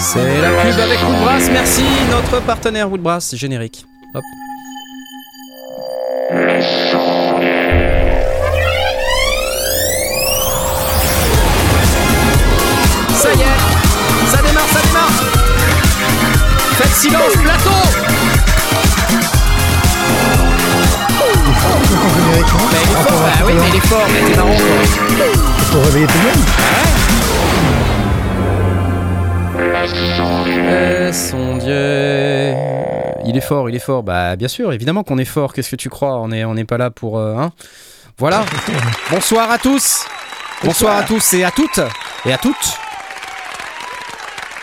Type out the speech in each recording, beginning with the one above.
C'est la pub avec Woodbrass, merci notre partenaire Woodbrass, générique. Hop. Ça y est, ça démarre, ça démarre. Faites silence, plateau. Mais il est fort, bah oui, mais il est fort, mais c'est marrant quoi. Pour réveiller tout le monde Euh, son Dieu. Il est fort, il est fort. Bah, bien sûr, évidemment qu'on est fort. Qu'est-ce que tu crois? On n'est on n'est pas là pour. euh, hein? Voilà. Bonsoir à tous. Bonsoir à tous et à toutes. Et à toutes.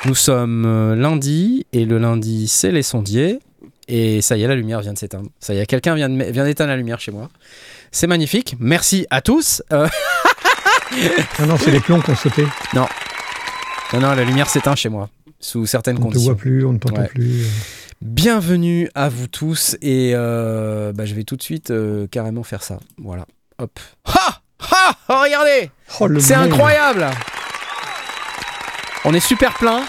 Nous sommes euh, lundi. Et le lundi, c'est les sondiers. Et ça y est, la lumière vient de s'éteindre. Ça y est, quelqu'un vient de vient d'éteindre la lumière chez moi. C'est magnifique. Merci à tous. Euh, Non, non, c'est les plombs qui ont sauté. non, non, la lumière s'éteint chez moi. Sous certaines On ne te conditions. voit plus, on ne t'entend Ouais. plus. Bienvenue à vous tous et euh, bah, je vais tout de suite euh, carrément faire ça. Voilà. Hop. Ha Ha Oh, Regardez Oh, C'est incroyable On est super plein.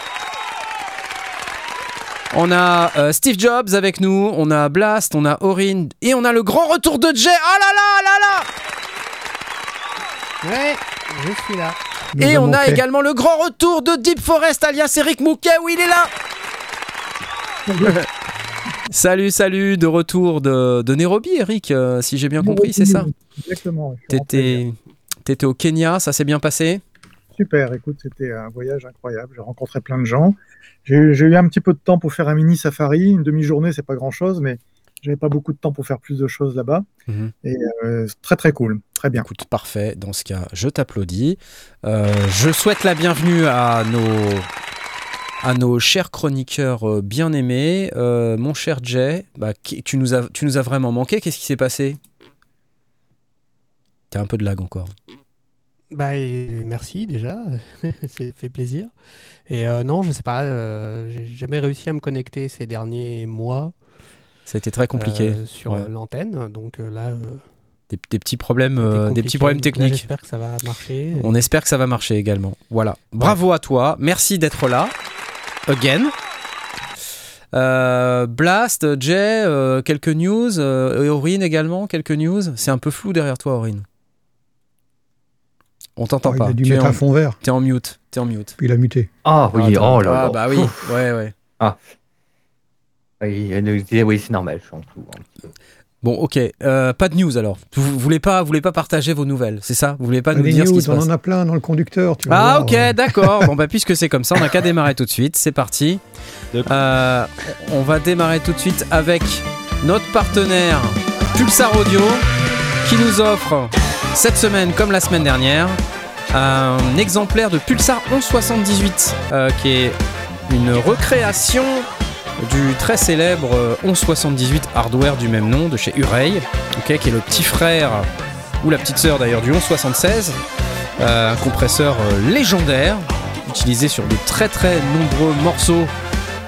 On a euh, Steve Jobs avec nous, on a Blast, on a Orin et on a le grand retour de Jay. Ah là là là là Ouais, je suis là. Nous Et on a également le grand retour de Deep Forest alias Eric Mouquet. Oui, il est là Salut, salut, de retour de, de Nairobi, Eric, euh, si j'ai bien compris, c'est ça Exactement. T'étais au Kenya, ça s'est bien passé? Super, écoute, c'était un voyage incroyable. J'ai rencontré plein de gens. J'ai eu j'ai eu un petit peu de temps pour faire un mini safari. Une demi-journée, c'est pas grand-chose, mais j'avais pas beaucoup de temps pour faire plus de choses là-bas. Mhm. Et euh, très très cool, très bien. Écoute, parfait, dans ce cas, je t'applaudis. Euh, je souhaite la bienvenue à nos, à nos chers chroniqueurs euh, bien-aimés. Euh, mon cher Jay, bah, qui- tu, nous as, tu nous as vraiment manqué, qu'est-ce qui s'est passé? T'as un peu de lag encore. Bah, merci déjà, c'est fait plaisir. Et euh, non, je sais pas, euh, j'ai jamais réussi à me connecter ces derniers mois Ça a été très compliqué. euh, sur ouais. euh, l'antenne. Donc euh, là, euh, Des, des petits problèmes, euh, des petits problèmes techniques. J'espère que ça va marcher. On espère que ça va marcher également. Voilà. Bravo à toi. Merci d'être là. Again. Euh, Blast, Jay, euh, quelques news. Euh, et Aurine également, quelques news. C'est un peu flou derrière toi, Aurine. On t'entend Oh, il pas. a dû Tu es mettre en, un fond vert, t'es en mute. T'es en mute. puis il a muté. Ah oui, Attends. oh là Ah là. bah oui. Ouais, ouais. Oui, oui, c'est normal, je suis en hein. Bon, ok. Euh, pas de news alors. Vous, vous voulez pas, vous voulez pas partager vos nouvelles, c'est ça? Vous voulez pas nous dire ce qui news, se on passe en a plein dans le conducteur. Tu Ah voir. ok d'accord bon bah puisque c'est comme ça on n'a qu'à démarrer tout de suite c'est parti Euh, on va démarrer tout de suite avec notre partenaire Pulsar Audio qui nous offre cette semaine comme la semaine dernière un exemplaire de Pulsar 1178 euh, qui est une recréation du très célèbre euh, 1178 hardware du même nom de chez Urey qui est le petit frère ou la petite sœur d'ailleurs du 1176 euh, un compresseur euh, légendaire utilisé sur de très très nombreux morceaux.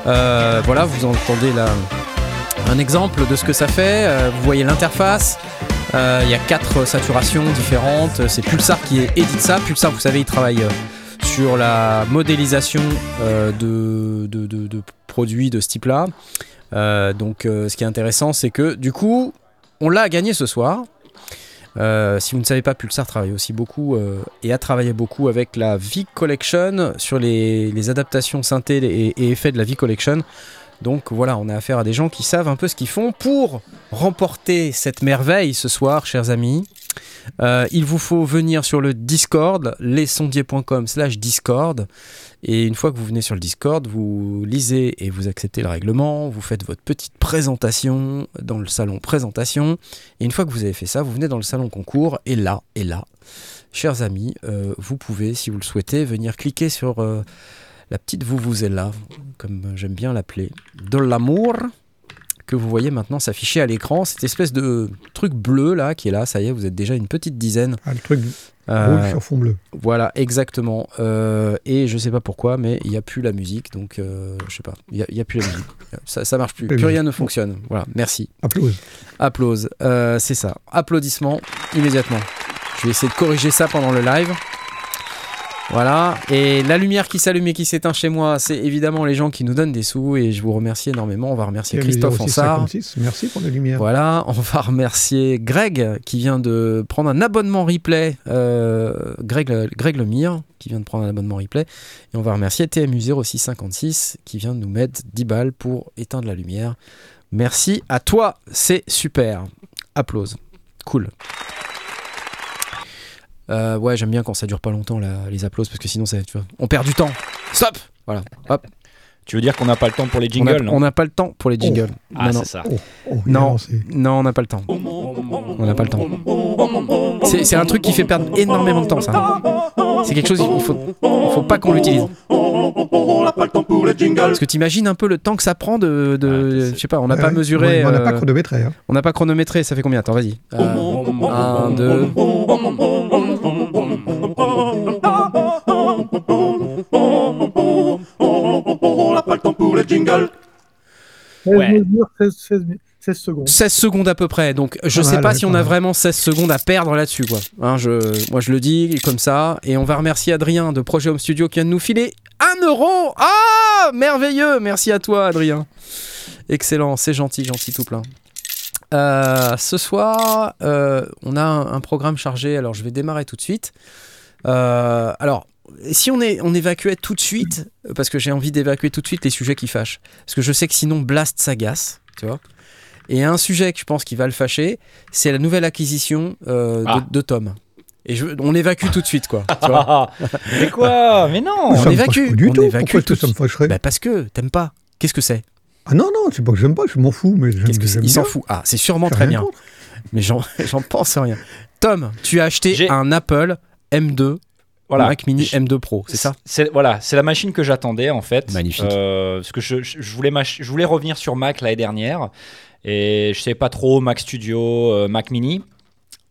Euh, voilà, vous entendez là un exemple de ce que ça fait. Euh, vous voyez l'interface. Euh, Il y a quatre saturations différentes. C'est Pulsar qui édite ça. Pulsar, vous savez, il travaille euh, sur la modélisation euh, de, produits de ce type-là. Euh, donc, euh, ce qui est intéressant, c'est que du coup, on l'a gagné ce soir. Si vous ne savez pas, Pulsar travaille aussi beaucoup et a travaillé beaucoup avec la V Collection sur les, les adaptations synthé et, et effets de la V Collection. Donc voilà, on a affaire à des gens qui savent un peu ce qu'ils font pour remporter cette merveille ce soir, chers amis. Euh, il vous faut venir sur le Discord, lesondiers.com slash Discord. Et une fois que vous venez sur le Discord, vous lisez et vous acceptez le règlement, vous faites votre petite présentation dans le salon présentation. Et une fois que vous avez fait ça, vous venez dans le salon concours. Et là, et là, chers amis, euh, vous pouvez, si vous le souhaitez, venir cliquer sur euh, la petite vous vous êtes là, comme j'aime bien l'appeler, de l'amour que vous voyez maintenant s'afficher à l'écran, cette espèce de truc bleu là qui est là, ça y est, vous êtes déjà une petite dizaine. Ah, le truc Euh, sur fond bleu. voilà, exactement. Euh, et je sais pas pourquoi, mais il n'y a plus la musique, donc euh, je sais pas, il n'y a, il y a plus la musique. Ça, ça marche plus, Plus rien ne fonctionne. Voilà, merci. Applause. Applause, Euh, c'est ça. Applaudissements immédiatement. Je vais essayer de corriger ça pendant le live. Voilà. Et la lumière qui s'allume et qui s'éteint chez moi, c'est évidemment les gens qui nous donnent des sous et je vous remercie énormément. On va remercier Christophe 06 Ansart. 56, Merci pour la lumière. Voilà, on va remercier Greg qui vient de prendre un abonnement replay. euh, Greg, Greg Lemire qui vient de prendre un abonnement replay. Et on va remercier TMU0656 qui vient de nous mettre 10 balles pour éteindre la lumière. Merci à toi, c'est super. Applause. Cool. Euh, ouais, j'aime bien quand ça dure pas longtemps là, les applauses parce que sinon ça, tu vois, on perd du temps. Stop. Voilà. Hop. Tu veux dire qu'on n'a pas le temps pour les On a- jingles, on n'a pas le temps pour les jingles. Ah, non, non. c'est ça. Oh, oh, Non, non, on n'a pas le temps. On n'a pas le temps. C'est c'est un truc qui fait perdre énormément de temps, ça. C'est quelque chose, il faut, il faut pas qu'on l'utilise. Parce que t'imagines un peu le temps que ça prend de. de- je sais pas, on n'a pas Ouais, mesuré. On n'a pas euh, chronométré. Hein. on n'a pas chronométré, ça fait combien? Attends, vas-y. Euh, un, deux. Ouais. mesure, 16, 16 mi- 16 secondes. 16 secondes à peu près. Donc je Pas sais pas si pas on a vraiment 16 secondes à perdre là-dessus. quoi. Hein, je, moi je le dis comme ça. Et on va remercier Adrien de Projet Home Studio qui vient de nous filer 1 euro. Ah Merveilleux Merci à toi Adrien. Excellent, c'est gentil, gentil tout plein. Euh, ce soir, euh, on a un, un programme chargé. Alors je vais démarrer tout de suite. Euh, alors, si on, est, on évacuait tout de suite, parce que j'ai envie d'évacuer tout de suite les sujets qui fâchent. Parce que je sais que sinon Blast s'agace, tu vois. Et un sujet que je pense qui va le fâcher, c'est la nouvelle acquisition euh, Ah. de, de Tom. Et je, on évacue tout de suite, quoi. tu vois. Mais quoi? Mais non on évacue, du on tout. évacue Pourquoi tout tout ça me fâcherait? Bah parce que t'aimes pas. Qu'est-ce que c'est? Ah non, non, c'est pas que j'aime pas, je m'en fous. Mais Qu'est-ce que Il s'en fout. Ah, c'est sûrement très bien. contre. Mais j'en j'en pense rien. Tom, tu as acheté un Apple M2, Voilà. Mac Mini Je- M2 Pro, c'est ça C'est voilà, c'est la machine que j'attendais en fait. Magnifique. Euh, parce que je, voulais je voulais revenir sur Mac l'année dernière et je savais pas trop Mac Studio, euh, Mac Mini.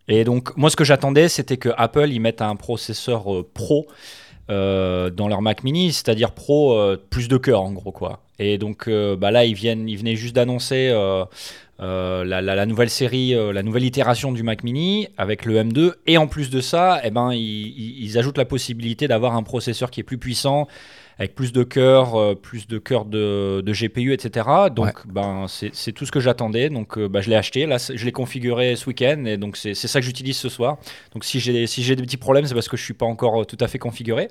Et donc moi ce que j'attendais c'était que Apple ils mettent un processeur euh, pro dans leur Mac Mini, c'est-à-dire pro plus de cœur en gros quoi. Et donc bah là ils viennent, ils venaient juste d'annoncer. Euh, la, la- la nouvelle série, euh, la nouvelle itération du Mac Mini avec le M2 et en plus de ça, eh ben, ils, ajoutent la possibilité d'avoir un processeur qui est plus puissant, avec plus de cœur, euh, plus de cœur de, de GPU, etc. Donc ben, c'est tout ce que j'attendais. Donc euh, bah, je l'ai acheté, là je l'ai configuré ce week-end et donc c'est ça que j'utilise ce soir. Donc si j'ai si des petits problèmes, c'est parce que je suis pas encore tout à fait configuré.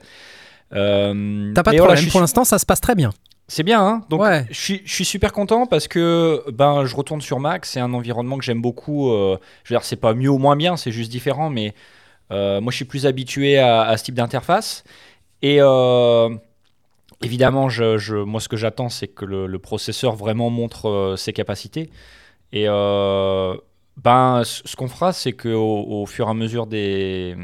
Euh, T'as pas de voilà, problème. suis- Pour l'instant, ça se passe très bien. C'est bien, hein Donc, Ouais. je, suis, je suis super content parce que ben, je retourne sur Mac. C'est un environnement que j'aime beaucoup. euh, je veux dire, c'est pas mieux ou moins bien, c'est juste différent. Mais euh, moi, je suis plus habitué à, à ce type d'interface. Et euh, évidemment, je, je- moi, ce que j'attends, c'est que le, le processeur vraiment montre ses capacités. Et ben, ce ce qu'on fera, c'est qu'au au fur et à mesure des,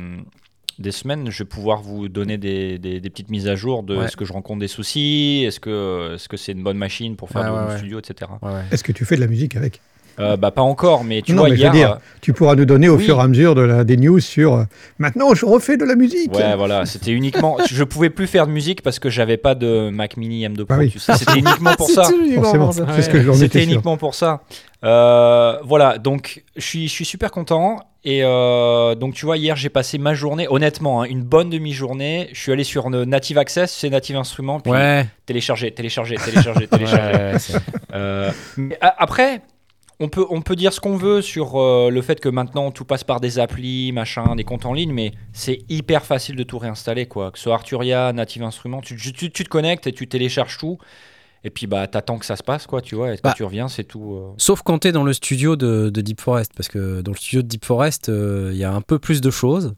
des semaines, je vais pouvoir vous donner des, des- des petites mises à jour de Ouais. est-ce que je rencontre des soucis, est-ce que est-ce que c'est une bonne machine pour faire ouais, ouais. studio, etc. Est-ce que tu fais de la musique avec Euh, bah pas encore, mais tu Non, vois mais je veux hier. dire, Tu pourras nous donner au Oui. fur et à mesure de la, des news sur euh, maintenant je refais de la musique. euh, Ouais, voilà, c'était uniquement. je pouvais plus faire de musique parce que j'avais pas de Mac Mini M2 Pro. Ah oui. tu sais, C'était uniquement pour ça. Forcément, c'est ce que j'en C'était étais sûr. uniquement pour ça. Euh, voilà, donc je suis, je suis super content. Et euh, donc tu vois, hier j'ai passé ma journée, honnêtement, hein, une bonne demi-journée. Je suis allé sur Native Access, c'est Native Instruments, puis Ouais. télécharger, télécharger, télécharger, télécharger. Ouais, Euh, après, on peut, on peut dire ce qu'on veut sur euh, le fait que maintenant tout passe par des applis, machin, des comptes en ligne, mais c'est hyper facile de tout réinstaller, quoi. Que ce soit Arturia, Native Instruments, tu- tu te connectes et tu télécharges tout. Et puis bah t'attends que ça se passe quoi, tu vois. Et quand Bah. tu reviens, c'est tout. euh. Sauf quand t'es dans le studio de, de Deep Forest, parce que dans le studio de Deep Forest, euh, il y a un peu plus de choses.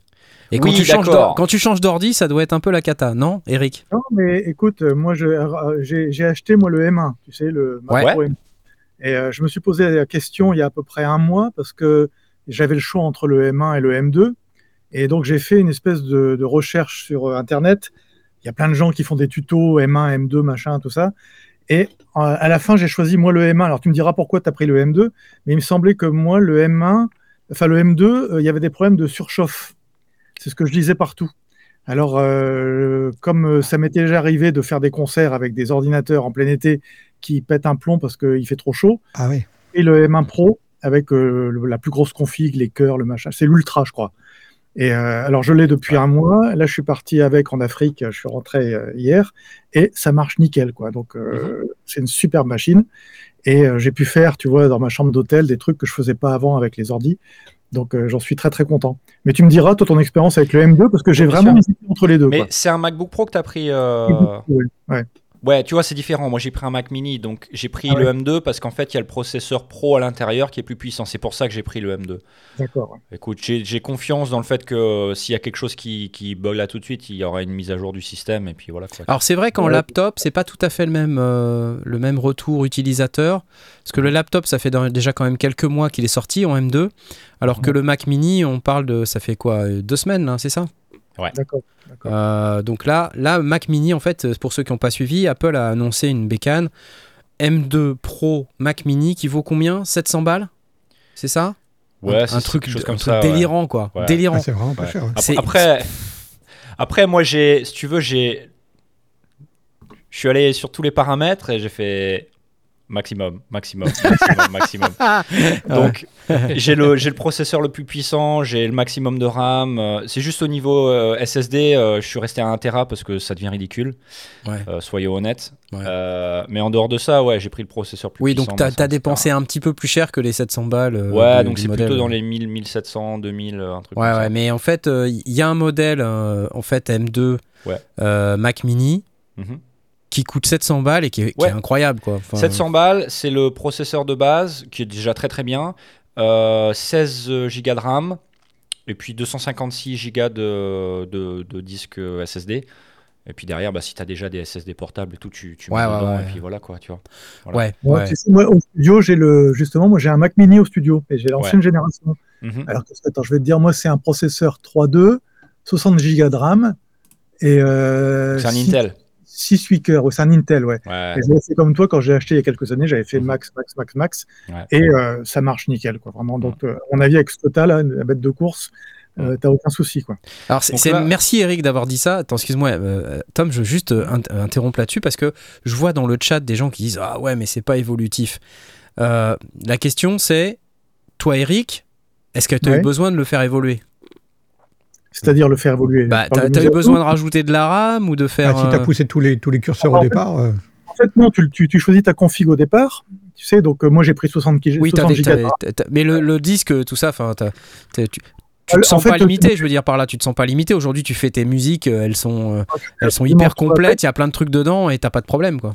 Et quand, Oui, tu changes quand tu changes d'ordi, ça doit être un peu la cata, non, Eric? Non, mais écoute, euh, moi, j'ai acheté moi le M1, tu sais, le Ouais. Macro M1. Et euh, je me suis posé la question il y a à peu près un mois parce que j'avais le choix entre le M1 et le M2. Et donc, j'ai fait une espèce de, de recherche sur Internet. Il y a plein de gens qui font des tutos M1, M2, machin, tout ça. Et euh, à la fin, j'ai choisi moi le M1. Alors, tu me diras pourquoi tu as pris le M2, mais il me semblait que moi, le M1, enfin le M2, euh, il y avait des problèmes de surchauffe. C'est ce que je disais partout. Alors, euh, comme ça m'était déjà arrivé de faire des concerts avec des ordinateurs en plein été qui pètent un plomb parce qu'il fait trop chaud, Ah oui. et le M1 Pro avec euh, la plus grosse config, les cœurs, le machin, c'est l'ultra, je crois. Et euh, alors, je l'ai depuis un mois. Là, je suis parti avec en Afrique. Je suis rentré euh, hier et ça marche nickel, quoi. Donc, euh, c'est une superbe machine. Et euh, j'ai pu faire, tu vois, dans ma chambre d'hôtel, des trucs que je faisais pas avant avec les ordis. Donc, j'en suis très très content. Mais tu me diras, toi, ton expérience avec le M2, parce que j'ai vraiment hésité entre les deux. Mais c'est un MacBook Pro que tu as pris. euh, Ouais, ouais. Tu vois, c'est différent. Moi, j'ai pris un Mac mini, donc j'ai pris Ah le ouais. M2 parce qu'en fait, il y a le processeur Pro à l'intérieur qui est plus puissant. C'est pour ça que j'ai pris le M2. D'accord. ouais. Écoute, j'ai confiance dans le fait que euh, s'il y a quelque chose qui, qui bug là tout de suite, il y aura une mise à jour du système et puis voilà. Quoi. Alors c'est vrai qu'en Ouais. laptop, c'est pas tout à fait le même, euh, le même retour utilisateur. Parce que le laptop, ça fait déjà quand même quelques mois qu'il est sorti en M2. Alors que le Mac mini, on parle de. Ça fait quoi Deux semaines, là, c'est ça? D'accord. d'accord. Euh, donc là, là, Mac Mini, en fait, pour ceux qui n'ont pas suivi, Apple a annoncé une bécane M2 Pro Mac Mini qui vaut combien? 700 balles? C'est ça? Ouais, un, c'est un truc, quelque chose un comme truc ça, ouais. délirant, quoi. Ouais. Délirant. Ah, c'est vraiment pas Ouais. cher. ouais. C'est- Après, après, moi, j'ai, si tu veux, j'ai, je suis allé sur tous les paramètres et j'ai fait maximum, maximum, maximum, maximum. Donc, j'ai le, j'ai le processeur le plus puissant, j'ai le maximum de RAM. euh, C'est juste au niveau euh, SSD, euh, je suis resté à 1 Tera parce que ça devient ridicule. Ouais. euh, soyons honnêtes. Ouais. Mais en dehors de ça, ouais, j'ai pris le processeur plus Oui, puissant. donc tu as, dépensé un petit peu plus cher que les 700 balles. Ouais, de- donc c'est plutôt dans les 1000, 1700, 2000, euh, un truc Ouais, comme ça. ouais, mais en fait, il y a un modèle, en fait, M2 Ouais. euh, Mac Mini Mhm. Qui coûte 700 balles et qui est, qui Ouais. est incroyable, quoi. Enfin, 700 balles, c'est le processeur de base qui est déjà très très bien. Euh, 16 Go de RAM et puis 256 Go de, de, de disque SSD. Et puis derrière, bah, si tu as déjà des SSD portables et tout, tu, tu Ouais, mets ouais, dedans ouais. et puis voilà quoi, tu vois. voilà. Ouais, Moi, ouais. tu sais, moi, au studio, j'ai le, justement, moi, j'ai un Mac mini au studio et j'ai l'ancienne génération. Mhm. Alors, que- attends, je vais te dire, moi, c'est un processeur 3.2, 60 Go de RAM et euh, C'est un six- Intel. 6-8 cœurs. Ouais, c'est un Intel, ouais. Fait comme toi quand j'ai acheté il y a quelques années, j'avais fait max, max, max, max. Ouais. Et euh, ça marche nickel, quoi. Vraiment. Donc, euh, à mon avis, avec ce t'as là, la bête de course, euh, t'as aucun souci, quoi. Alors, c'est, c'est- là- merci Eric d'avoir dit ça. Attends, excuse-moi, euh, Tom, je veux juste euh, int- interrompre là-dessus parce que je vois dans le chat des gens qui disent Ah ouais, mais c'est pas évolutif. Euh, la question c'est Toi, Eric, est-ce que tu as eu besoin de le faire évoluer? C'est-à-dire le faire évoluer. Bah, t'as, t'as eu besoin de rajouter de la RAM ou de faire. Ah, si tu as euh, poussé tous les, tous les curseurs Ah, au en fait- départ, euh, En fait, non, tu, tu, tu choisis ta config au départ. Tu sais, donc euh, moi, j'ai pris 60, ki- Oui, t'as 60 des- gigas t'as- t'as- t'as- mais le, le disque, tout ça, enfin, t'as- t'as- tu, tu te En sens fait, pas limité, je veux dire par là, tu te sens pas limité. Aujourd'hui, tu fais tes musiques, elles sont, euh, elles sont hyper complètes, il y a plein de trucs dedans et t'as pas de problème, quoi.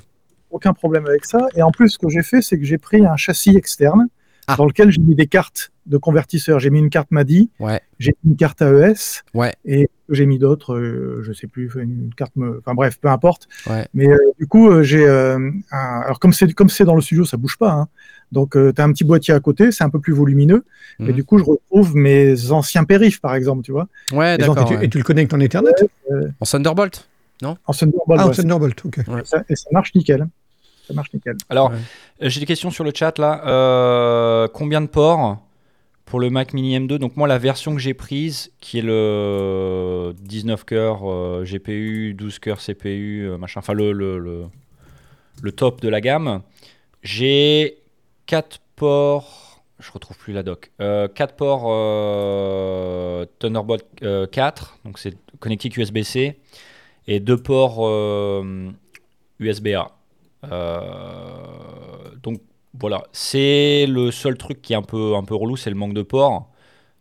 aucun problème avec ça. Et en plus, ce que j'ai fait, c'est que j'ai pris un châssis externe Ah. dans lequel j'ai mis des cartes de convertisseurs. J'ai mis une carte MADI, Ouais. j'ai mis une carte AES, Ouais. et j'ai mis d'autres, euh, je sais plus, une carte, me... enfin bref, peu importe. Ouais. Mais euh, du coup, euh, j'ai euh, un... alors comme c'est comme c'est dans le studio, ça bouge pas. Hein. Donc tu as un petit boîtier à côté, c'est un peu plus volumineux. Mhm. Et du coup, je retrouve mes anciens périphes, par exemple, tu vois, Ouais, d'accord. et, tu, ouais. et tu le connectes en Ethernet? En Thunderbolt en Thunderbolt. Ah, en Thunderbolt, ok. Ouais. et, ça, et ça marche nickel. Ça marche nickel. Alors, Ouais. euh, j'ai des questions sur le chat là. Euh, combien de ports pour le Mac Mini M2 Donc moi, la version que j'ai prise, qui est le 19 cœurs euh, GPU, 12 cœurs CPU, machin, enfin le, le, le, le top de la gamme, j'ai 4 ports. Je retrouve plus la doc. 4 ports euh, Thunderbolt euh, 4, donc c'est connectique USB-C, et 2 ports euh, USB-A. Euh, donc voilà, c'est le seul truc qui est un peu, un peu relou, c'est le manque de ports.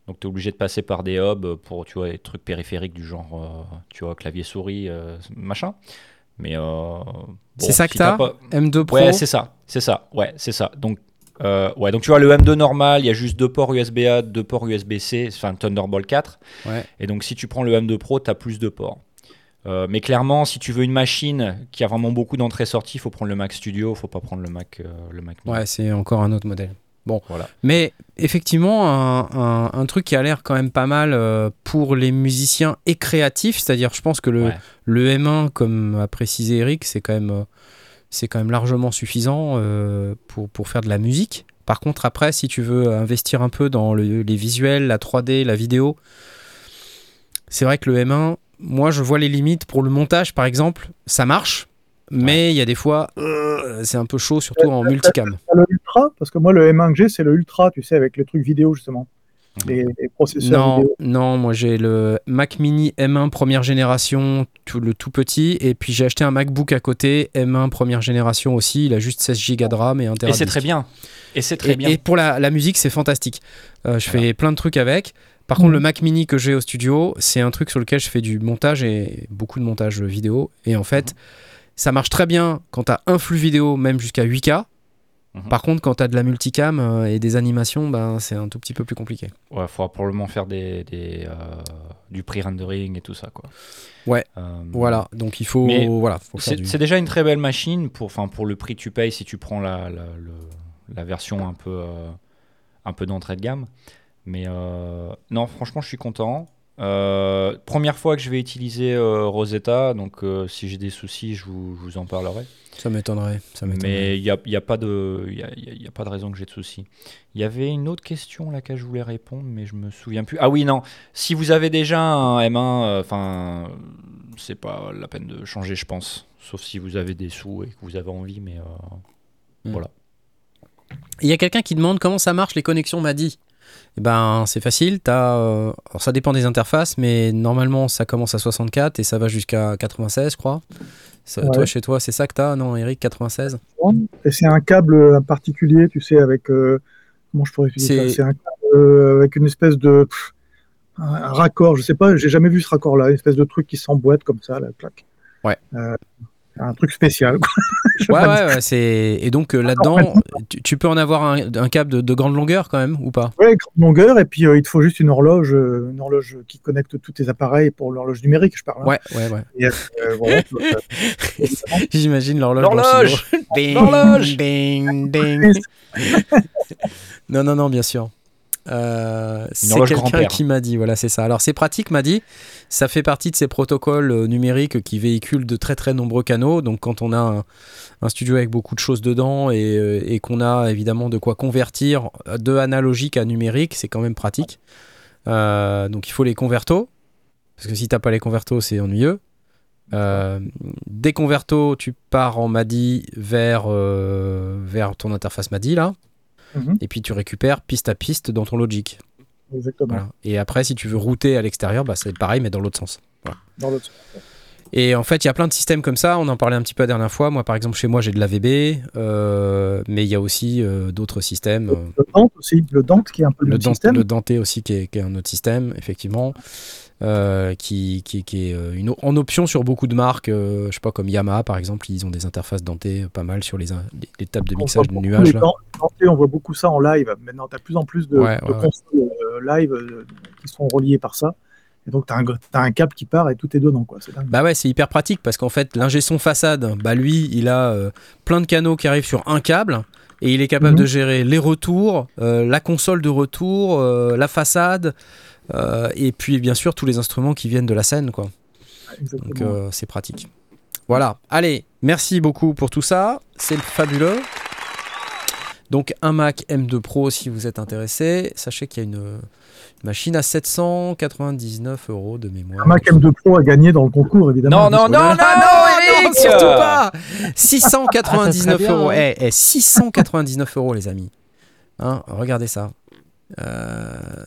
Donc tu es obligé de passer par des hubs pour tu vois, des trucs périphériques du genre euh, tu vois, clavier souris, euh, machin. Mais euh, bon, C'est ça que si t'as pas- M2 Pro Ouais, c'est ça, c'est ça, ouais, c'est ça. Donc, ouais, donc tu vois, le M2 normal, il y a juste deux ports USB-A, deux ports USB-C, enfin Thunderbolt 4. Ouais. Et donc, si tu prends le M2 Pro, tu as plus de ports. Euh, mais clairement, si tu veux une machine qui a vraiment beaucoup d'entrées-sorties, il faut prendre le Mac Studio, il faut pas prendre le Mac, euh, le Mac Mini. Ouais, c'est encore un autre modèle. Bon, Voilà. mais effectivement, un, un- un truc qui a l'air quand même pas mal euh, pour les musiciens et créatifs, c'est-à-dire, je pense que le, Ouais. le M1, comme a précisé Eric, c'est quand même, euh, c'est quand même largement suffisant pour, pour faire de la musique. Par contre, après, si tu veux investir un peu dans le- les visuels, la 3D, la vidéo, c'est vrai que le M1, moi, je vois les limites pour le montage, par exemple, ça marche. Mais il y a des fois, euh, c'est un peu chaud, surtout en multicam. Le Ultra, parce que moi, le M1 que j'ai, c'est le Ultra, tu sais, avec le truc vidéo, justement. les, les processeurs Non, vidéo. non, moi j'ai le Mac Mini M1 première génération, tout, le tout petit, et puis j'ai acheté un MacBook à côté, M1 première génération aussi, il a juste 16 Go de RAM et un Et c'est très bien. Et c'est très Et, bien. et pour la, la musique, c'est fantastique. Euh, je Voilà. fais plein de trucs avec. Par contre, le Mac Mini que j'ai au studio, c'est un truc sur lequel je fais du montage et beaucoup de montage vidéo. Et en fait, ça marche très bien quand tu as un flux vidéo, même jusqu'à 8K. Mhm. Par contre, quand tu as de la multicam euh, et des animations, ben, c'est un tout petit peu plus compliqué. Ouais, faudra probablement faire des, des, euh, du pre-rendering et tout ça, quoi. Ouais, Euh, Voilà, donc il faut, Mais voilà, faut C'est du... c'est déjà une très belle machine pour, enfin, pour le prix que tu payes si tu prends la, la, version un peu, euh, un peu d'entrée de gamme. Mais euh, non, franchement, je suis content. Euh, première fois que je vais utiliser euh, Rosetta, donc si j'ai des soucis, je vous, je vous en parlerai. Ça m'étonnerait. Mais il n'y a, y a, pas de- il y a, il y a- il y a pas de raison que j'ai de soucis. Il y avait une autre question à laquelle je voulais répondre, mais je me souviens plus. Ah oui, non. Si vous avez déjà un M1, euh, enfin, c'est pas la peine de changer, je pense. Sauf si vous avez des sous et que vous avez envie, mais euh, Hmm. voilà. Il y a quelqu'un qui demande comment ça marche les connexions MADI? Eh ben, c'est facile. As, euh, alors ça dépend des interfaces, mais normalement ça commence à 64 et ça va jusqu'à 96, je crois. Ça- Ouais. Toi, chez toi, c'est ça que t'as, non, Eric 96 Et c'est un câble euh, particulier, tu sais, avec. euh, comment je pourrais utiliser C'est- ça? C'est un câble avec une espèce de. pff, un, un raccord, je sais pas, j'ai jamais vu ce raccord-là, une espèce de truc qui s'emboîte comme ça, là, clac. Ouais. Euh, un truc spécial, Ouais, ouais, ouais, c'est... Et donc euh, là-dedans, tu, tu peux en avoir un, un câble de, de grande longueur quand même, ou pas? Ouais, grande longueur, et puis euh, il te faut juste une horloge, euh, une horloge qui connecte tous tes appareils pour l'horloge numérique, je parle. hein. Ouais, ouais, ouais. Euh, voilà, euh, J'imagine l'horloge. L'horloge studio. Ding, L'horloge ding, ding. Non, non, non, bien sûr. Euh, c'est quelqu'un qui m'a dit, voilà, c'est ça. Alors, c'est pratique, m'a dit. Ça fait partie de ces protocoles euh, numériques qui véhiculent de très très nombreux canaux. Donc, quand on a un, un studio avec beaucoup de choses dedans et, euh, et qu'on a évidemment de quoi convertir de analogique à numérique, c'est quand même pratique. Euh, donc, il faut les convertos. Parce que si t'as pas les convertos, c'est ennuyeux. Euh, des convertos, tu pars en MADI vers, euh, vers ton interface MADI là. Mhm. Et puis tu récupères piste à piste dans ton Logic. Exactement. Voilà. Et après, si tu veux router à l'extérieur, bah, c'est pareil, mais dans l'autre sens. Dans l'autre sens. Et en fait, il y a plein de systèmes comme ça. On en parlait un petit peu la dernière fois. Moi, par exemple, chez moi, j'ai de l'AVB, euh, mais il y a aussi euh, d'autres systèmes. euh, Le Dante aussi, le Dante qui est un peu le, le, Dante, système. le Dante aussi, qui est, qui est un autre système, effectivement, euh, qui, qui, qui est euh, une, en option sur beaucoup de marques. euh, je sais pas, comme Yamaha, par exemple, ils ont des interfaces Dante euh, pas mal sur les, in- les, les tables de mixage de nuages. Là. On voit beaucoup ça en live. Maintenant, tu as de plus en plus de, Ouais, de ouais, ouais. consoles live qui sont reliées par ça. Et donc, tu as, un câble qui part et tout est dedans. Quoi. Bah ouais, c'est hyper pratique parce qu'en fait, l'ingé son façade, bah lui, il a euh, plein de canaux qui arrivent sur un câble et il est capable Mhm. de gérer les retours, euh, la console de retour, euh, la façade et puis bien sûr tous les instruments qui viennent de la scène, quoi. Exactement. Donc euh, c'est pratique. Voilà. Allez, merci beaucoup pour tout ça. C'est fabuleux. Donc un Mac M2 Pro si vous êtes intéressé. Sachez qu'il y a une euh, machine à 799 euros de mémoire. un Mac M2 Pro a gagné dans le concours, évidemment. Non, non, non, non, Ah non, Eric surtout pas 699 Ah, ça serait bien, euros. hein. Eh, eh, 699 euros, les amis. Hein, regardez ça. Euh,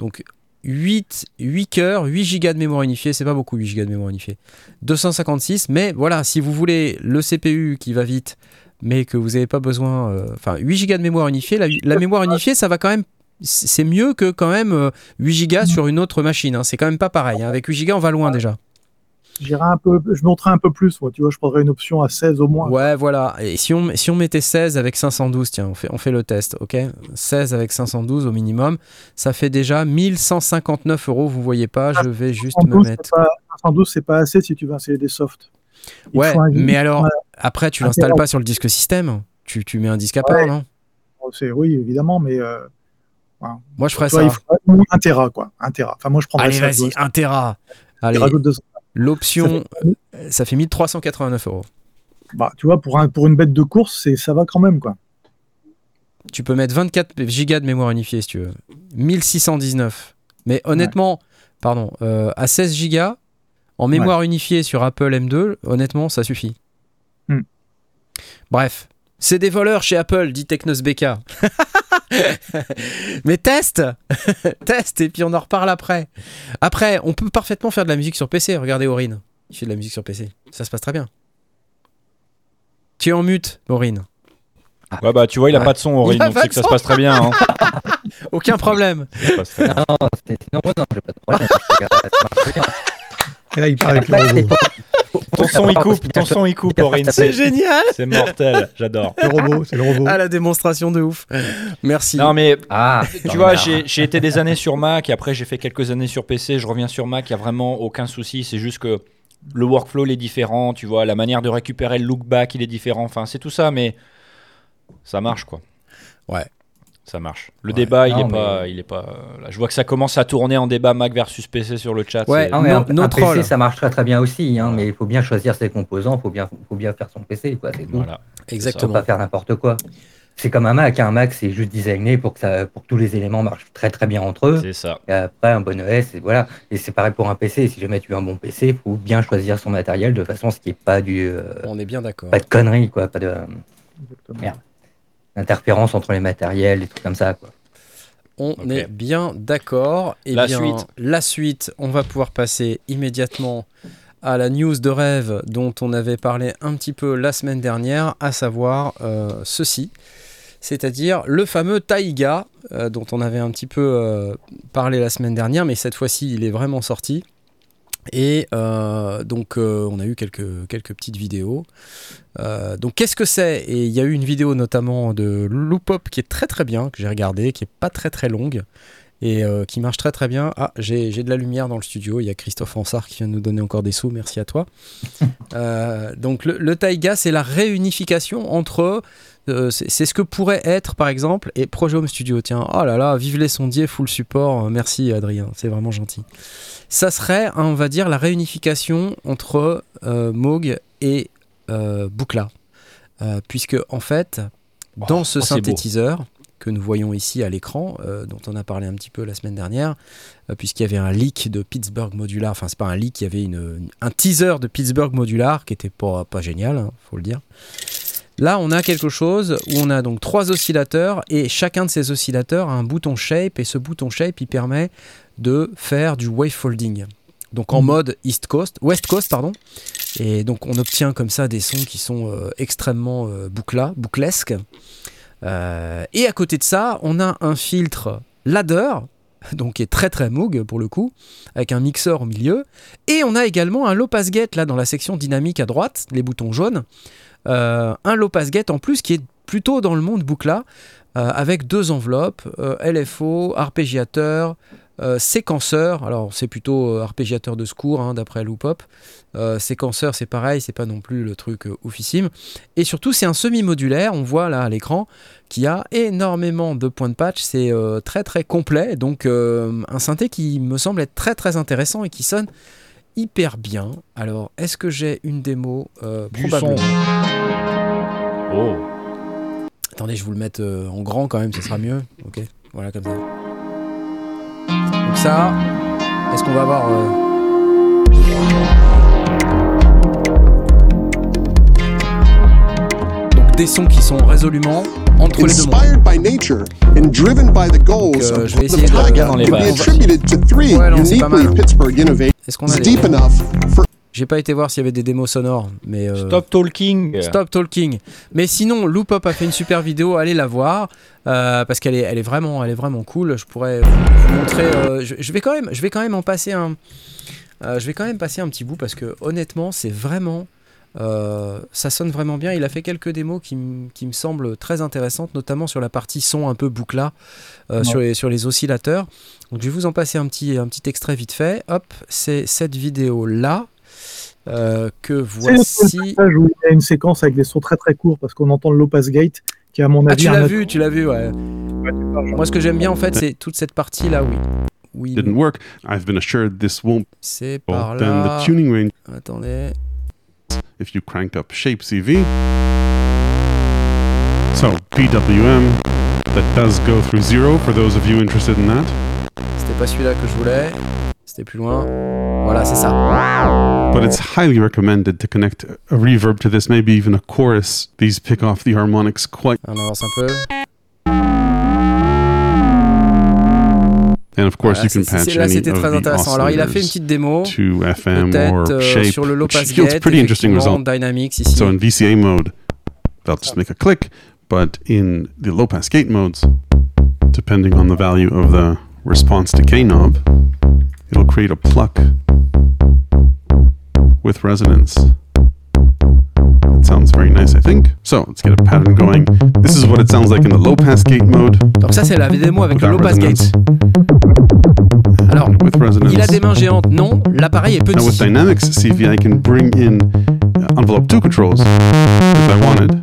donc, 8, 8 cœurs, 8 gigas de mémoire unifiée. C'est pas beaucoup, 8 gigas de mémoire unifiée. 256, mais voilà, si vous voulez le CPU qui va vite, mais que vous n'avez pas besoin. euh, Enfin, 8 gigas de mémoire unifiée. La, la mémoire unifiée, ça va quand même. C'est mieux que quand même euh, 8 gigas sur une autre machine. hein. C'est quand même pas pareil. hein. Avec 8 gigas, on va loin déjà. J'irai un peu, je monterai un peu plus. Moi, tu vois, je prendrais une option à 16 au moins. Ouais, voilà. Et si on, si on mettait 16 avec 512, tiens, on fait, on fait le test, ok? 16 avec 512 au minimum, ça fait déjà 1159 euros. Vous voyez pas, je vais juste me 512, mettre. c'est pas, 512, c'est pas assez si tu veux installer des softs. Il Ouais, mais alors, après, tu l'installes pas sur le disque système. Tu, tu mets un disque à part, Ouais. non? C'est oui, évidemment, mais euh, Moi, je ferais toi, ça. il faut un téra, quoi. Un téra. Enfin, moi, je prendrais Allez, vas-y, tu vois, 1 Tera. Allez, rajoutes 200. L'option, ça fait 1389 euros. Bah, tu vois, pour, un, pour une bête de course, c'est, ça va quand même, quoi. Tu peux mettre 24 gigas de mémoire unifiée si tu veux. 1619. Mais honnêtement, pardon, euh, à 16 gigas, en mémoire unifiée sur Apple M2, honnêtement, ça suffit. Hmm. Bref, c'est des voleurs chez Apple, dit Technos BK. Mais teste Teste et puis on en reparle après. Après, on peut parfaitement faire de la musique sur PC. Regardez Aurine. Il fait de la musique sur PC. Ça se passe très bien. Tu es en mute, Aurine. Ouais, bah tu vois, il a Ouais. pas de son, Aurine, donc c'est que ça se passe très bien. hein. Aucun problème. Ça se passe très bien. Non, non, non, j'ai pas de problème. Et là, il parle avec le Après, robot. Ton son, il coupe, ton son, il coupe, Aurine. C'est génial c'est mortel, j'adore. Le robot, c'est le robot. Ah, la démonstration de ouf. Merci. Non, mais Ah, tu vois, j'ai été des années sur Mac, et après j'ai fait quelques années sur PC, je reviens sur Mac, il n'y a vraiment aucun souci, c'est juste que le workflow il est différent, tu vois, la manière de récupérer le look back il est différent, enfin c'est tout ça, mais ça marche quoi. Ouais. Ça marche. Le Ouais. débat, il Non, est mais- pas, il est pas. Là, je vois que ça commence à tourner en débat Mac versus PC sur le chat. Ouais. Non, mais un, un. PC, ça marche très très bien aussi, hein, mais il faut bien choisir ses composants, il faut bien, faut bien faire son PC, quoi, c'est tout. Voilà. Il faut Exactement. pas faire n'importe quoi. C'est comme un Mac, un Mac c'est juste designé pour que, ça, pour que tous les éléments marchent très très bien entre eux. C'est ça. Et après, un bon OS, et voilà. Et c'est pareil pour un PC, si jamais tu veux un bon PC, il faut bien choisir son matériel de façon à ce qu'il n'y ait pas, du, euh, On est bien d'accord. pas de conneries, quoi, pas de, Exactement. Merde. D'interférence entre les matériels, des trucs comme ça, quoi. On est bien d'accord. Et La bien, suite. La suite, on va pouvoir passer immédiatement à la news de rêve dont on avait parlé un petit peu la semaine dernière, à savoir euh, ceci. C'est-à-dire le fameux Taïga, euh, dont on avait un petit peu euh, parlé la semaine dernière, mais cette fois-ci il est vraiment sorti. Et euh, donc euh, on a eu quelques, quelques petites vidéos. Euh, donc qu'est-ce que c'est? Et il y a eu une vidéo notamment de Loopop qui est très très bien, que j'ai regardé, qui est pas très très longue et qui marche très très bien. Ah, j'ai de la lumière dans le studio, il y a Christophe Ansart qui vient de nous donner encore des sous, merci à toi. Donc le, le Taiga, c'est la réunification entre... c'est ce que pourrait être par exemple, et Projet Home Studio, tiens, oh là là, vive les sondiers, full support, merci Adrien, c'est vraiment gentil. Ça serait, on va dire, la réunification entre euh, Moog et euh, Bucla. Euh, puisque en fait, dans Oh, ce oh, synthétiseur que nous voyons ici à l'écran, euh, dont on a parlé un petit peu la semaine dernière, euh, puisqu'il y avait un leak de Pittsburgh Modular, enfin c'est pas un leak, il y avait une, un teaser de Pittsburgh Modular qui était pas, pas génial, hein, faut le dire. Là, on a quelque chose où on a donc trois oscillateurs et chacun de ces oscillateurs a un bouton shape et ce bouton shape il permet de faire du wave folding. Donc en mode East Coast, West Coast pardon. Et donc on obtient comme ça des sons qui sont euh, extrêmement euh, boucla, bouclesques. Euh, et à côté de ça, on a un filtre ladder, donc qui est très très Moog pour le coup, avec un mixeur au milieu. Et on a également un low pass gate là dans la section dynamique à droite, les boutons jaunes. Euh, un low pass gate en plus qui est plutôt dans le monde boucla, avec deux enveloppes, LFO, arpégiateur, euh, séquenceur. Alors c'est plutôt euh, arpégiateur de secours hein, d'après Loopop. Euh, séquenceur c'est pareil, c'est pas non plus le truc oufissime. Et surtout c'est un semi-modulaire, on voit là à l'écran, qui a énormément de points de patch, c'est très très complet, donc un synthé qui me semble être très très intéressant et qui sonne hyper bien. Alors est-ce que j'ai une démo Du Probablement? son. Oh. Attendez, je vous le mette en grand quand même, ce sera mieux. Ok, voilà comme ça. Ça, est-ce qu'on va avoir... euh, Donc des sons qui sont résolument entre les deux mondes. Inspired by nature and driven by the goals Donc, euh, of je vais essayer de deep enough for J'ai pas été voir s'il y avait des démos sonores, mais... euh, Stop talking. Stop Talking. Mais sinon, Loopop a fait une super vidéo, allez la voir euh, parce qu'elle est, elle est vraiment, elle est vraiment cool. Je pourrais vous montrer. euh, je, je vais quand même, je vais quand même en passer un. euh, je vais quand même passer un petit bout parce que honnêtement, c'est vraiment. euh, ça sonne vraiment bien. Il a fait quelques démos qui, m- qui me semblent très intéressantes, notamment sur la partie son un peu boucla, euh, sur, les, sur les oscillateurs. Donc je vais vous en passer un petit, un petit extrait vite fait. Hop, c'est cette vidéo là que C'est voici. le où il y a une séquence avec des sons très très courts parce qu'on entend le low pass gate qui est à mon Ah, avis tu un l'as vu, tu l'as vu, ouais. Ouais, tu. Moi, ce que j'aime bien, en fait, c'est toute cette partie-là, oui. Oui, didn't work. I've been assured this won't c'est par Then là. the tuning range, Attendez. if you crank up Shape CV. So PWM, that does go through zero for those of you interested in that. C'était pas celui-là que je voulais. C'était plus loin. Voilà, c'est ça. But it's highly recommended to connect a reverb to this, maybe even a chorus. These pick off the harmonics quite On avance un peu. And of course, Voilà, you can patch là, any of très the intéressant. Alors, il a fait une petite démo. to FM or euh, shape, sur le low pass gate, pretty interesting result. Dynamics ici. So in VCA mode, they'll just make a click, but in the low pass gate modes, depending on the value of the response to K knob, it'll create a pluck with resonance. It sounds very nice, I think. So let's get a pattern going. This is what it sounds like in the low pass gate mode. Donc ça, c'est la démo avec le low pass gate. Alors, with resonance. Il a des mains géantes, non. L'appareil est Now with petit. Dynamics CV, I can bring in uh, envelope 2 controls if I wanted.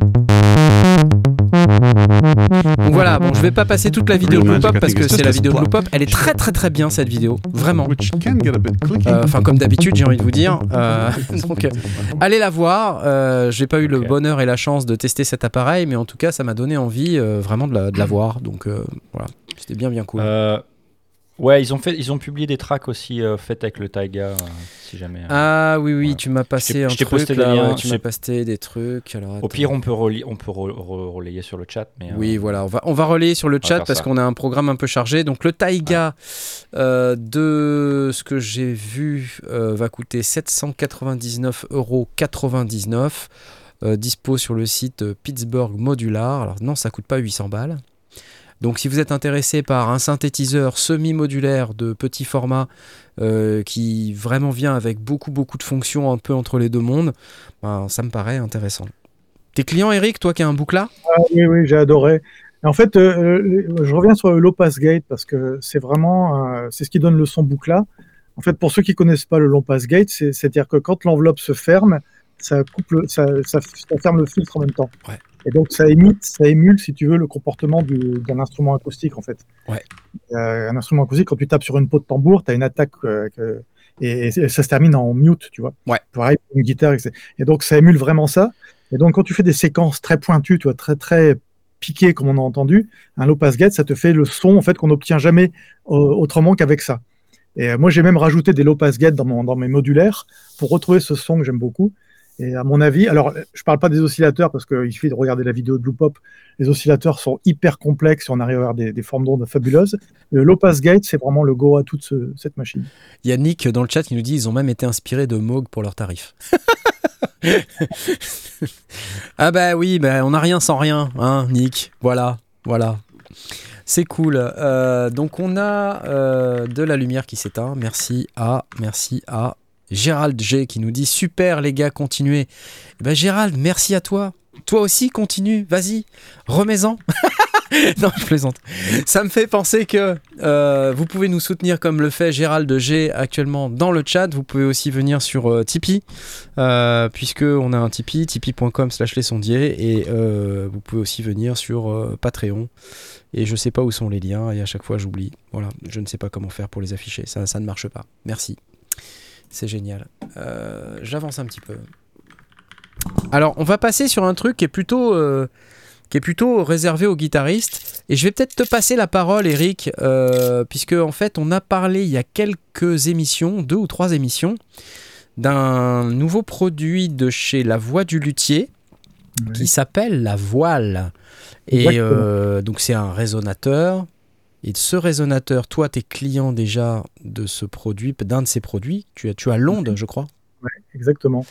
Donc voilà, bon, je vais pas passer toute la vidéo Blue Pop parce que c'est la vidéo de Blue. Pop. Elle est très très très bien cette vidéo, vraiment. Which can get a bit clicky. Euh, Enfin, comme d'habitude, j'ai envie de vous dire. Euh, donc, euh, allez la voir. Euh, j'ai pas eu le bonheur et la chance de tester cet appareil, mais en tout cas, ça m'a donné envie euh, vraiment de la, de la voir. Donc euh, voilà, c'était bien bien cool. Euh, ouais, ils ont, fait, ils ont publié des tracks aussi euh, faits avec le Taiga, euh, si jamais. euh. Ah oui, oui, Ouais. tu m'as passé un je t'ai truc. posté là, liens, tu m'as posté des trucs. Alors, Au pire, on peut, reli- on peut re- re- relayer sur le chat. Mais, euh, Oui, voilà, on va, on va relayer sur le chat parce qu'on a un programme un peu chargé. Donc le Taiga, euh, de ce que j'ai vu, euh, va coûter 799,99 euros. Euh, dispo sur le site euh, Pittsburgh Modular. Alors non, ça coûte pas 800 balles. Donc si vous êtes intéressé par un synthétiseur semi-modulaire de petit format euh, qui vraiment vient avec beaucoup beaucoup de fonctions un peu entre les deux mondes, ben, ça me paraît intéressant. Tes clients, Eric, toi qui as un boucla Ah oui, oui, j'ai adoré. En fait, euh, euh, je reviens sur le low pass gate parce que c'est vraiment, euh, c'est ce qui donne le son boucla. En fait, pour ceux qui connaissent pas le low pass gate, c'est- c'est-à-dire que quand l'enveloppe se ferme, ça coupe, le, ça, ça- ça ferme le filtre en même temps. Ouais. Et donc ça imite, ça émule, si tu veux, le comportement du- d'un instrument acoustique en fait. Ouais. Euh, un instrument acoustique, quand tu tapes sur une peau de tambour, tu as une attaque euh, que- et, et ça se termine en mute, tu vois. Ouais. Pareil pour une guitare. etc. Et donc ça émule vraiment ça. Et donc quand tu fais des séquences très pointues, tu vois, très très piquées comme on a entendu, un low pass gate, ça te fait le son en fait qu'on n'obtient jamais euh, autrement qu'avec ça. Et euh, moi j'ai même rajouté des low pass dans, mon, dans mes modulaires pour retrouver ce son que j'aime beaucoup. Et à mon avis, alors je parle pas des oscillateurs parce qu'il suffit de regarder la vidéo de Blue Pop. Les oscillateurs sont hyper complexes et on arrive à avoir des, formes d'ondes fabuleuses. Le low pass gate, c'est vraiment le go à toute ce- cette machine. Il y a Nick dans le chat qui nous dit ils ont même été inspirés de Moog pour leurs tarifs. ah bah oui, bah on n'a rien sans rien, hein, Nick. Voilà, voilà. C'est cool. Euh, donc on a euh, de la lumière qui s'éteint. Merci à, merci à Gérald G qui nous dit super les gars, continuez. Eh ben Gérald, merci à toi. Toi aussi, continue. Vas-y, remets-en. non, je plaisante. Ça me fait penser que euh, vous pouvez nous soutenir comme le fait Gérald G actuellement dans le chat. Vous pouvez aussi venir sur euh, Tipeee, euh, puisque on a un Tipeee, tipeee.com slash les sondiers, et euh, vous pouvez aussi venir sur Patreon. Et je sais pas où sont les liens, et à chaque fois j'oublie. Voilà, je ne sais pas comment faire pour les afficher. Ça, ça ne marche pas. Merci. C'est génial. Euh, J'avance un petit peu. Alors, on va passer sur un truc qui est plutôt, euh, qui est plutôt réservé aux guitaristes. Et je vais peut-être te passer la parole, Eric, euh, puisque en fait, on a parlé il y a quelques émissions, deux ou trois émissions, d'un nouveau produit de chez La Voix du Luthier qui s'appelle la voile. Et donc, c'est un résonateur. Et ce résonateur, toi, t'es client déjà de ce produit, d'un de ces produits. Tu as, tu as l'onde, je crois. Exactement.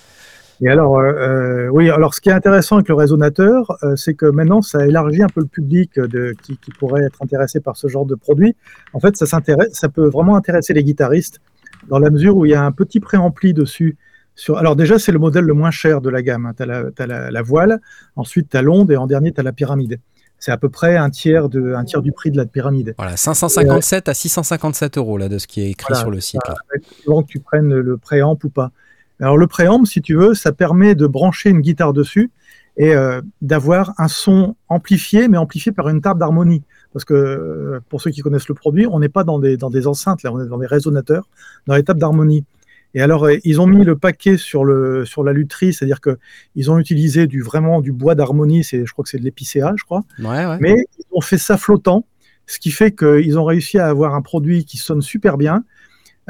Et alors, euh, euh, oui, alors ce qui est intéressant avec le résonateur, euh, c'est que maintenant, ça élargit un peu le public de, qui, qui pourrait être intéressé par ce genre de produit. En fait, ça, ça peut vraiment intéresser les guitaristes dans la mesure où il y a un petit préampli dessus. Sur, alors déjà, c'est le modèle le moins cher de la gamme. Tu as, la, t'as la, la voile, ensuite tu as l'onde et en dernier, tu as la pyramide. C'est à peu près un tiers, de, un tiers du prix de la pyramide. Voilà, 557 à 657 euros là, de ce qui est écrit Voilà, sur le site. là. suivant que tu prennes le préamp ou pas. Alors le préamp, si tu veux, ça permet de brancher une guitare dessus et euh, d'avoir un son amplifié, mais amplifié par une table d'harmonie. Parce que euh, pour ceux qui connaissent le produit, on n'est pas dans des, dans des enceintes, là, on est dans des résonateurs, dans les tables d'harmonie. Et alors, euh, ils ont mis le paquet sur, le, sur la lutherie, c'est-à-dire qu'ils ont utilisé du, vraiment du bois d'harmonie, je crois que c'est de l'épicéa, je crois. Ouais, ouais. Mais ils ont fait ça flottant, ce qui fait qu'ils ont réussi à avoir un produit qui sonne super bien,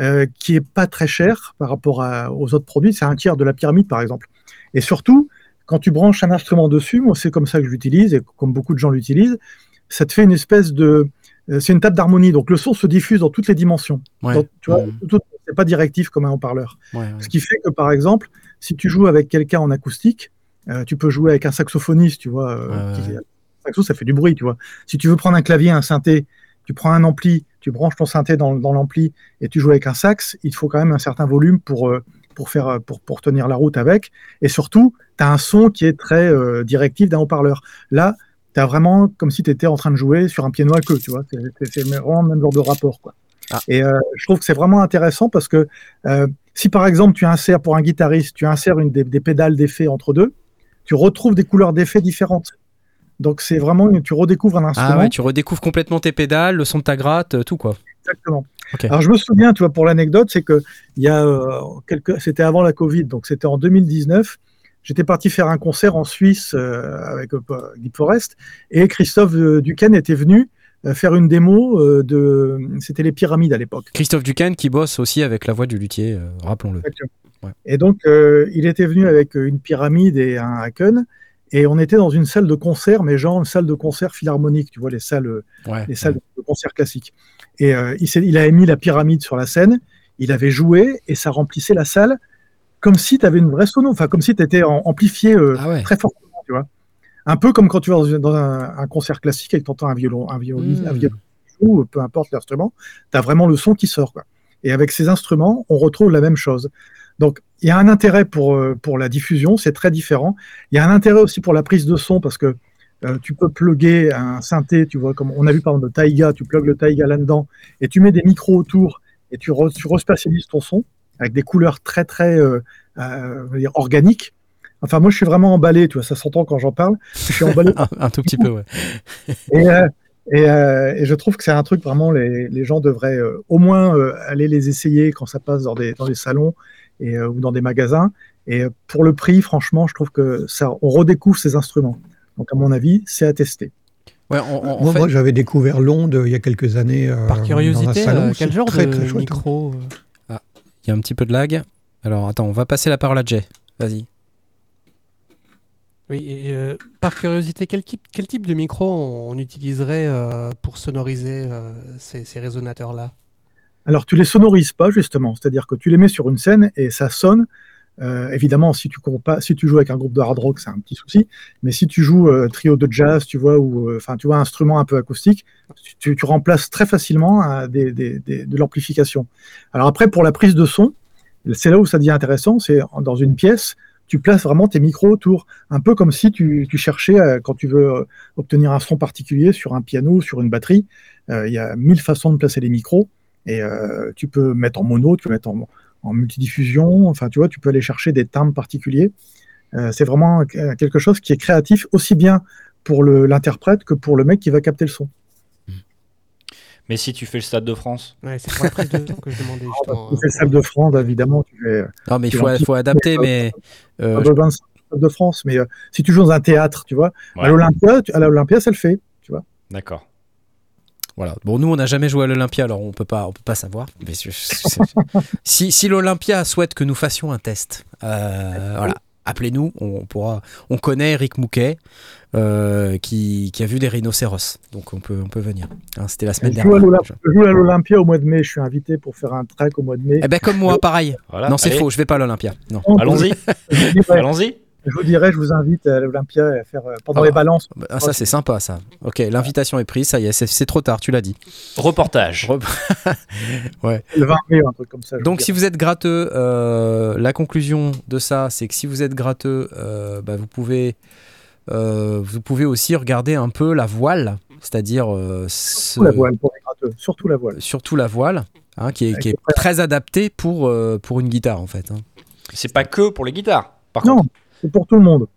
euh, qui est pas très cher par rapport à- aux autres produits. C'est un tiers de la pyramide, par exemple. Et surtout, quand tu branches un instrument dessus, moi c'est comme ça que je l'utilise et comme beaucoup de gens l'utilisent, ça te fait une espèce de euh, c'est une table d'harmonie, donc le son se diffuse dans toutes les dimensions. Ouais. Tu vois, tout- c'est pas directif comme un haut-parleur. Ouais, ouais. Ce qui fait que, par exemple, si tu joues avec quelqu'un en acoustique, euh, tu peux jouer avec un saxophoniste, tu vois. euh, qui- saxo, ça fait du bruit, tu vois. Si tu veux prendre un clavier, un synthé, tu prends un ampli, tu branches ton synthé dans, dans l'ampli et tu joues avec un sax, il te faut quand même un certain volume pour, euh, pour, faire, euh, pour, pour tenir la route avec. Et surtout, tu as un son qui est très directif d'un haut-parleur. Là, tu as vraiment comme si tu étais en train de jouer sur un piano à queue, tu vois. C'est vraiment le même genre de rapport, quoi. Ah. Et euh, je trouve que c'est vraiment intéressant parce que euh, si par exemple tu insères pour un guitariste, tu insères une des, des pédales d'effet entre deux, tu retrouves des couleurs d'effet différentes. Donc c'est vraiment, une- tu redécouvres un instrument. Ah ouais, tu redécouvres complètement tes pédales, le son de ta gratte, euh, tout quoi. Exactement. Alors je me souviens, tu vois, pour l'anecdote, c'est que il y a euh, quelques, c'était avant la Covid, donc c'était en 2019. J'étais parti faire un concert en Suisse euh, avec euh, Deep Forest et Christophe Duquesne était venu faire une démo euh, de, c'était les pyramides à l'époque. Christophe Duquesne qui bosse aussi avec la voix du luthier, euh, rappelons-le. Ouais. Et donc, euh, il était venu avec euh, une pyramide et un haken, et on était dans une salle de concert, mais genre une salle de concert philharmonique, tu vois, les salles, euh, Ouais. les salles de concert classiques. Et euh, il, il avait mis la pyramide sur la scène, il avait joué, et ça remplissait la salle comme si tu avais une vraie sono, enfin, comme si tu étais amplifié euh, Ah très fortement, tu vois. Un peu comme quand tu vas dans, un, un concert classique et que tu entends un violon, un violon, Mm. un violon ou peu importe l'instrument, tu as vraiment le son qui sort. Quoi. Et avec ces instruments, on retrouve la même chose. Donc, il y a un intérêt pour, euh, pour la diffusion, c'est très différent. Il y a un intérêt aussi pour la prise de son parce que euh, tu peux plugger un synthé, tu vois, comme on a vu par exemple le Taiga, tu plugues le Taiga là-dedans et tu mets des micros autour et tu, re, tu respatialises ton son avec des couleurs très, très euh, euh, organiques. Enfin, moi, je suis vraiment emballé, tu vois, ça s'entend quand j'en parle. Je suis emballé un, un tout petit peu, ouais. et, euh, et, euh, et je trouve que c'est un truc vraiment, les, les gens devraient euh, au moins euh, aller les essayer quand ça passe dans des, dans des salons et, euh, ou dans des magasins. Et euh, pour le prix, franchement, je trouve que ça, on redécouvre ces instruments. Donc, à mon avis, c'est à tester. Ouais, on- on- en Moi, fait- moi, j'avais découvert l'onde il y a quelques années. euh, Par dans un curiosité, salon. quel genre très, de très chouette. micro euh, Il y a un petit peu de lag. Alors attends, on va passer la parole à Jay. Vas-y. Oui, euh, par curiosité, quel type, de micro on, utiliserait euh, pour sonoriser euh, ces, résonateurs-là? Alors, tu les sonorises pas, justement. C'est-à-dire que tu les mets sur une scène et ça sonne. Évidemment, si tu, joues avec un groupe de hard rock, c'est un petit souci. Mais si tu joues trio de jazz, tu vois, ou enfin, tu vois, instrument un peu acoustique, tu, remplaces très facilement des- de l'amplification. Alors après, pour la prise de son, c'est là où ça devient intéressant. C'est dans une pièce, tu places vraiment tes micros autour, un peu comme si tu, cherchais euh, quand tu veux euh, obtenir un son particulier sur un piano, sur une batterie. Euh, Il y a mille façons de placer les micros. Et tu peux mettre en mono, tu peux mettre en, en multidiffusion, enfin tu vois, tu peux aller chercher des timbres particuliers. C'est vraiment quelque chose qui est créatif aussi bien pour l'interprète que pour le mec qui va capter le son. Mais si tu fais le Stade de France, Ouais, c'est pour la prise de que je demandais justement. Tu fais le Stade de France, évidemment, tu fais Non, mais il Tu faut, faut adapter, mais euh, Stade de 25 Stade de France, mais euh, si tu joues dans un théâtre, tu vois, à Ouais. l'Olympia, tu- à l'Olympia, ça le fait. d'accord. voilà. Bon, nous, on n'a jamais joué à l'Olympia, alors on peut pas, on peut pas savoir. Mais je- je- si si l'Olympia souhaite que nous fassions un test, euh, voilà, appelez-nous. On pourra. On connaît Eric Mouquet, euh, qui, qui a vu des rhinocéros, donc on peut, on peut venir. Hein, C'était la semaine Je dernière. je joue à l'Olympia au mois de mai, je suis invité pour faire un trek au mois de mai. Eh ben comme moi, pareil. Voilà. non, c'est Allez, faux. Je vais pas à l'Olympia. Non. Allons-y, allons-y. Je vous dirai, je vous invite à l'Olympia à faire euh, pendant Ah les bah. balances. Ah, ça c'est sympa ça. Ok, l'invitation est prise, ça y est, c'est- c'est trop tard, tu l'as dit. Reportage. Re- Le 20 mai, un truc comme ça. Donc si vous êtes gratteux, euh, la conclusion de ça, c'est que si vous êtes gratteux, euh, bah, vous pouvez, euh, vous pouvez aussi regarder un peu la voile, c'est-à-dire euh, ce- la voile pour les gratteux, surtout la voile. surtout la voile, hein, qui est, qui est très adaptée pour euh, pour une guitare en fait. hein. C'est pas que pour les guitares. Par Non, contre, c'est pour tout le monde.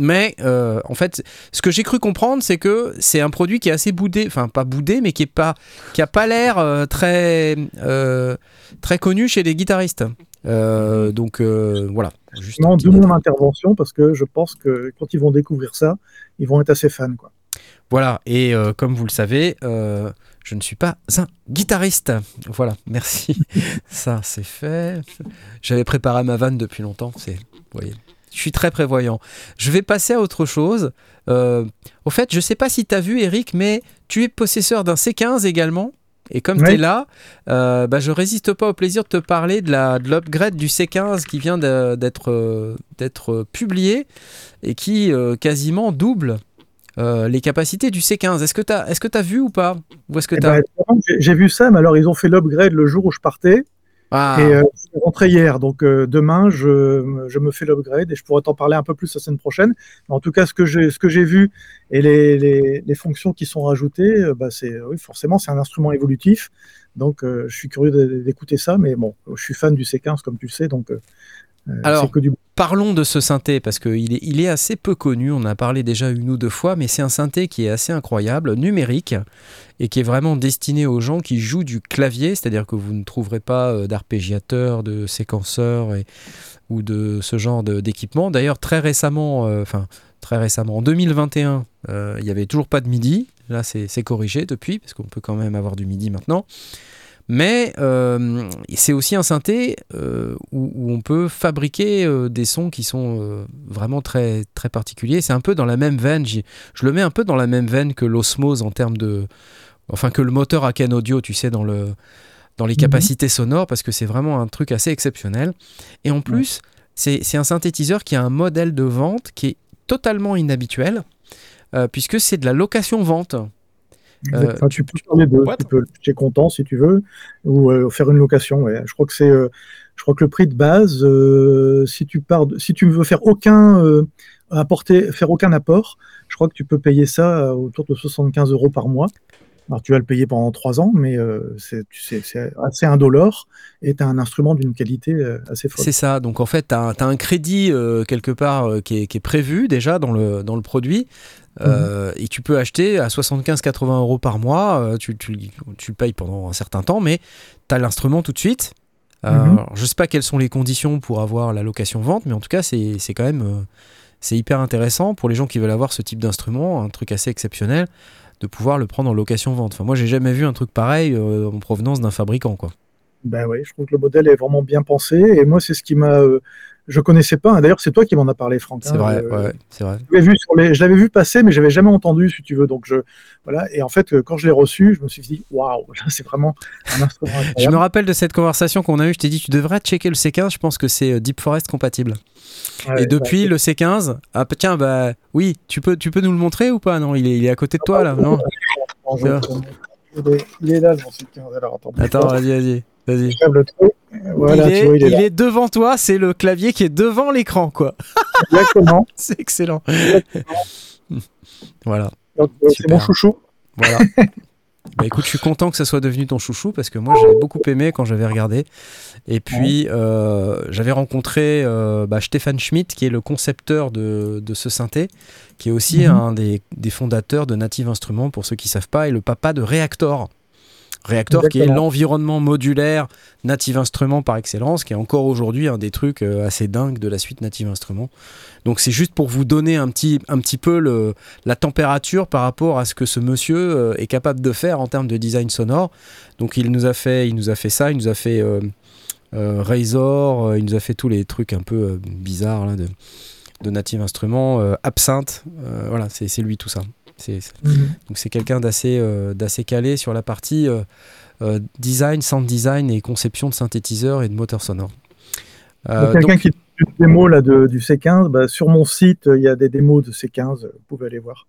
Mais euh, en fait, ce que j'ai cru comprendre, c'est que c'est un produit qui est assez boudé, enfin pas boudé, mais qui est pas, qui a pas l'air euh, très, euh, très connu chez les guitaristes. Donc voilà. Juste un Non, petit de mon intervention, parce que je pense que quand ils vont découvrir ça, ils vont être assez fans. Quoi. Voilà. Et comme vous le savez, je ne suis pas un guitariste. Voilà. Merci. Ça, c'est fait. J'avais préparé ma vanne depuis longtemps. C'est, vous voyez. Je suis très prévoyant. Je vais passer à autre chose. Euh, au fait, je sais pas si tu as vu, Eric, mais tu es possesseur d'un C15 également. Et comme Ouais. tu es là, euh, bah, je résiste pas au plaisir de te parler de la- de l'upgrade du C15 qui vient d'être euh, d'être publié et qui euh, quasiment double euh, les capacités du C15. Est-ce que tu as, est que as vu ou pas? Ou est-ce que Eh ben, J'ai vu ça, mais alors ils ont fait l'upgrade le jour où je partais. Ah, Et euh, je suis rentré hier, donc euh, demain je, je me fais l'upgrade et je pourrais t'en parler un peu plus la semaine prochaine. En tout cas, ce que j'ai vu et les, les, les fonctions qui sont rajoutées, euh, bah, oui forcément c'est un instrument évolutif. Donc euh, je suis curieux d'écouter ça, mais bon, je suis fan du C15 comme tu sais, donc euh, Alors, c'est que du Parlons de ce synthé parce qu'il est, il est assez peu connu, on en a parlé déjà une ou deux fois, mais c'est un synthé qui est assez incroyable, numérique, et qui est vraiment destiné aux gens qui jouent du clavier, c'est-à-dire que vous ne trouverez pas euh, d'arpégiateur, de séquenceur et- ou de ce genre d'équipement. D'ailleurs, très récemment, euh, enfin très récemment, en 2021, euh, il n'y avait toujours pas de MIDI, là c'est corrigé depuis, parce qu'on peut quand même avoir du MIDI maintenant. Mais euh, c'est aussi un synthé euh, où, où on peut fabriquer euh, des sons qui sont vraiment très, très particuliers. C'est un peu dans la même veine, je le mets un peu dans la même veine que l'osmose en termes de... Enfin que le moteur Aken Audio, tu sais, dans, le, dans les Mhm. capacités sonores, parce que c'est vraiment un truc assez exceptionnel. Et en plus, c'est c'est un synthétiseur qui a un modèle de vente qui est totalement inhabituel, puisque c'est de la location-vente. Euh, Enfin, tu peux faire les deux. Tu peux content si tu veux, ou euh, faire une location. ouais. Je crois que c'est, euh, je crois que le prix de base, euh, si tu pars, de- si tu veux faire aucun euh, apporter, faire aucun apport, je crois que tu peux payer ça autour de 75 euros par mois. Alors tu vas le payer pendant trois ans, mais euh, c'est assez indolore et tu as un instrument d'une qualité euh, assez folle. C'est ça. Donc en fait, tu as, un crédit euh, quelque part euh, qui, est, qui est prévu déjà dans le, dans le produit. Euh, Et tu peux acheter à 75-80 euros par mois. euh, tu, tu, tu le payes pendant un certain temps, mais tu as l'instrument tout de suite. Euh, Mhm. alors, je sais pas quelles sont les conditions pour avoir la location-vente, mais en tout cas, c'est c'est quand même euh, c'est hyper intéressant pour les gens qui veulent avoir ce type d'instrument, un truc assez exceptionnel, de pouvoir le prendre en location-vente. Enfin, moi, j'ai jamais vu un truc pareil euh, en provenance d'un fabricant, quoi. Ben oui, je trouve que le modèle est vraiment bien pensé et moi c'est ce qui m'a, euh, je connaissais pas. hein. D'ailleurs c'est toi qui m'en as parlé, Franck. C'est hein. vrai, Euh, ouais, c'est vrai. Je l'avais vu, les... passer, mais j'avais jamais entendu, si tu veux. Donc, je... voilà. Et en fait, euh, quand je l'ai reçu, je me suis dit, waouh, c'est vraiment un instrument Je me rappelle de cette conversation qu'on a eue. Je t'ai dit, tu devrais checker le C15. Je pense que c'est euh, Deep Forest compatible. Ouais, Et depuis ouais. le C15, ah tiens, bah oui, tu peux, tu peux nous le montrer ou pas? Non, il est, il est à côté de toi là. Non? Il, est... là, le Monster 15. Alors, attends. Attends, vas-y, vas-y, vas-y. Voilà, il, est, tu vois, il est il là. est devant toi. C'est le clavier qui est devant l'écran, quoi. Exactement. C'est excellent. voilà, euh, c'est Super. mon chouchou. voilà. Bah écoute, je suis content que ça soit devenu ton chouchou parce que moi j'avais beaucoup aimé quand j'avais regardé. Et puis euh, j'avais rencontré euh, bah, Stéphane Schmidt qui est le concepteur de, de ce synthé, qui est aussi Mhm. un des, des fondateurs de Native Instruments pour ceux qui savent pas, et le papa de Reactor. Reactor qui est l'environnement modulaire Native Instruments par excellence, qui est encore aujourd'hui un des trucs euh, assez dingues de la suite Native Instruments. Donc c'est juste pour vous donner un petit, un petit peu le, la température par rapport à ce que ce monsieur euh, est capable de faire en termes de design sonore. Donc il nous a fait, il nous a fait ça, il nous a fait euh, euh, Razor, il nous a fait tous les trucs un peu euh, bizarres là, de, de Native Instruments, Absinthe, voilà, c'est c'est lui tout ça. Mhm. donc c'est quelqu'un d'assez euh, d'assez calé sur la partie euh, euh, design, sound design et conception de synthétiseurs et de moteurs sonores. Quelqu'un donc- qui fait une démo là, de, du C15, bah, sur mon site, il y a des démos de C15, vous pouvez aller voir.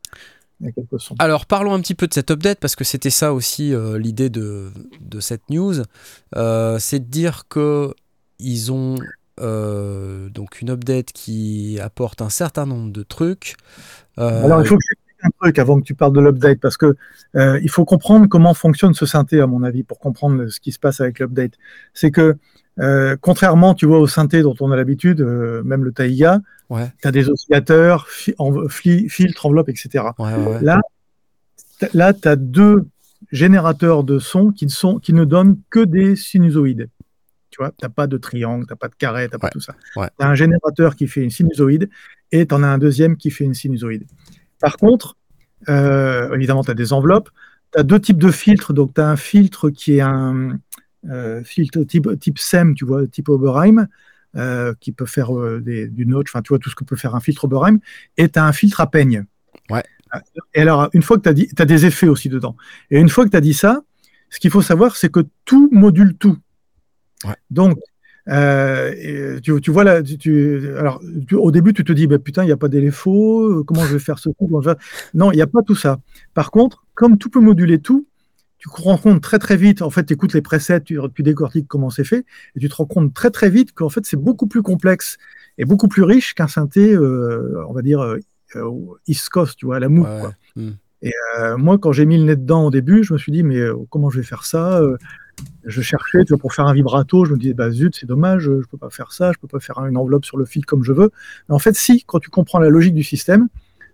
Alors parlons un petit peu de cette update parce que c'était ça aussi euh, l'idée de, de cette news. Euh, c'est de dire que ils ont euh, donc une update qui apporte un certain nombre de trucs. Alors, il faut que truc avant que tu parles de l'update, parce que euh, il faut comprendre comment fonctionne ce synthé, à mon avis, pour comprendre ce qui se passe avec l'update. C'est que, euh, contrairement, tu vois, au synthé dont on a l'habitude, euh, même le Taiga, Ouais. tu as des oscillateurs, fi- en- filtres, enveloppes, etc. ouais, ouais, ouais. Là, là tu as deux générateurs de son qui ne, sont, qui ne donnent que des sinusoïdes. Tu vois, tu pas de triangle, tu pas de carré, tu pas Ouais, tout ça. Tu as un générateur qui fait une sinusoïde et tu en as un deuxième qui fait une sinusoïde. Par contre, euh, évidemment, tu as des enveloppes. Tu as deux types de filtres. Donc, tu as un filtre qui est un euh, filtre type, type SEM, tu vois, type Oberheim, euh, qui peut faire des, du notch, enfin tu vois tout ce que peut faire un filtre Oberheim, et tu as un filtre à peigne. Ouais. Et alors, une fois que tu as dit, tu as des effets aussi dedans. Et une fois que tu as dit ça, ce qu'il faut savoir, c'est que tout module tout. Ouais. Donc, euh, et tu, tu vois là, tu, tu- alors tu- au début tu te dis bah, putain il n'y a pas d'éléphant, euh, comment je vais faire ce coup faire? Non, il n'y a pas tout ça. Par contre, comme tout peut moduler tout, tu te rends compte très très vite. En fait, tu écoutes les presets, tu, décortiques comment c'est fait, et tu te rends compte très très vite qu'en fait c'est beaucoup plus complexe et beaucoup plus riche qu'un synthé, euh, on va dire euh, euh, East Coast, tu vois, à la mou. Ouais, quoi. ouais. Hmm. Euh, moi, quand j'ai mis le nez dedans au début, je me suis dit, mais euh, comment je vais faire ça Euh, Je cherchais tu vois, pour faire un vibrato, je me disais, bah zut, c'est dommage, je peux pas faire ça, je peux pas faire une enveloppe sur le fil comme je veux. Mais en fait, si, quand tu comprends la logique du système,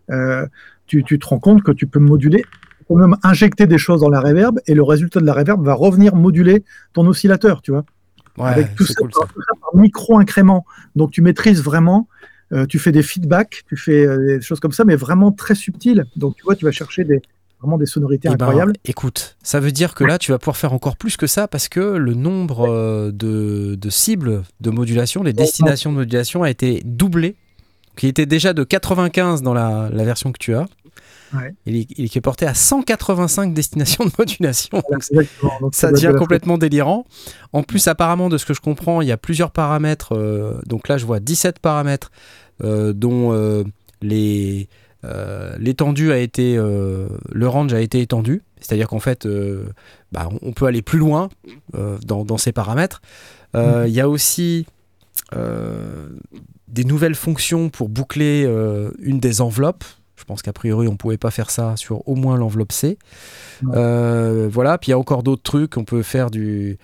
euh, tu, tu te rends compte que tu peux moduler, tu peux même injecter des choses dans la reverb, et le résultat de la reverb va revenir moduler ton oscillateur, tu vois Ouais, avec tout c'est ça, cool ça. tout ça par micro-incrément. Donc tu maîtrises vraiment, euh, tu fais des feedbacks, tu fais euh, des choses comme ça, mais vraiment très subtiles. Donc tu vois, tu vas chercher des, vraiment des sonorités Eh ben, incroyables. écoute, ça veut dire que là, tu vas pouvoir faire encore plus que ça parce que le nombre euh, de, de cibles de modulation, les destinations de modulation a été doublé. Qui était déjà de 95 dans la, la version que tu as. Ouais. Il, est, il est porté à 185 destinations de modulation. Donc, ça devient complètement délirant. En plus, apparemment, de ce que je comprends, il y a plusieurs paramètres. euh, donc là, je vois 17 paramètres, euh, dont euh, les, l'étendue a été, euh, le range a été étendu. C'est-à-dire qu'en fait, euh, bah, on- peut aller plus loin euh, dans, dans ces paramètres. Euh, Il y a aussi euh, des nouvelles fonctions pour boucler euh, une des enveloppes. Je pense qu'a priori, on ne pouvait pas faire ça sur au moins l'enveloppe C. Euh, voilà, puis il y a encore d'autres trucs. On peut faire du.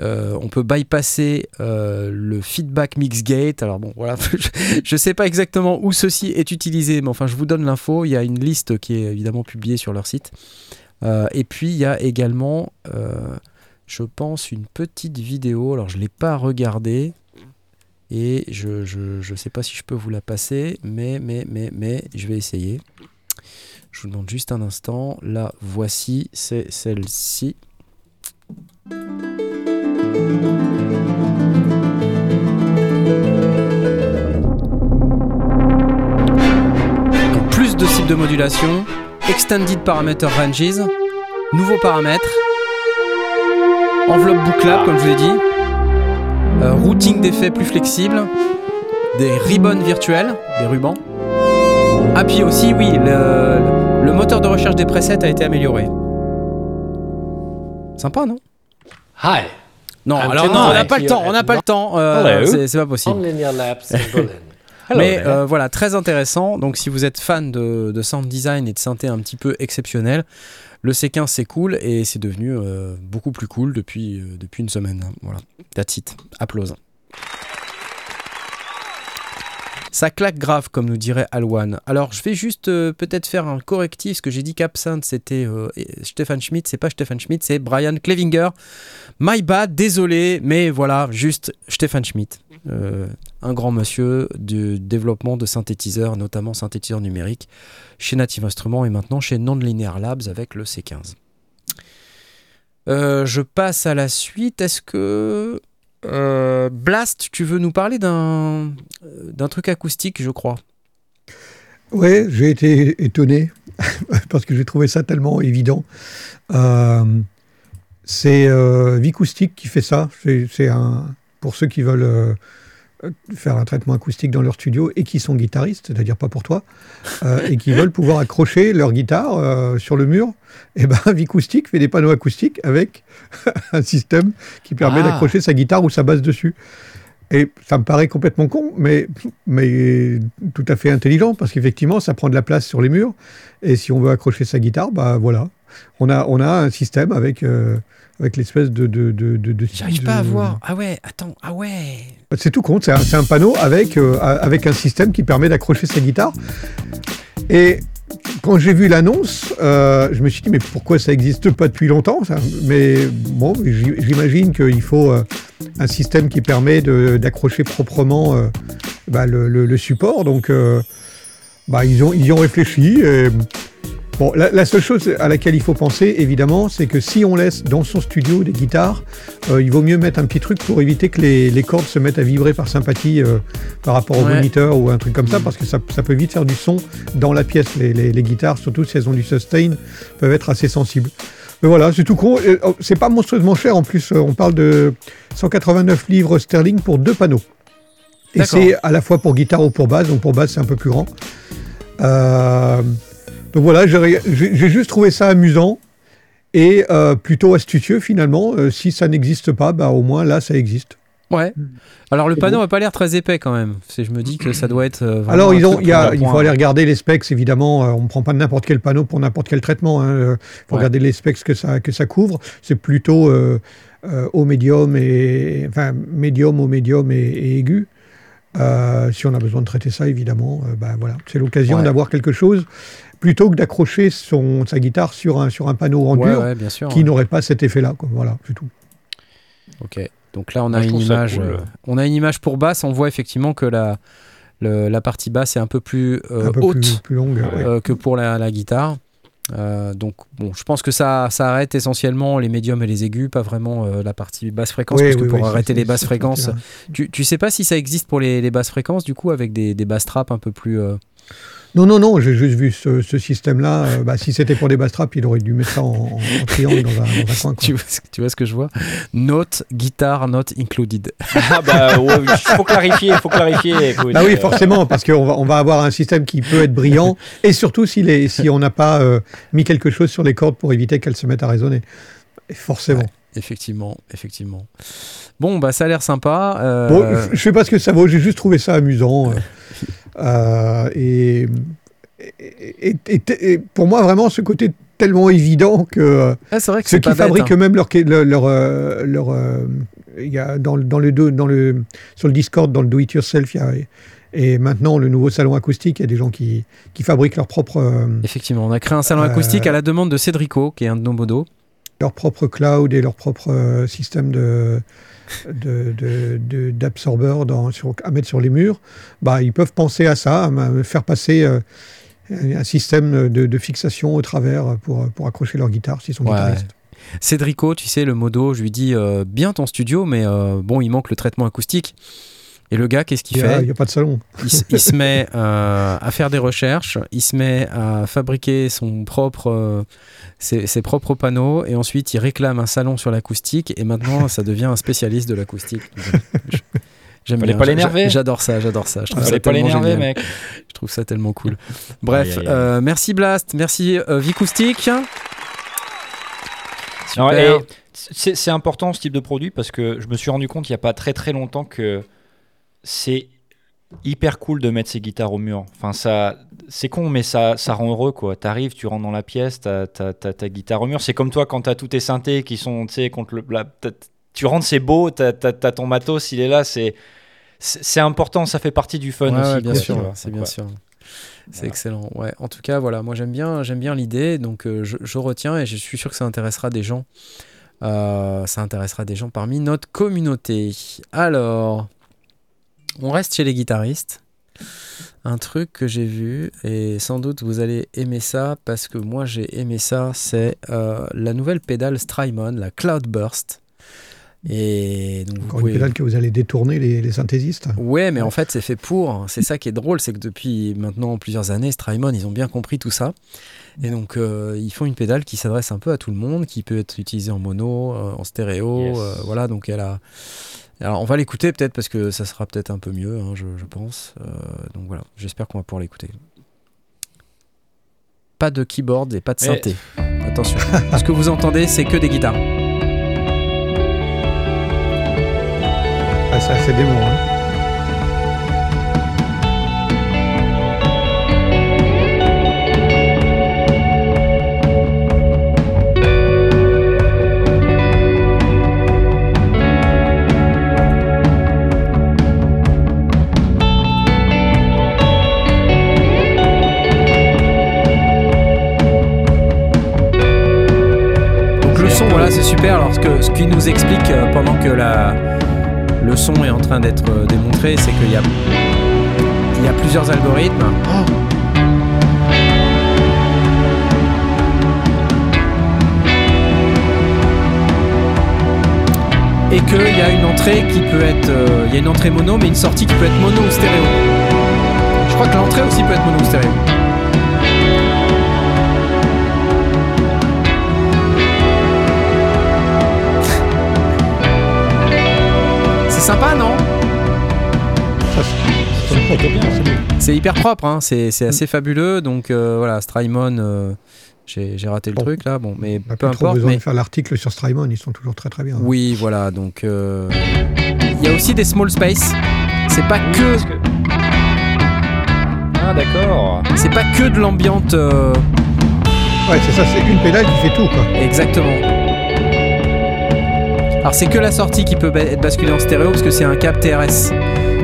Euh, on peut bypasser euh, le feedback mix gate. Alors bon, voilà, je ne sais pas exactement où ceci est utilisé, mais enfin, je vous donne l'info. Il y a une liste qui est évidemment publiée sur leur site. Euh, et puis, il y a également, je pense, une petite vidéo. Alors, je ne l'ai pas regardée. Et je, je sais pas si je peux vous la passer, mais, mais, mais, mais, je vais essayer. Je vous demande juste un instant. La voici, c'est celle-ci. Plus de cibles de modulation, Extended Parameter Ranges, nouveaux paramètres, enveloppe bouclable, comme je vous ai dit, euh, routing d'effets plus flexible, des ribbons virtuels, des rubans. Ah, puis aussi, oui, le moteur de recherche des presets a été amélioré. Sympa, non? Hi, Non, I'm alors non, on n'a pas le temps, on n'a pas le temps, euh, Hello. c'est pas possible. Mais there. euh, voilà, très intéressant. Donc si vous êtes fan de, de sound design et de synthé un petit peu exceptionnel, le C15 c'est cool et c'est devenu euh, beaucoup plus cool depuis, euh, depuis une semaine. Voilà, that's it. Applause. Ça claque grave, comme nous dirait Alwan. Alors, je vais juste euh, peut-être faire un correctif. Ce que j'ai dit qu'Absinthe, c'était euh, Stefan Schmidt. C'est pas Stefan Schmidt, c'est Brian Klevinger. My bad, désolé, mais voilà, juste Stefan Schmidt. Euh, un grand monsieur du développement de synthétiseurs, notamment synthétiseurs numériques, chez Native Instruments et maintenant chez Non-Linear Labs avec le C15. Euh, je passe à la suite. Est-ce que euh, Blast, tu veux nous parler d'un truc acoustique, je crois Ouais, j'ai été étonné parce que j'ai trouvé ça tellement évident. Euh, c'est euh, Vicoustic qui fait ça. C'est pour ceux qui veulent euh, faire un traitement acoustique dans leur studio et qui sont guitaristes, c'est-à-dire pas pour toi, euh, et qui veulent pouvoir accrocher leur guitare euh, sur le mur. Et ben Vicoustic fait des panneaux acoustiques avec un système qui permet Ah. d'accrocher sa guitare ou sa basse dessus. Et ça me paraît complètement con, mais, mais tout à fait intelligent, parce qu'effectivement, ça prend de la place sur les murs. Et si on veut accrocher sa guitare, bah voilà. On a, on a un système avec, euh, avec l'espèce de. de, de, de- de- J'arrive pas à voir. Ah ouais, attends, ah ouais. C'est tout con, c'est un, panneau avec, euh, avec un système qui permet d'accrocher sa guitare. Et quand j'ai vu l'annonce, euh, je me suis dit, mais pourquoi ça n'existe pas depuis longtemps Mais bon, j'imagine qu'il faut euh, un système qui permet d'accrocher proprement bah, le, support. Donc, bah, ils, ont, ils y ont réfléchi. Et, Bon, la, la seule chose à laquelle il faut penser, évidemment, c'est que si on laisse dans son studio des guitares, euh, il vaut mieux mettre un petit truc pour éviter que les, les cordes se mettent à vibrer par sympathie euh, par rapport au Ouais. moniteur ou un truc comme ça, parce que ça, ça peut vite faire du son dans la pièce. Les, les- les guitares, surtout si elles ont du sustain, peuvent être assez sensibles. Mais voilà, c'est tout con. Euh, oh, C'est pas monstrueusement cher en plus. euh, On parle de 189 livres sterling pour deux panneaux. Et c'est à la fois pour guitare ou pour basse. Donc pour basse, c'est un peu plus grand. Euh, donc voilà, j'ai juste trouvé ça amusant et euh, plutôt astucieux finalement. Euh, si ça n'existe pas, bah, au moins là, ça existe. Ouais. Alors le panneau n'a pas l'air très épais quand même. C'est- Je me dis que ça doit être. euh, vraiment Alors, ils ont, il, y a- pour il point. faut aller regarder les specs, évidemment. euh, on ne prend pas n'importe quel panneau pour n'importe quel traitement. hein. Il faut Ouais. regarder les specs que ça, que ça couvre. C'est plutôt euh, euh, au médium et enfin médium au médium et, et aigu. Euh, si on a besoin de traiter ça, évidemment, euh, bah, voilà, c'est l'occasion Ouais. d'avoir quelque chose plutôt que d'accrocher son sa guitare sur un sur un panneau en Ouais, dur ouais, bien sûr. qui ouais. n'aurait pas cet effet-là. quoi. Voilà, c'est tout. Ok. Donc là, on a une image. cool. euh, on a une image pour basse. On voit effectivement que la le- la partie basse est un peu plus euh, un peu haute plus, plus longue. ouais. euh, que pour la, la guitare. Euh, donc bon, je pense que ça, ça arrête essentiellement les médiums et les aigus, pas vraiment euh, la partie basse fréquence, Oui, parce que oui, pour oui, arrêter les basses fréquences, tu, tu sais pas si ça existe pour les, les basses fréquences, du coup, avec des, des basses trappes un peu plus... euh, Non, non, non, j'ai juste vu ce, ce système-là. euh, bah, si c'était pour des bass traps, il aurait dû mettre ça en, en- en triangle dans un, dans un coin. tu, vois, ce- tu vois ce que je vois? Note, guitare, not included. Ah bah, ouais, oui, faut clarifier, faut clarifier. écoute, Ah oui, euh, forcément, parce qu'on va, on va avoir un système qui peut être brillant, et surtout s'il est, si on n'a pas euh, mis quelque chose sur les cordes pour éviter qu'elles se mettent à résonner. Et forcément. Ouais. Effectivement, effectivement. Bon, bah ça a l'air sympa. euh, Bon, je- je sais pas ce que ça vaut, j'ai juste trouvé ça amusant. euh, et, et, et- et- et pour moi, vraiment, ce côté tellement évident que ah, c'est vrai que ceux qui fabriquent hein. eux-mêmes leur, leur, leur, euh, leur, euh, il y a dans, dans le, dans le, sur le Discord, dans le Do It Yourself, il y a, et maintenant le nouveau salon acoustique, il y a des gens qui, qui fabriquent leur propre, euh, Effectivement, on a créé un salon Euh, acoustique à la demande de Cédrico, qui est un de nos modos. leur propre cloud et leur propre euh, système de de- de- de- d'absorbeurs sur- à mettre sur les murs, bah, ils peuvent penser à ça, à faire passer euh, un système de, de fixation au travers pour, pour accrocher leur guitare s'ils sont Ouais. guitaristes. Cédrico, tu sais, le modo, je lui dis euh, bien ton studio, mais euh, bon, il manque le traitement acoustique. Et le gars, qu'est-ce qu'il n'y fait il y a pas de salon. il, se met euh, à faire des recherches, il se met à fabriquer son propre, euh, ses, ses propres panneaux, et ensuite il réclame un salon sur l'acoustique, et maintenant ça devient un spécialiste de l'acoustique. J'aime bien, pas l'énerver. J'adore ça, j'adore ça. Je trouve ça pas tellement l'énerver, mec. Je trouve ça tellement cool. Bref, Aïe, aïe, aïe. euh, merci Blast, merci euh, Vicoustique. Non, Super. et c'est c'est important ce type de produit parce que je me suis rendu compte il n'y a pas très très longtemps que c'est hyper cool de mettre ses guitares au mur. Enfin, ça, c'est con, mais ça, ça rend heureux quoi. T'arrives, tu rentres dans la pièce, t'as, t'as- t'as ta guitare au mur. C'est comme toi quand t'as tous tes synthés qui sont, tu sais, contre le, la- tu rentres, c'est beau, t'as, t'as- t'as ton matos, il est là, c'est, c'est important, ça fait partie du fun Ouais, aussi. ouais, bien quoi, sûr, tu vois. c'est bien ouais. sûr. C'est Voilà. excellent. Ouais. En tout cas, voilà, moi j'aime bien, j'aime bien l'idée, donc euh, je, je retiens et je suis sûr que ça intéressera des gens. Euh, ça intéressera des gens parmi notre communauté. Alors, on reste chez les guitaristes. Un truc que j'ai vu et sans doute vous allez aimer ça parce que moi j'ai aimé ça, c'est euh, la nouvelle pédale Strymon, la Cloudburst. Et donc vous Encore pouvez- une pédale que vous allez détourner les, les synthésistes. Ouais, mais en fait, c'est fait pour. C'est ça qui est drôle, c'est que depuis maintenant plusieurs années, Strymon, ils ont bien compris tout ça. Et donc, euh, ils font une pédale qui s'adresse un peu à tout le monde, qui peut être utilisée en mono, euh, en stéréo. Yes. euh, voilà, donc elle a. Alors, on va l'écouter peut-être parce que ça sera peut-être un peu mieux, hein, je, je pense. Euh, donc voilà, j'espère qu'on va pouvoir l'écouter. Pas de keyboard et pas de synthé. Attention. Ce que vous entendez, c'est que des guitares. Ah, c'est assez démon. hein. ce qui nous explique euh, pendant que la, le son est en train d'être euh, démontré, c'est qu'il y a, il y a plusieurs algorithmes. Et qu'il y a une entrée qui peut être. Euh, il y a une entrée mono, mais une sortie qui peut être mono ou stéréo. Je crois que l'entrée aussi peut être mono ou stéréo. Sympa, non c'est- hyper propre, hein. c'est c'est assez fabuleux. Donc euh, voilà, Strymon, euh, j'ai j'ai raté le Bon. truc là, bon, mais peu importe. besoin Mais... de faire l'article sur Strymon, ils sont toujours très très bien. Oui, voilà, donc euh, il y a aussi des small space. C'est pas que Parce que- Ah, d'accord. c'est pas que de l'ambiante euh, Ouais, c'est ça, c'est une pédale qui fait tout, quoi. exactement. Alors c'est que la sortie qui peut être basculée en stéréo parce que c'est un câble TRS.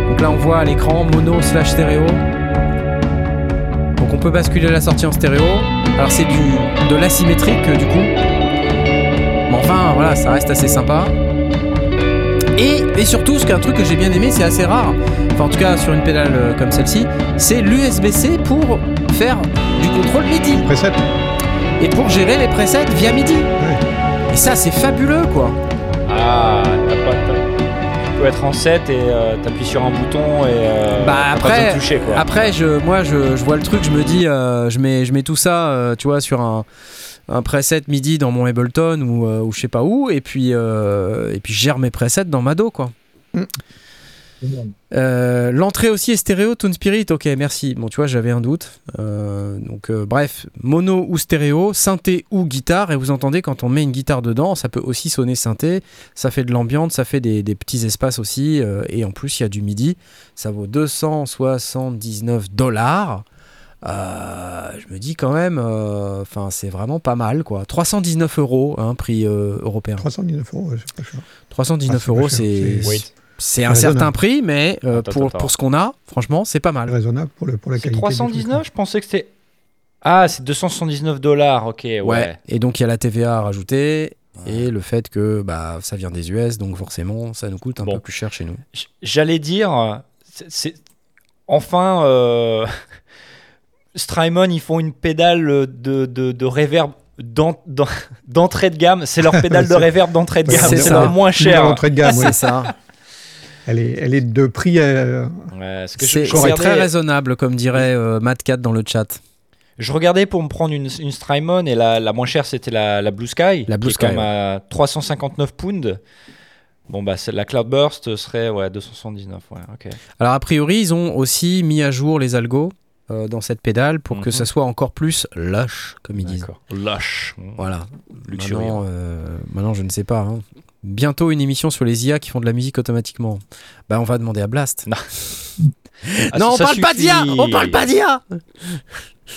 Donc là on voit à l'écran mono slash stéréo. Donc on peut basculer la sortie en stéréo. Alors c'est du de l'asymétrique du coup. Mais enfin voilà, ça reste assez sympa. Et, et surtout, ce qu'un truc que j'ai bien aimé, c'est assez rare. Enfin en tout cas sur une pédale euh, comme celle-ci, c'est l'USB-C pour faire du contrôle MIDI Preset, et pour gérer les presets via MIDI. Et ça c'est fabuleux quoi. Ah, t'as pas. t'as- Tu peux être en 7 et euh, t'appuies sur un bouton et. euh, Bah, t'as après- pas toucher, quoi. Après, je, moi, je, je vois le truc, je me dis, euh, je, mets, je mets tout ça, euh, tu vois, sur un, un preset MIDI dans mon Ableton ou, euh, ou je sais pas où, et puis, euh, et puis je gère mes presets dans ma dos, quoi. Euh, L'entrée aussi est stéréo, Tone Spirit, ok, merci. Bon, tu vois, j'avais un doute. Euh, donc, euh, bref, mono ou stéréo, synthé ou guitare, et vous entendez quand on met une guitare dedans, ça peut aussi sonner synthé, ça fait de l'ambiance, ça fait des, des petits espaces aussi, euh, et en plus, il y a du MIDI, ça vaut 279 dollars. Euh, je me dis quand même, euh, enfin, c'est vraiment pas mal, quoi. 319 euros, hein, prix euh, européen. 319 euros, ouais, c'est pas cher. 319 Ah, euros, c'est c'est- un certain prix, mais euh, Attends, pour, attends. pour ce qu'on a, franchement, c'est pas mal. raisonnable pour, le, pour la qualité. du truc, 319 Je pensais que c'était. Ah, c'est 279 dollars, ok, ouais. Ouais. Et donc il y a la TVA à rajouter et le fait que bah ça vient des US, donc forcément ça nous coûte un Bon. peu plus cher chez nous. J'allais dire, c'est- enfin euh, Strymon, ils font une pédale de, de, de reverb d'en- d'en- d'entrée de gamme. C'est leur pédale de reverb d'entrée de gamme. c'est moins cher. entrée de gamme, oui. C'est ça. Elle est, elle est de prix. euh, Ouais, C'est regardais, très raisonnable, comme dirait euh, Matt dans le chat. je regardais pour me prendre une, une Strymon et la, la moins chère c'était la, la Blue Sky. La Blue qui est Sky, comme à 359 pounds. Bon, bah, la Cloudburst serait ouais, 279. Ouais, ok. Alors a priori, ils ont aussi mis à jour les algos euh, dans cette pédale pour que Mhm. ça soit encore plus lush, comme ils disent. D'accord. Lâche. Voilà. Luxuriant. Maintenant, euh, maintenant, je ne sais pas. hein. Bientôt une émission sur les IA qui font de la musique automatiquement. Bah, on va demander à Blast. Ah, non, on ça parle pas d'IA On parle pas d'IA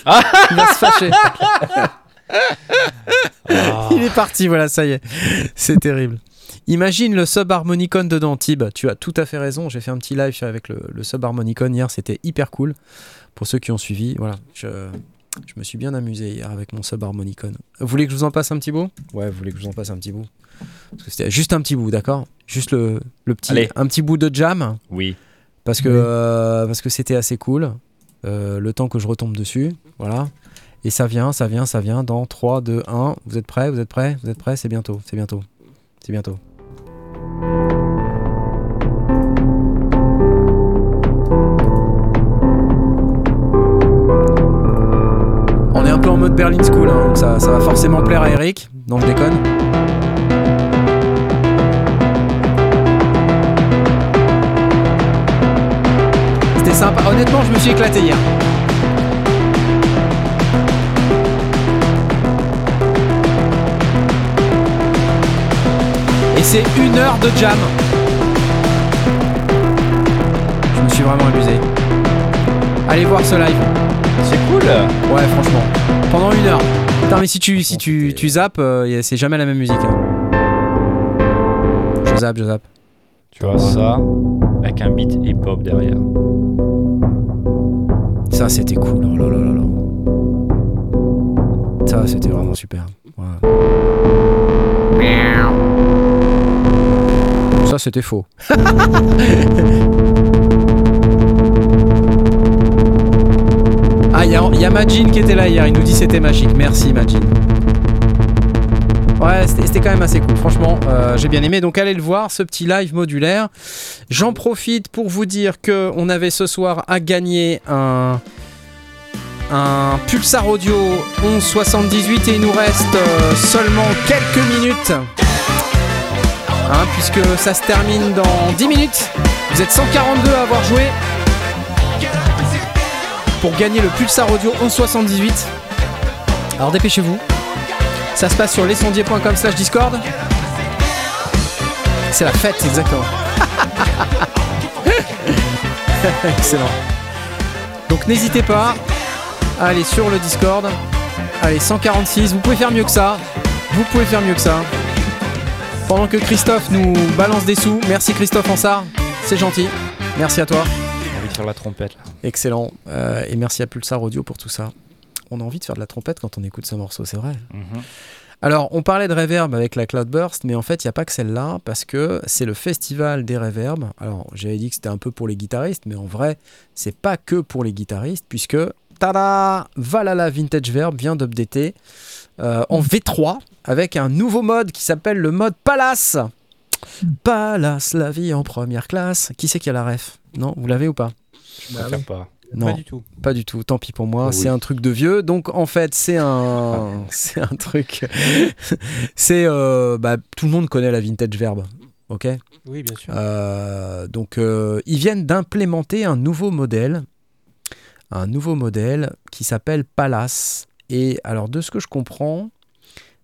Ah Il va se fâcher. Ah. Il est parti, voilà, ça y est. C'est terrible. Imagine le subharmonicon dedans, Tib. Tu as tout à fait raison. J'ai fait un petit live avec le, le subharmonicon hier. C'était hyper cool. Pour ceux qui ont suivi, voilà. Je, je me suis bien amusé hier avec mon subharmonicon. Vous voulez que je vous en passe un petit bout? Ouais, vous voulez que je vous en passe un petit bout? Parce que c'était juste un petit bout, d'accord? Juste le, le petit, Allez. un petit bout de jam? Oui. Parce que Oui. euh, parce que c'était assez cool. Euh, le temps que je retombe dessus, voilà. Et ça vient, ça vient, ça vient dans 3, 2, 1. Vous êtes prêts? Vous êtes prêts? Vous êtes prêts? C'est bientôt, c'est bientôt. C'est bientôt. En mode Berlin School, hein, donc ça, va forcément plaire à Eric. Non, je déconne. C'était sympa. Honnêtement, je me suis éclaté hier. Et c'est une heure de jam. Je me suis vraiment amusé. Allez voir ce live. Cool. Ouais, franchement. Pendant une heure. Putain, mais si tu, si tu, tu zappes, euh, c'est jamais la même musique. hein. Je zappe, je zappe. Tu vois ça avec un beat hip-hop derrière. Ça, c'était cool. Oh là là là là. Ça, c'était vraiment super. Ouais. Ça, c'était faux. ah, il y, a- il y a Majin qui était là hier. Il nous dit c'était magique. Merci, Majin. Ouais, c'était quand même assez cool. Franchement, euh, j'ai bien aimé. Donc allez le voir, ce petit live modulaire. J'en profite pour vous dire que on avait ce soir à gagner un un Pulsar Audio 1178 et il nous reste euh, seulement quelques minutes. Hein, puisque ça se termine dans 10 minutes. Vous êtes 142 à avoir joué pour gagner le Pulsar Audio 1178. Alors dépêchez-vous. Ça se passe sur lesondiers.com slash discord. C'est la fête, exactement. Excellent. Donc n'hésitez pas à aller sur le discord. Allez, 146, vous pouvez faire mieux que ça. Vous pouvez faire mieux que ça. Pendant que Christophe nous balance des sous. Merci Christophe Ansart, c'est gentil. Merci à toi. La trompette. Là. Excellent. Euh, et merci à Pulsar Audio pour tout ça. On a envie de faire de la trompette quand on écoute ce morceau, c'est vrai. Mhm. Alors, on parlait de reverb avec la Cloudburst, mais en fait, il n'y a pas que celle-là, parce que c'est le festival des reverbs. Alors, j'avais dit que c'était un peu pour les guitaristes, mais en vrai, c'est pas que pour les guitaristes, puisque, tada Valhalla Vintage Verb vient d'updater euh, en V3 avec un nouveau mode qui s'appelle le mode Palace. Palace, la vie en première classe. Qui c'est qui a la ref? Non, vous l'avez ou pas? Je préfère pas. Non, Pas du tout. pas du tout. Tant pis pour moi. Oui. C'est un truc de vieux. Donc en fait, c'est un, c'est un truc. c'est euh, bah, tout le monde connaît la vintage verb. Ok? Oui, bien sûr. Euh, donc euh, ils viennent d'implémenter un nouveau modèle, un nouveau modèle qui s'appelle Palace. Et alors de ce que je comprends,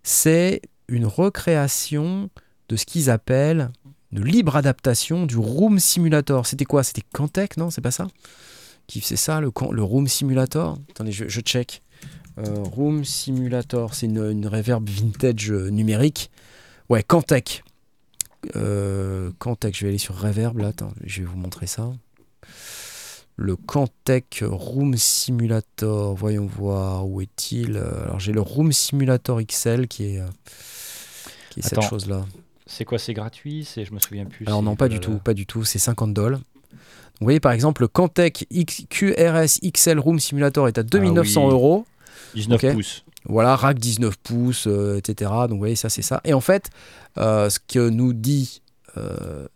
c'est une recréation de ce qu'ils appellent de libre adaptation du Room Simulator. C'était quoi? C'était Cantec, non? C'est pas ça? Qui faisait ça, le, Room Simulator? Attendez, je, je check. Euh, Room Simulator, c'est une, une reverb vintage euh, numérique. Ouais, Cantec. Euh, Cantec, je vais aller sur Reverb là, attends, je vais vous montrer ça. Le Cantec Room Simulator, voyons voir, où est-il Alors j'ai le Room Simulator XL qui est, qui est cette Attends. chose-là. C'est quoi C'est gratuit? C'est je me souviens plus. Alors non, pas du tout, pas du tout, c'est 50 dollars. Vous voyez par exemple le Cantec QRS XL Room Simulator est à 2900 Ah oui. euros. 19 Ok. pouces. Voilà, rack 19 pouces, euh, etc. Donc vous voyez, ça c'est ça. Et en fait, euh, ce que nous dit euh,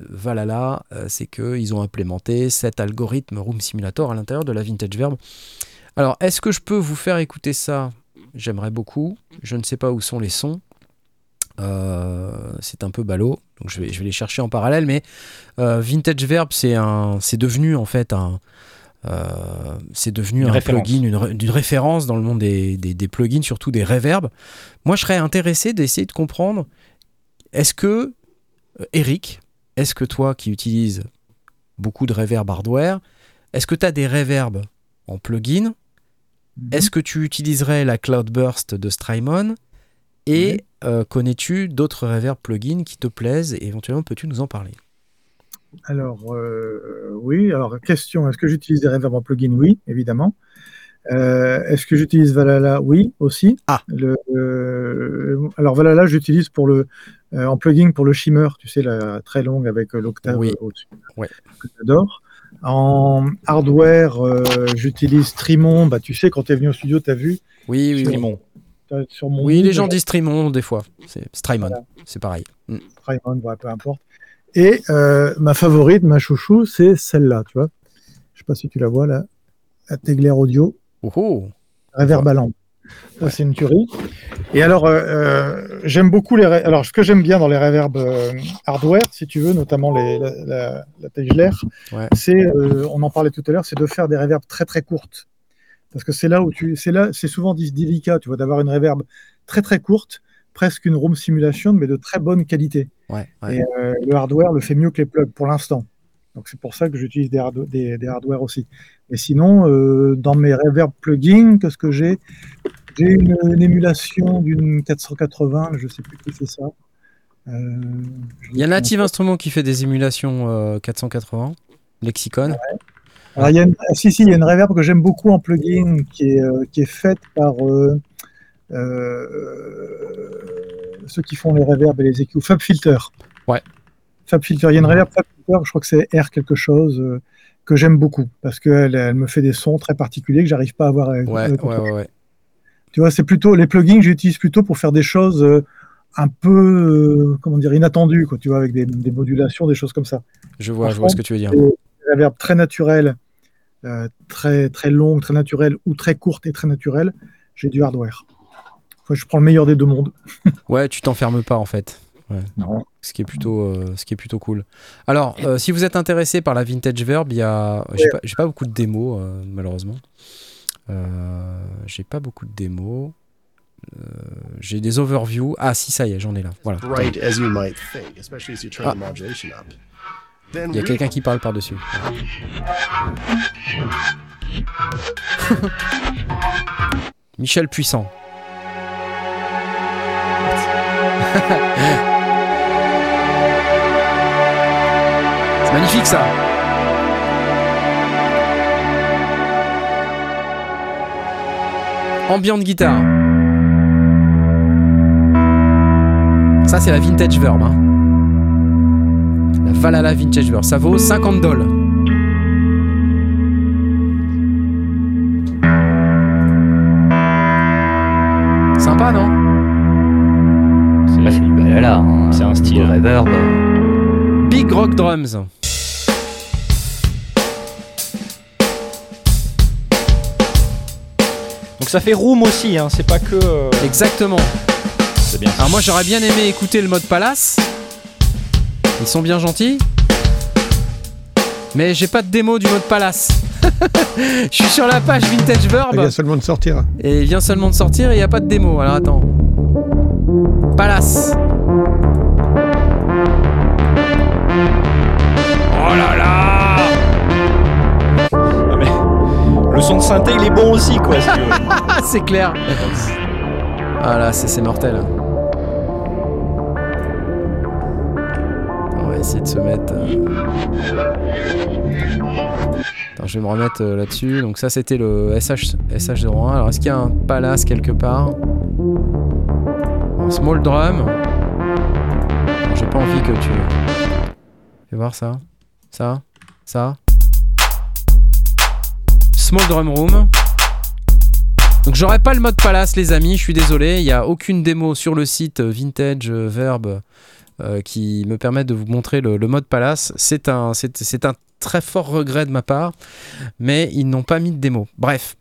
Valhalla, c'est qu'ils ont implémenté cet algorithme Room Simulator à l'intérieur de la Vintage Verb. Alors, est-ce que je peux vous faire écouter ça? J'aimerais beaucoup. Je ne sais pas où sont les sons. Euh, c'est un peu ballot, donc je vais, je vais les chercher en parallèle. Mais euh, Vintage Verb, c'est un, c'est devenu en fait un, euh, c'est devenu Une un référence. plugin, une, ré- une référence dans le monde des, des- des plugins, surtout des reverbs. Moi, je serais intéressé d'essayer de comprendre. Est-ce que euh, Eric, est-ce que toi qui utilises beaucoup de reverb hardware, est-ce que tu as des reverbs en plugin? Est-ce que tu utiliserais la Cloudburst de Strymon? Et euh, connais-tu d'autres reverb plugins qui te plaisent Et éventuellement, peux-tu nous en parler? Alors, euh, oui. Alors, question est-ce que j'utilise des reverbs en plugin? Oui, évidemment. Euh, est-ce que j'utilise Valhalla? Oui, aussi. Ah. Le, euh, alors, Valhalla, j'utilise pour le, euh, en plugin pour le shimmer, tu sais, la très longue avec l'octave Oui. au-dessus. Ouais. Que j'adore. En hardware, j'utilise Strimon. Bah, tu sais, quand tu es venu au studio, tu as vu Oui, oui, oui. Sur mon Oui, les gens disent Strimon des fois. C'est Strymon, Voilà. c'est pareil. Mm. Strymon, voilà, peu importe. Et euh, ma favorite, ma chouchou, c'est celle-là, tu vois. Je sais pas si tu la vois là, la Tegler Audio, Oh, oh. Reverb à lampe. Ça, c'est une tuerie. Et alors, euh, euh, j'aime beaucoup les. Alors, ce que j'aime bien dans les reverbs euh, hardware, si tu veux, notamment les, la, la, la Tegler, Ouais. c'est, euh, on en parlait tout à l'heure, c'est de faire des reverbs très très courtes. Parce que c'est là où tu, c'est là, c'est souvent délicat, tu vois, d'avoir une reverb très très courte, presque une room simulation, mais de très bonne qualité. Ouais, ouais. Et euh, le hardware le fait mieux que les plugs pour l'instant. Donc c'est pour ça que j'utilise des, hard- des, des hardware aussi. Et sinon, euh, dans mes reverb plugins, qu'est-ce que j'ai? J'ai une, une émulation d'une 480, je sais plus qui fait ça. Euh, Il y a Native Instruments qui fait des émulations euh, 480, Lexicon. pas. Alors, il y a une- ah, si, si, il y a une reverb que j'aime beaucoup en plugin qui est, euh, qui est faite par euh, euh, ceux qui font les reverbs et les EQ, FabFilter. Ouais. FabFilter, il y a une reverb FabFilter, je crois que c'est R quelque chose, que j'aime beaucoup parce qu'elle elle me fait des sons très particuliers que j'arrive pas à avoir. avec- Ouais, avec ouais, ouais, ouais. tu vois, c'est plutôt les plugins j'utilise plutôt pour faire des choses un peu, comment dire, inattendu, quoi, tu vois, avec des, des modulations, des choses comme ça. Je vois, je vois ce que tu veux dire. Des réverbes très naturelles, euh, très, très longues, très naturelles, ou très courtes et très naturelles, j'ai du hardware. Enfin, je prends le meilleur des deux mondes. Ouais, tu t'enfermes pas en fait. Ouais. Non. Ce qui est plutôt, euh, ce qui est plutôt cool. Alors, euh, si vous êtes intéressé par la Vintage Verb, il y a, j'ai pas, pas beaucoup de démos euh, malheureusement. Euh, j'ai pas beaucoup de démos. Euh, j'ai des overviews. Ah si, ça y est, j'en ai là. Voilà. Right as you might think, especially as you turn Ah. the modulation up. Il y a quelqu'un qui parle par dessus. Michel Puissant. C'est magnifique ça. Ambient guitare. Ça c'est la vintage verb. hein. La Valhalla Vintage Verb. Ça vaut 50 dollars. Sympa, non? Bah, c'est du Valhalla. hein. C'est un style. Reverb. euh, Big Rock Drums. Donc ça fait room aussi, hein, c'est pas que. euh, Exactement. C'est bien. Alors moi j'aurais bien aimé écouter le mode Palace. Ils sont bien gentils. Mais j'ai pas de démo du mode Palace. Je suis sur la page Vintage Il Verb vient seulement de sortir. et il vient seulement de sortir et il n'y a pas de démo. Alors attends. Palace. Oh là là Ah, mais Le son de synthé il est bon aussi quoi. c'est clair Ah là c'est c'est mortel. Essayer de se mettre... euh, je vais me remettre euh, là-dessus. Donc ça c'était le SH, SH01. Alors est-ce qu'il y a un palace quelque part? Small drum? J'ai pas envie que tu... Fais voir ça. Ça? Ça? Small drum room. Donc j'aurai pas le mode palace les amis, je suis désolé, il n'y a aucune démo sur le site euh, Vintage Verb qui me permet de vous montrer le, mode palace. C'est un, c'est, un très fort regret de ma part, mais ils n'ont pas mis de démo. Bref.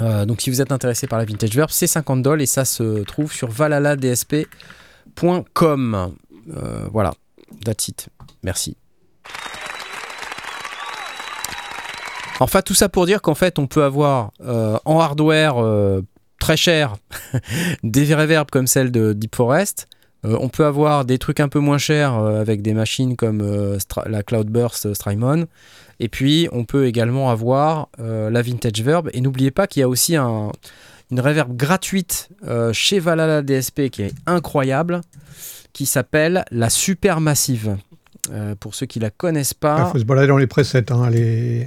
Euh, donc si vous êtes intéressé par la Vintage Verb, c'est 50 dollars et ça se trouve sur valaladsp.com. Euh, voilà, that's it. Merci. Enfin, tout ça pour dire qu'en fait, on peut avoir euh, en hardware euh, très cher des reverbs comme celle de Deep Forest. Euh, on peut avoir des trucs un peu moins chers euh, avec des machines comme euh, la Cloudburst Strymon. Et puis, on peut également avoir la Vintage Verb. Et n'oubliez pas qu'il y a aussi un- une reverb gratuite chez Valhalla DSP qui est incroyable, qui s'appelle la Supermassive. Euh, pour ceux qui la connaissent Il pas, faut se balader dans les presets. hein, les-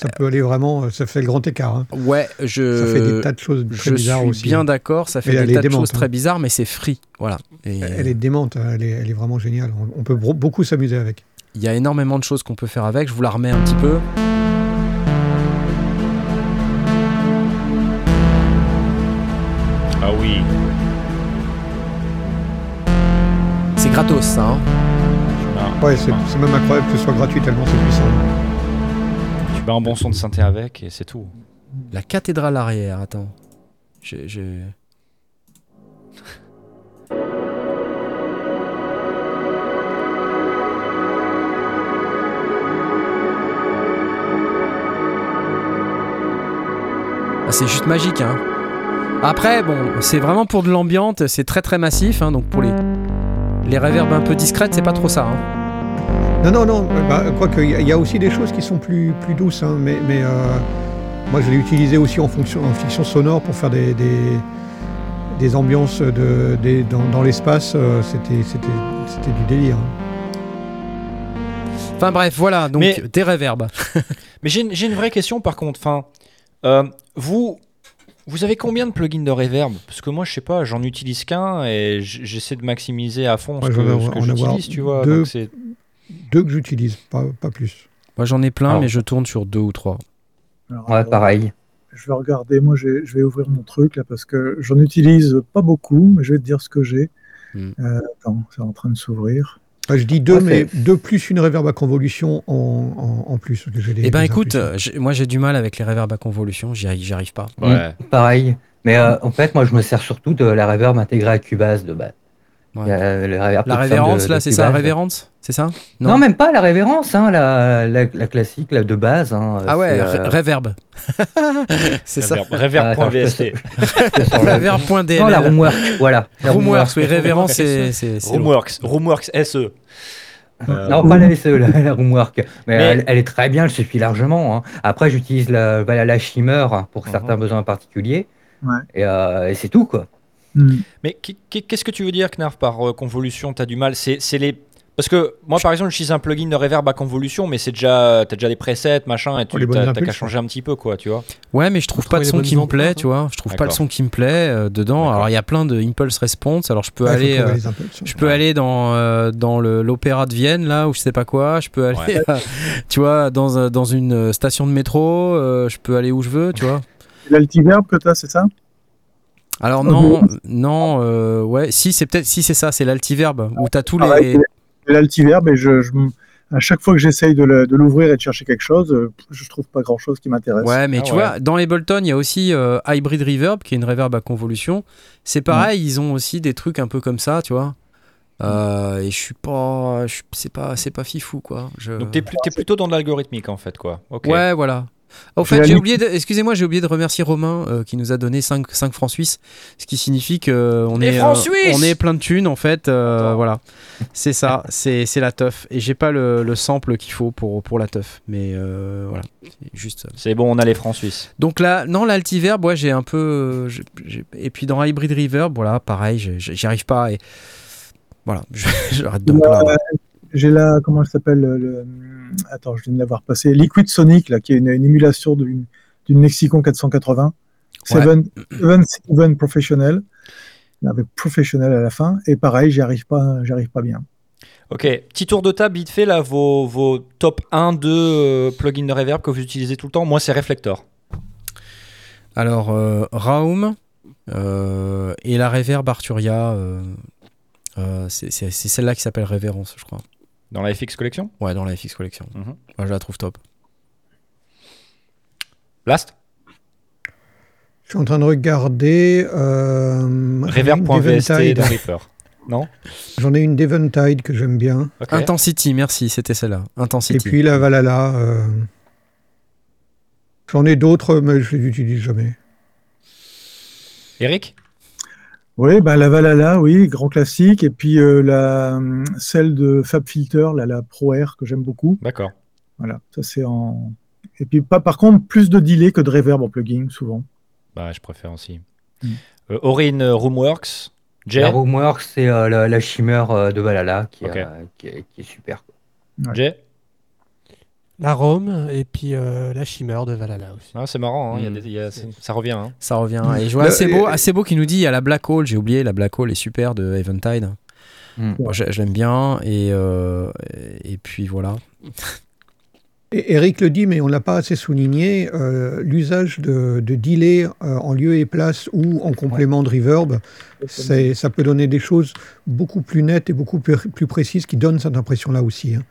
Ça peut aller vraiment, ça fait le grand écart. hein. ouais, je, Ça fait des tas de choses très je bizarres suis aussi. bien hein. d'accord, ça fait des est tas de démente, choses très hein. bizarres, mais c'est free. Voilà. Et Elle est démente, elle est, elle est vraiment géniale. On, on peut beaucoup s'amuser avec. il y a énormément de choses qu'on peut faire avec. Je vous la remets un petit peu. Ah oui. C'est gratos, ça. hein. Ouais, c'est même incroyable que ce soit gratuit tellement c'est puissant. Tu mets un bon son de synthé avec et c'est tout. La cathédrale arrière, attends. J'ai- j'ai- Ah, c'est juste magique, hein. Après, bon, c'est vraiment pour de l'ambiante, c'est très très massif, hein, donc pour les, les reverbs un peu discrètes, c'est pas trop ça. hein. Non, non, non. Bah, Quoique, il y, a- il y a aussi des choses qui sont plus, plus douces. hein, mais mais euh, moi, je l'ai utilisé aussi en, fonction, en fiction sonore pour faire des, des, des ambiances de, des- dans, dans l'espace. euh, C'était c'était- c'était du délire. hein. Enfin bref, voilà, donc Mais- des reverbs. Mais j'ai une, j'ai une vraie question par contre. Enfin, euh, vous, vous avez combien de plugins de reverb Parce que moi, je sais pas, j'en utilise qu'un et j'essaie de maximiser à fond ce que, ce que j'utilise, tu vois. deux. donc c'est- Deux que j'utilise, pas, pas plus. Moi j'en ai plein, Alors. mais je tourne sur deux ou trois. Alors, Ouais, euh, pareil. Je vais regarder, moi je vais ouvrir mon truc là parce que j'en utilise pas beaucoup, mais je vais te dire ce que j'ai. Hmm. Euh, attends, c'est en train de s'ouvrir. Ah, je dis deux, Ouais, mais deux plus une reverb à convolution en, en, en plus. Eh ben écoute, moi j'ai du mal avec les reverbs à convolution, j'y arrive, pas. Ouais. Pareil. Mais euh, en fait, moi, je me sers surtout de la reverb intégrée à Cubase de base. Ouais. Le La révérence de- là, c'est ça, la révérence C'est ça? Non. même pas la révérence, hein, la, la, la classique, la de base. hein, Ah ouais, euh, reverb. c'est ça. Sur la- Reverb.dll. Non, la Roomwork, voilà. Roomworks, oui, révérence, Roomworks, c'est. Roomworks, Roomworks SE. Euh, Non, pas la SE, la, la Roomwork. Mais, Mais- Elle, elle est très bien, elle suffit largement. hein. Après, j'utilise la, la Shimmer pour Mhm. certains besoins particuliers. Ouais. Et, euh, et c'est tout, quoi. Hmm. Mais qu'est-ce que tu veux dire, Knarf, par euh, convolution T'as du mal? C'est les. Parce que moi, par exemple, j'utilise un plugin de reverb à convolution, mais c'est déjà, t'as déjà des presets, machin, et tu Oh, t'as t'as qu'à changer un petit peu, quoi, tu vois. Ouais, mais je trouve pas de son qui me plaît, empreintes, tu vois. Je trouve pas le son qui me plaît euh, dedans. Alors il y a plein de impulse response. Alors je peux Ouais, aller, euh, je peux aller dans euh, dans l'opéra de Vienne là ou je sais pas quoi. Je peux aller, Ouais. tu vois, dans dans une station de métro. euh, je peux aller où je veux, tu vois. L'altiverb que tu as, c'est ça? Alors non, non, euh, ouais, si c'est peut-être, si c'est ça, c'est l'altiverbe où t'as tous Pareil, les. c'est L'altiverb, et je, à chaque fois que j'essaye de l'ouvrir et de chercher quelque chose, euh, je trouve pas grand-chose qui m'intéresse. Ouais, mais Ah tu ouais. vois, dans Ableton, il y a aussi euh, Hybrid Reverb, qui est une reverb à convolution. C'est pareil, ils ont aussi des trucs un peu comme ça, tu vois. Euh, et je suis pas, je- c'est pas, c'est pas fifou quoi. Je- Donc t'es plus- plutôt dans de l'algorithmique, en fait, quoi. Ouais, voilà. Au J'ai fait, j'ai oublié de, excusez-moi, j'ai oublié de remercier Romain euh, qui nous a donné 5, 5 francs suisses, ce qui signifie que on Les est, francs euh, on est plein de thunes en fait. euh, voilà, c'est ça, c'est, c'est la teuf. Et j'ai pas le, le sample qu'il faut pour, pour la teuf, mais euh, voilà, c'est juste. C'est bon, on a les francs suisses. Donc là, non, l'altiverb, ouais, j'ai un peu. euh, j'ai- j'ai- et puis dans Hybrid Reverb, voilà, pareil, j'y arrive pas. Et voilà, je- j'arrête de me plaindre. J'ai là, comment elle s'appelle le, le- Attends, je viens de l'avoir passé. Liquid Sonic, là, qui est une, une émulation d'une d'une Lexicon 480. Seven, Seven, Seven Professional. Avec Professional à la fin. Et pareil, j'y arrive pas, j'y arrive pas bien. Ok, petit tour de table, vite fait, là, vos, vos top 1, 2 euh, plugins de reverb que vous utilisez tout le temps. Moi, c'est Reflector. Alors, euh, Raum euh, et la Reverb Arturia, euh, euh, c'est celle-là qui s'appelle Révérence, je crois. Dans la FX Collection Ouais, dans la FX Collection. Mhm. Moi, je la trouve top. Last Je suis en train de regarder. Euh, Reverb.vst Deventide. de Reaper. Non J'en ai une Deventide que j'aime bien. Intensity, merci, c'était celle-là. Et Intensity. puis la Valhalla. euh, J'en ai d'autres, mais je les utilise jamais. Eric Oui, bah, la Valhalla, oui, grand classique. Et puis euh, la, hum, celle de Fab Filter, là, la Pro Air, que j'aime beaucoup. D'accord. Voilà, ça c'est en. Et puis, pas, par contre, plus de delay que de reverb en plugin, souvent. Bah, je préfère aussi. Mm. Euh, Aurine euh, Roomworks. Jay La Roomwork, c'est euh, la, la Shimmer euh, de Valhalla qui, qui, est, qui est super. Ouais. Jay? La Rome et puis euh, la Shimmer de Valhalla aussi. Ah, C'est marrant, hein, il y a Mm. des- il y a- c'est- ça revient. hein. Ça revient. Et je vois assez beau, assez beau qui nous dit il y a la Black Hole, j'ai oublié, la Black Hole est super de Eventide. Mm. Moi, je, je l'aime bien. Et, euh, et puis voilà. Et Eric le dit, mais on ne l'a pas assez souligné, euh, l'usage de, de delay euh, en lieu et place ou en complément de reverb, c'est- ça peut donner des choses beaucoup plus nettes et beaucoup plus, plus précises qui donnent cette impression-là aussi. hein.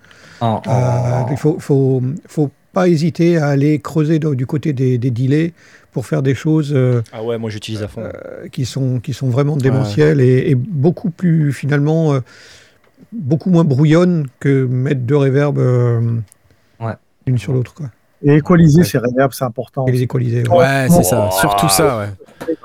En- Euh, en- il faut, faut, faut pas hésiter à aller creuser du côté des, des delays pour faire des choses euh, Ah ouais, moi j'utilise à fond. qui, sont, qui sont vraiment démentielles et, et beaucoup plus, finalement, beaucoup moins brouillonnes que mettre deux reverbs Ouais. L'une sur l'autre. quoi. Et équaliser ces reverbs, c'est important. Et les équaliser. ouais. Ouais, c'est ça. Surtout ça, ouais.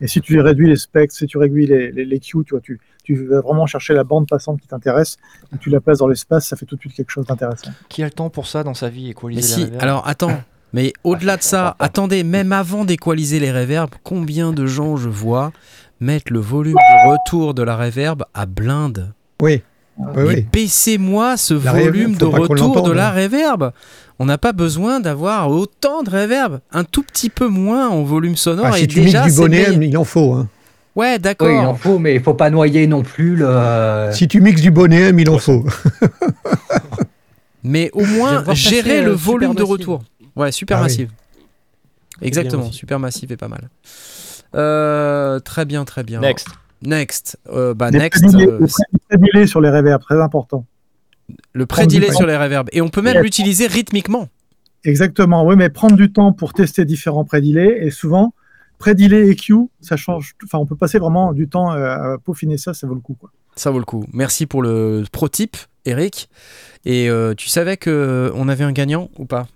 Et si tu réduis les specs, si tu réduis les, les, les cues, tu, vois, tu, tu vas vraiment chercher la bande passante qui t'intéresse, et tu la places dans l'espace, ça fait tout de suite quelque chose d'intéressant. Qui a le temps pour ça dans sa vie, équaliser alors attends. Mais au-delà de ça, attendez, même avant d'équaliser les reverbs, combien de gens je vois mettre le volume de retour de la reverb à blinde? Oui. Oui, Mais oui. baissez-moi ce La volume de retour de la hein. reverb. On n'a pas besoin d'avoir autant de reverb. Un tout petit peu moins en volume sonore. Ah, et si tu déjà, mixes du bonnet, il en faut. hein. Ouais, Oui, il en d'accord. faut, mais il faut pas noyer non plus le. Si tu mixes du bonnet, il en faut. Mais au moins, gérer passer, le euh, volume de Supermassive. retour. Ouais, super Ah oui. Exactement, super massive est pas mal. Euh, très bien, très bien. Next. Next. Euh, bah, Les next. prédilés- euh, le prédilé sur les reverbs, très important. le prédilé sur les reverbs. Et on peut même l'utiliser rythmiquement. Exactement, oui, mais prendre du temps pour tester différents prédilés et souvent prédilé EQ, ça change. Enfin, on peut passer vraiment du temps euh, à peaufiner ça, ça vaut le coup. Quoi. Ça vaut le coup. Merci pour le pro tip, Eric. Et euh, tu savais que on avait un gagnant ou pas?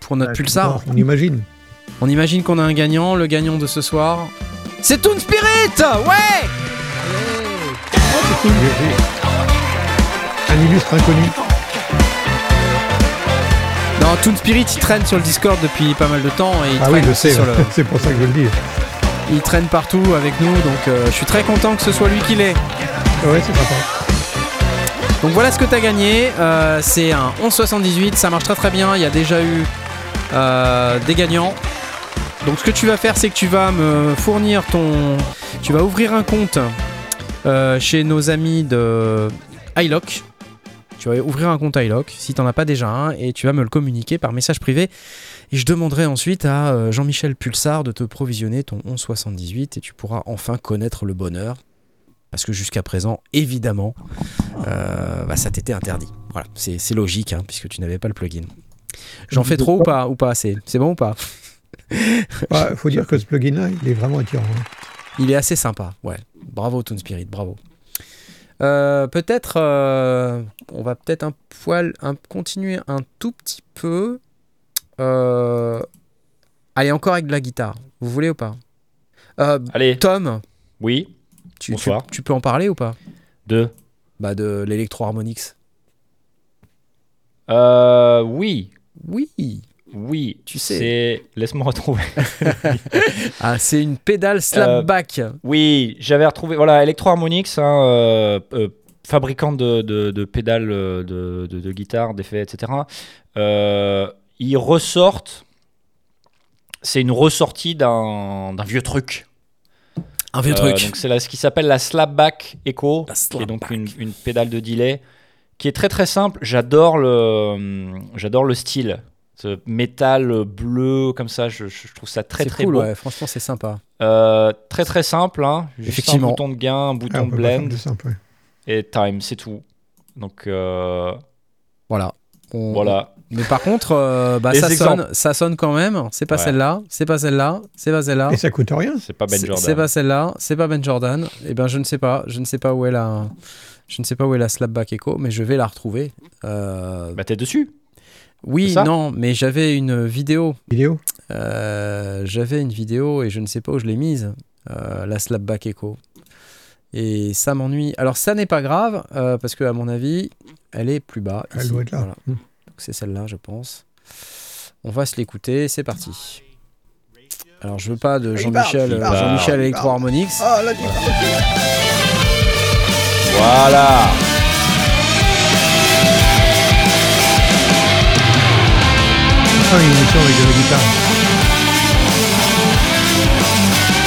Pour notre Ouais, pulsar On imagine. On imagine qu'on a un gagnant. Le gagnant de ce soir, c'est Toon Spirit Ouais Un illustre inconnu. Non, Toon Spirit, il traîne sur le Discord depuis pas mal de temps. Et il Ah oui, je sais. le- C'est pour ça que je le dis. Il traîne partout avec nous. Donc euh, je suis très content que ce soit lui qui l'ait. Ouais, c'est sympa. Donc voilà ce que tu as gagné. Euh, c'est un 1178, ça marche très très bien. Il y a déjà eu euh, des gagnants. Donc ce que tu vas faire, c'est que tu vas me fournir ton. Tu vas ouvrir un compte euh, chez nos amis de iLock. Tu vas ouvrir un compte iLock si tu n'en as pas déjà un et tu vas me le communiquer par message privé. Et je demanderai ensuite à euh, Jean-Michel Pulsar de te provisionner ton 1178 et tu pourras enfin connaître le bonheur. Parce que jusqu'à présent, évidemment, euh, bah, ça t'était interdit. Voilà, c'est c'est logique, hein, puisque tu n'avais pas le plugin. J'en fais trop ou pas Ou pas assez? C'est bon ou pas? Bah, faut dire que ce plugin-là, il est vraiment attirant. hein. Il est assez sympa, ouais. Bravo Toon Spirit, bravo. Euh, peut-être, euh, on va peut-être un poil un- continuer un tout petit peu. Euh, allez, encore avec de la guitare. Vous voulez ou pas? Euh, Allez, Tom, oui. tu, tu, Bonsoir. tu peux en parler ou pas? Deux. Bah de l'Electro-Harmonix. Euh, oui. Oui. Oui. Tu sais. C'est. Laisse-moi retrouver. Ah, c'est une pédale Euh, slapback. Oui, j'avais retrouvé. Voilà, Electro Harmonix, hein, euh, euh, fabricant de, de- de pédales euh, de, de, de guitare, d'effets, etc. Euh, ils ressortent. C'est une ressortie d'un d'un vieux truc. Un vieux Euh, truc. donc c'est là ce qui s'appelle la Slapback Echo, La qui est donc une, une pédale de delay, qui est très très simple. J'adore le, j'adore le style, métal bleu comme ça. Je, je trouve ça très très cool, beau. ouais, franchement, c'est sympa. Euh, très très simple, hein. Juste Effectivement. un bouton de gain, un Ah, bouton de faire blend plus simple, ouais. et time, c'est tout. Donc euh, Voilà. On- voilà. Mais par contre, euh, bah, ça, sonne, ça sonne quand même. C'est pas Ouais. celle-là, c'est pas celle-là, c'est pas celle-là. Et ça coûte rien. C'est pas Ben Jordan. C'est pas celle-là, c'est pas Ben Jordan. Et ben je ne sais pas, je ne sais pas où est la, je ne sais pas où est la slapback echo, mais je vais la retrouver. Euh, Bah t'es dessus. Oui, non, mais j'avais une vidéo, Vidéo. euh, j'avais une vidéo et je ne sais pas où je l'ai mise, euh, la slapback echo. Et ça m'ennuie. Alors ça n'est pas grave euh, parce que à mon avis, elle est plus bas. Elle ici. doit être là. Voilà. Hmm. Donc c'est celle-là, je pense. On va se l'écouter, c'est parti. Alors je veux pas de Jean-Michel Jean-Michel Electro Harmonix. Ah, là, tu Voilà. Ah, une émission avec de la guitare.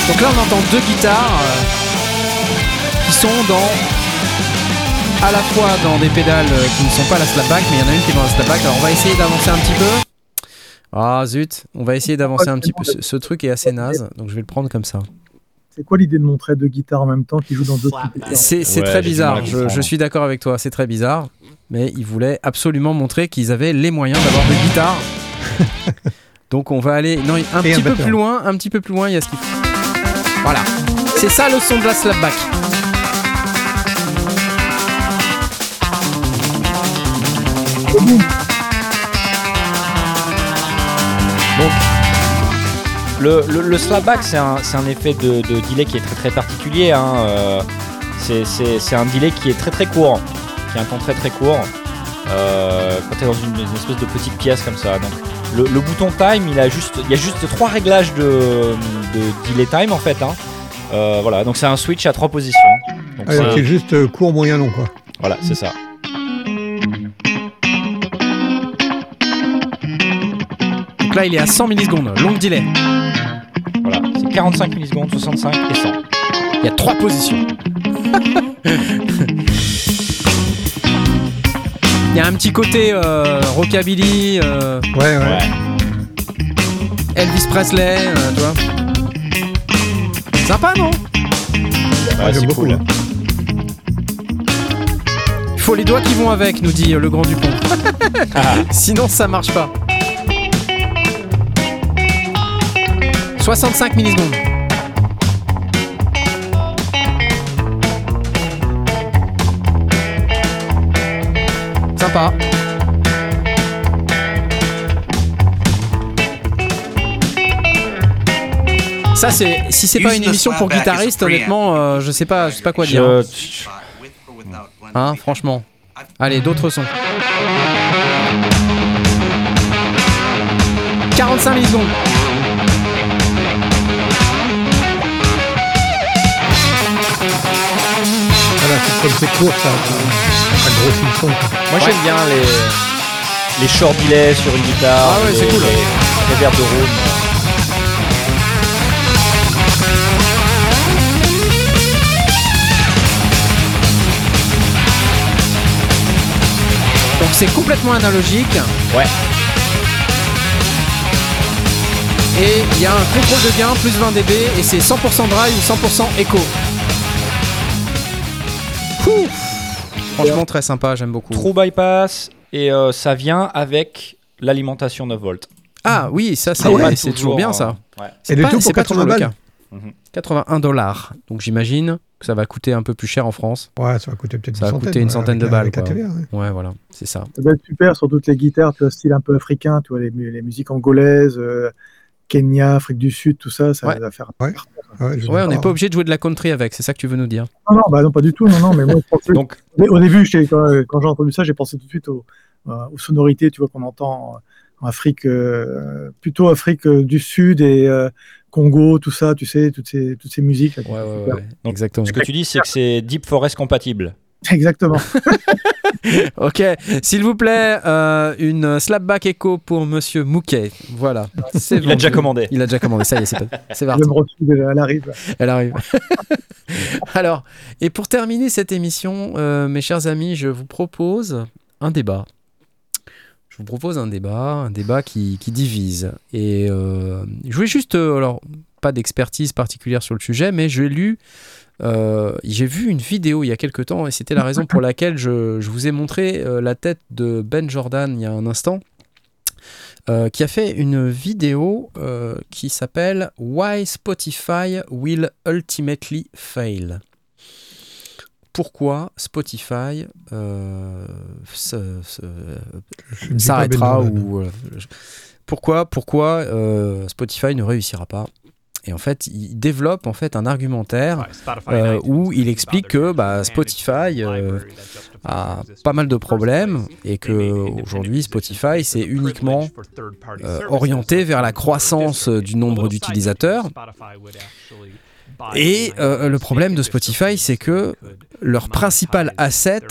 Donc là on entend deux guitares euh, qui sont dans à la fois dans des pédales euh, qui ne sont pas la slapback, mais il y en a une qui est dans la slapback. Alors on va essayer d'avancer un petit peu. Ah zut, on va essayer d'avancer un petit peu. Ce, ce truc est assez naze, donc je vais le prendre comme ça. C'est quoi l'idée de montrer deux guitares en même temps qui jouent dans deux C'est Ouais, très bizarre, je, suis d'accord avec toi, c'est très bizarre. Mais ils voulaient absolument montrer qu'ils avaient les moyens d'avoir des guitares. Donc on va aller non, un Et un petit peu plus loin, un petit peu plus loin, il y a ce qu'il faut. Voilà. C'est ça le son de la slapback. Donc, le, le, le slapback, c'est un, c'est un effet de, de delay qui est très très particulier. hein, euh, c'est- c'est c'est un delay qui est très très court, qui a un temps très très court. Euh, quand tu es dans une, une espèce de petite pièce comme ça. Donc, le, le bouton time, il, a juste, il y a juste trois réglages de, de delay time en fait. hein. Euh, voilà, donc c'est un switch à trois positions. Donc, Ah, c'est juste euh, court, moyen, long, quoi. voilà, c'est ça. Donc là il est à 100 millisecondes, long delay. Voilà, c'est 45 millisecondes, 65 et 100. Il y a trois positions. Il y a un petit côté euh, rockabilly, euh, Ouais, ouais. Ouais. Elvis Presley, euh, tu vois. Sympa non? Ouais, Ah, j'aime c'est beaucoup. cool. hein. Il faut les doigts qui vont avec, nous dit euh, le grand Dupont. Ah. Sinon, ça marche pas. 65 millisecondes. Sympa. Ça c'est si c'est pas une émission pour guitaristes honnêtement euh, je sais pas je sais pas quoi dire. hein. Hein, franchement. Allez, d'autres sons. 45 millisecondes. Voilà, c'est comme c'est court, ça, ça, ça grossit le son. quoi. Moi j'aime bien les, les short delays sur une guitare. Ah ouais, les- c'est cool. Les, les verbes de room. Donc c'est complètement analogique. Ouais. Et il y a un contrôle de gain plus 20 dB et c'est 100% dry ou 100% écho. Ouh. Franchement très sympa, j'aime beaucoup. True bypass et euh, ça vient avec l'alimentation 9 volts. Ah oui, ça c'est Ah ouais, c'est toujours, toujours bien ça. ouais. C'est pas, tout pour c'est pas 80 toujours le balles. cas. Mhm. 81 dollars. Donc j'imagine que ça va coûter un peu plus cher en France. Ouais, ça va coûter peut-être Ça une va centaine. coûter une ouais, centaine avec de balles. quoi. TVA, ouais. Ouais, voilà, c'est ça. Ça doit être super sur toutes les guitares, tu vois, style un peu africain, tu vois, les, mu- les musiques angolaises, euh, Kenya, Afrique du Sud, tout ça, ça Ouais. va faire. Ouais. Ouais, Ouais, on n'est pas obligé de jouer de la country avec, c'est ça que tu veux nous dire? Non, non, bah non, pas du tout, non, non, mais moi, pensais- Donc Mais au début, quand, quand j'ai entendu ça, j'ai pensé tout de suite aux, euh, aux sonorités, tu vois, qu'on entend en Afrique, euh, plutôt Afrique euh, du Sud et euh, Congo, tout ça, tu sais, toutes ces, toutes ces musiques. là, Ouais, ouais, ouais, Donc, exactement. ce que tu dis c'est que c'est Deep Forest compatible. Exactement. Ok, s'il vous plaît, euh, une slapback echo pour Monsieur Mouquet. Voilà, c'est Il a déjà commandé. Il a déjà commandé, ça y est, c'est c'est Je parti. me retrouve, elle arrive. Elle arrive. Alors, et pour terminer cette émission, euh, mes chers amis, je vous propose un débat. Je vous propose un débat, un débat qui, qui divise. Et euh, je voulais juste, euh, alors, pas d'expertise particulière sur le sujet, mais j'ai lu, euh, j'ai vu une vidéo il y a quelque temps, et c'était la raison pour laquelle je, je vous ai montré euh, la tête de Ben Jordan il y a un instant. euh, qui a fait une vidéo qui s'appelle Why Spotify Will Ultimately Fail. Pourquoi Spotify s'arrêtera ou pourquoi pourquoi Spotify ne réussira pas? Et en fait il développe en fait un argumentaire euh, où il explique que bah, Spotify euh, a pas mal de problèmes et que aujourd'hui Spotify c'est uniquement euh, orienté vers la croissance du nombre d'utilisateurs. et le problème de Spotify c'est que leur principal asset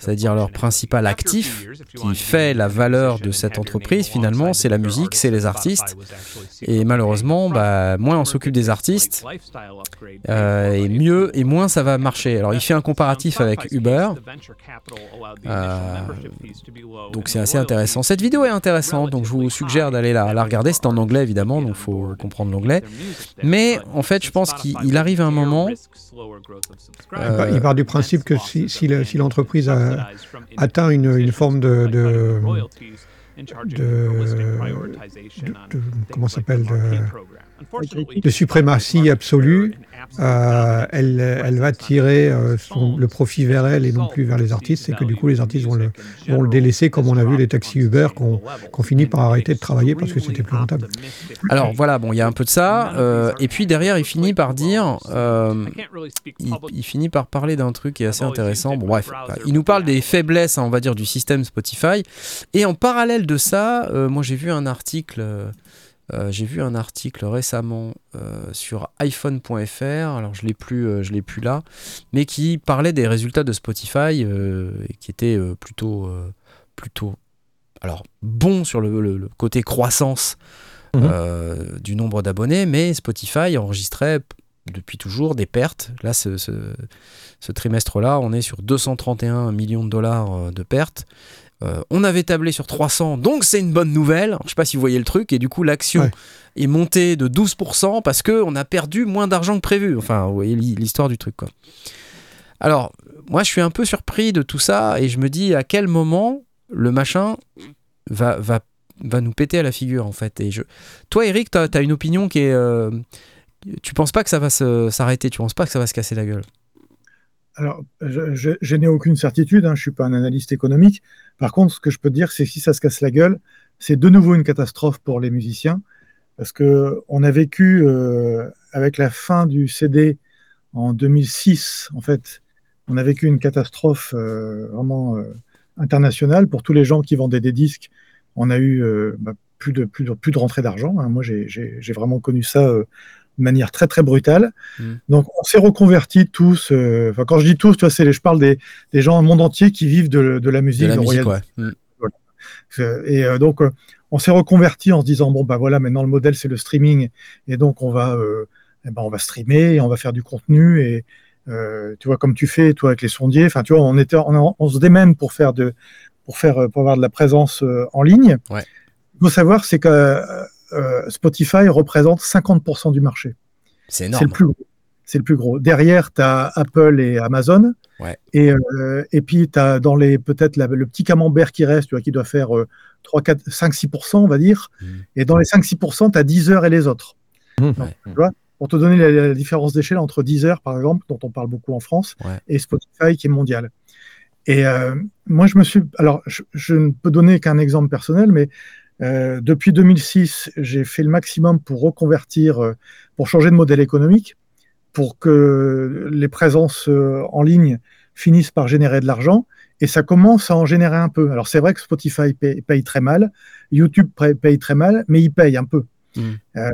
c'est-à-dire leur principal actif qui fait la valeur de cette entreprise finalement c'est la musique, c'est les artistes et malheureusement bah, moins on s'occupe des artistes euh, et mieux et moins ça va marcher. Alors il fait un comparatif avec Uber Euh, donc c'est assez intéressant. Cette vidéo est intéressante donc je vous suggère d'aller la, regarder, c'est en anglais évidemment donc faut comprendre l'anglais mais en fait je pense qu'il il arrive un moment Il part- du principe que si l'entreprise a atteint une, une forme de, de, de- de- comment s'appelle de, suprématie absolue, euh, elle, elle va tirer euh, son- le profit vers elle et non plus vers les artistes, et que du coup les artistes vont le, vont le délaisser, comme on a vu les taxis Uber qu'on qu'on finit par arrêter de travailler parce que c'était plus rentable. Alors voilà, bon, il y a un peu de ça. euh, et puis derrière, il finit par dire, euh, il, il finit par parler d'un truc qui est assez intéressant. Bon, bref, il nous parle des faiblesses, hein, on va dire, du système Spotify. Et en parallèle de ça, euh, moi j'ai vu un article. Euh, j'ai vu un article récemment euh, sur iPhone.fr, alors je l'ai plus, euh, je l'ai plus là, mais qui parlait des résultats de Spotify et qui était plutôt, plutôt, alors bon sur le- le- le côté croissance Mhm. du nombre d'abonnés, mais Spotify enregistrait depuis toujours des pertes. Là, ce, ce- ce trimestre-là, on est sur 231 millions de dollars de pertes. Euh, on avait tablé sur 300, donc c'est une bonne nouvelle. Je sais pas si vous voyez le truc, et du coup l'action Ouais. est montée de 12% parce que on a perdu moins d'argent que prévu. Enfin, vous voyez l'hi- l'histoire du truc, quoi. Alors, moi, je suis un peu surpris de tout ça, et je me dis à quel moment le machin va, va, va nous péter à la figure, en fait. Et je... Toi, Eric, tu as, une opinion qui est. euh, Tu penses pas que ça va s'arrêter, tu penses pas que ça va se casser la gueule? Alors, je, je- je n'ai aucune certitude, hein, je ne suis pas un analyste économique. Par contre, ce que je peux dire, c'est que si ça se casse la gueule, c'est de nouveau une catastrophe pour les musiciens, parce que on a vécu euh, avec la fin du CD en 2006, en fait, on a vécu une catastrophe euh, vraiment euh, internationale pour tous les gens qui vendaient des disques. On a eu bah, plus de plus de plus de rentrée d'argent. hein. Moi, j'ai- vraiment connu ça de manière très très brutale. Donc, on s'est reconvertis tous. euh, quand je dis tous, tu vois, c'est je parle des, des gens au monde entier qui vivent de, de la musique, De la de musique, royalties. ouais. Mm. Voilà. Euh, Et euh, donc, euh, on s'est reconverti en se disant bon, bah voilà, maintenant le modèle c'est le streaming, et donc on va, euh, eh ben, on va streamer, et on va faire du contenu, et tu vois, comme tu fais, toi, avec les sondiers. Enfin, tu vois, on était, on, on se démène pour faire de, pour faire, pour avoir de la présence en ligne. Ouais. Il faut savoir, c'est que Spotify représente 50% du marché. C'est C'est énorme. le plus gros. C'est le plus gros. Derrière, tu as Apple et Amazon. Ouais. Et, euh, et puis, tu as dans les peut-être le petit camembert qui reste, tu vois, qui doit faire euh, 3, 4, 5, 6%, on va dire. Mm. Et dans les 5, 6%, tu as Deezer et les autres. Mmh. Donc, tu vois, pour te donner la, la différence d'échelle entre Deezer, par exemple, dont on parle beaucoup en France, Ouais. et Spotify, qui est mondial. Et euh, moi, je me suis. Alors, je, je ne peux donner qu'un exemple personnel, mais euh, depuis 2006, j'ai fait le maximum pour reconvertir, euh, pour changer de modèle économique, pour que les présences euh, en ligne finissent par générer de l'argent. Et ça commence à en générer un peu. Alors, c'est vrai que Spotify paye, très mal, YouTube paye très mal, mais il paye un peu. Mm. Euh,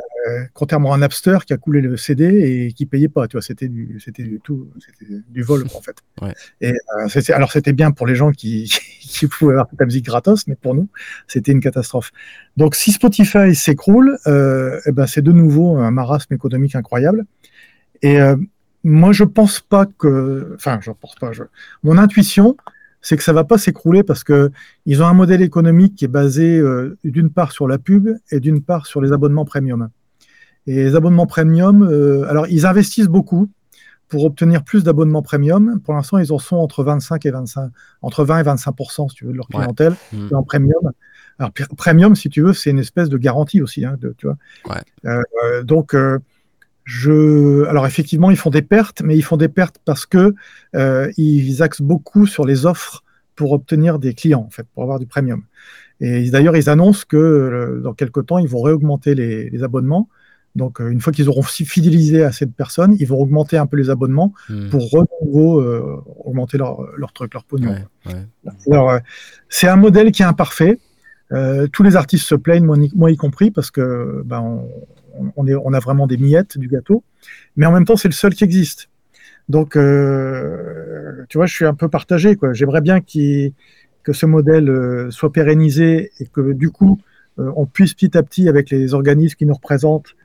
contrairement à Napster qui a coulé le CD et qui payait pas, tu vois, c'était du, c'était du tout, c'était du vol en fait. Ouais. Et euh, c'était- alors c'était bien pour les gens qui, qui pouvaient avoir toute la musique gratos, mais pour nous, c'était une catastrophe. Donc si Spotify s'écroule, euh, eh ben c'est de nouveau un marasme économique incroyable. Et euh, moi, je pense pas que, enfin, je pense pas. Je... Mon intuition, c'est que ça va pas s'écrouler parce que ils ont un modèle économique qui est basé euh, d'une part sur la pub et d'une part sur les abonnements premium. Et les abonnements premium, euh, alors ils investissent beaucoup pour obtenir plus d'abonnements premium. Pour l'instant, ils en sont entre 25 et 25, entre 20 et 25 si tu veux de leur clientèle Mm. en premium. Alors pr- premium, si tu veux, c'est une espèce de garantie aussi, hein, de, tu vois. Ouais. Euh, donc je, alors effectivement, ils font des pertes, mais ils font des pertes parce que euh, ils axent beaucoup sur les offres pour obtenir des clients, en fait, pour avoir du premium. Et d'ailleurs, ils annoncent que euh, dans quelques temps, ils vont réaugmenter les, les abonnements. Donc, euh, une fois qu'ils auront fi- fidélisé assez de personnes, ils vont augmenter un peu les abonnements Mm. pour de nouveau euh, augmenter leur, leur truc, leur pognon. Ouais, ouais. Alors, euh, c'est un modèle qui est imparfait. Euh, tous les artistes se plaignent, moi, moi y compris, parce que ben, on, on a vraiment des miettes du gâteau. Mais en même temps, c'est le seul qui existe. Donc, euh, tu vois, je suis un peu partagé. J'aimerais bien que ce modèle euh, soit pérennisé et que du coup, euh, on puisse petit à petit, avec les organismes qui nous représentent,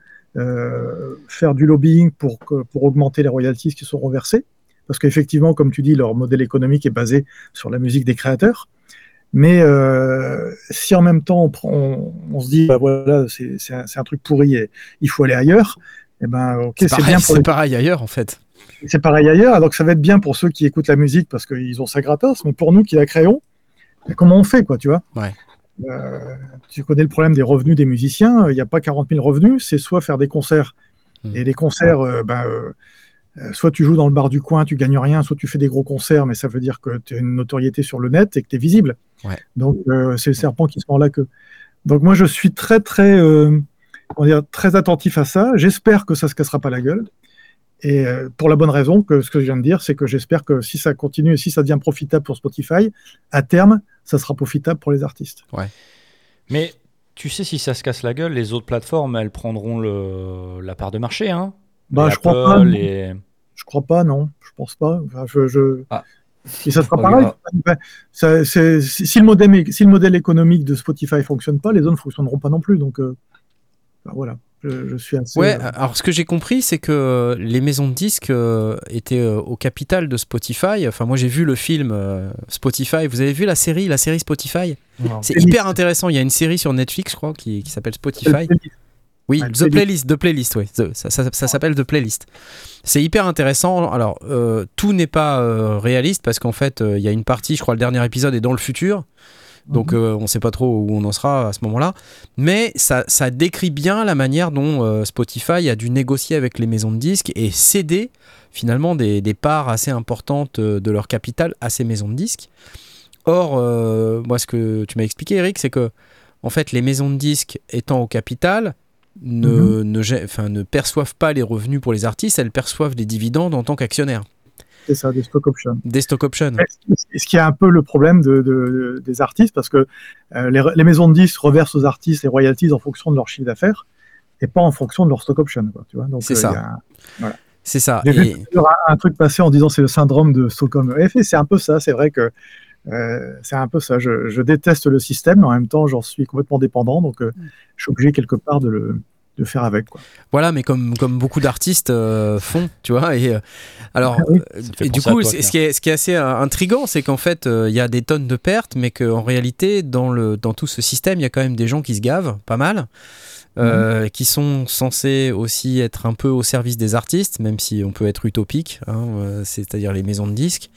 faire du lobbying pour, pour augmenter les royalties qui seront versées. Parce qu'effectivement, comme tu dis, leur modèle économique est basé sur la musique des créateurs. Mais euh, si en même temps on, prend- on, on se dit, bah voilà, c'est un, truc pourri et il faut aller ailleurs, eh ben, ok, C'est bien pour c'est les- pareil ailleurs en fait. c'est pareil ailleurs, donc ça va être bien pour ceux qui écoutent la musique parce qu'ils ont ça gratos, mais pour nous qui la créons, ben, comment on fait, quoi, tu vois? Ouais. Euh, Tu connais le problème des revenus des musiciens, il n'y a pas 40 000 revenus, c'est soit faire des concerts, Mm. et les concerts, euh, ben, euh, soit tu joues dans le bar du coin, tu gagnes rien, soit tu fais des gros concerts, mais ça veut dire que tu as une notoriété sur le net et que tu es visible. Ouais. Donc euh, c'est le serpent qui se mord la queue. Donc moi je suis très très euh, dire, très attentif à ça. J'espère que ça se cassera pas la gueule. Et euh, pour la bonne raison que ce que je viens de dire, c'est que j'espère que si ça continue et si ça devient profitable pour Spotify, à terme, ça sera profitable pour les artistes. Mais tu sais, si ça se casse la gueule, les autres plateformes, elles prendront le, la part de marché. Hein Bah, je crois pas. Je crois pas, non. Je pense pas. Enfin, je, je... Ah, Et ça sera Oh, pareil. Ben, ça- si, le modèle, si le modèle économique de Spotify fonctionne pas, les autres ne fonctionneront pas non plus. Donc, euh, voilà, je, je suis assez. Ouais, euh, alors ce que j'ai compris, c'est que les maisons de disques euh, étaient euh, au capital de Spotify. Enfin, moi j'ai vu le film euh, Spotify. Vous avez vu la série, la série Spotify? C'est hyper intéressant. Il y a une série sur Netflix, je crois, qui, qui s'appelle Spotify. Oui, The Playlist. The Playlist, oui. The- ça ça- ça s'appelle The Playlist. C'est hyper intéressant. Alors, euh, tout n'est pas euh, réaliste parce qu'en fait, euh, il y a une partie, je crois, le dernier épisode est dans le futur. Donc, Mhm. on ne sait pas trop où on en sera à ce moment-là. Mais ça, ça décrit bien la manière dont Spotify a dû négocier avec les maisons de disques et céder finalement des, des parts assez importantes de leur capital à ces maisons de disques. Or, moi, ce que tu m'as expliqué, Eric, c'est que en fait, les maisons de disques étant au capital, ne, ne, gè- enfin, ne perçoivent pas les revenus pour les artistes, elles perçoivent des dividendes en tant qu'actionnaires, C'est ça, des stock options. des stock options. Ce- qui est un peu le problème de, de- des artistes, parce que euh, les, les maisons de disques reversent aux artistes les royalties en fonction de leur chiffre d'affaires et pas en fonction de leur stock option. Quoi, tu vois Donc, C'est euh, ça. il y a- voilà. C'est ça. J'ai Et- un, un truc passer en disant c'est le syndrome de Stockholm. En effet, c'est un peu ça. C'est vrai que euh, c'est un peu ça. Je, je déteste le système, mais en même temps, j'en suis complètement dépendant, donc euh, je suis obligé quelque part de le de faire avec. Quoi. Voilà, mais comme, comme beaucoup d'artistes euh, font, tu vois. Et, euh, alors, Ah oui. et du coup, toi, ce, qui est, ce qui est assez intriguant, c'est qu'en fait, euh, il y a des tonnes de pertes, mais qu'en réalité, dans, le, dans tout ce système, il y a quand même des gens qui se gavent, pas mal, euh, qui sont censés aussi être un peu au service des artistes, même si on peut être utopique, hein, euh, c'est-à-dire les maisons de disques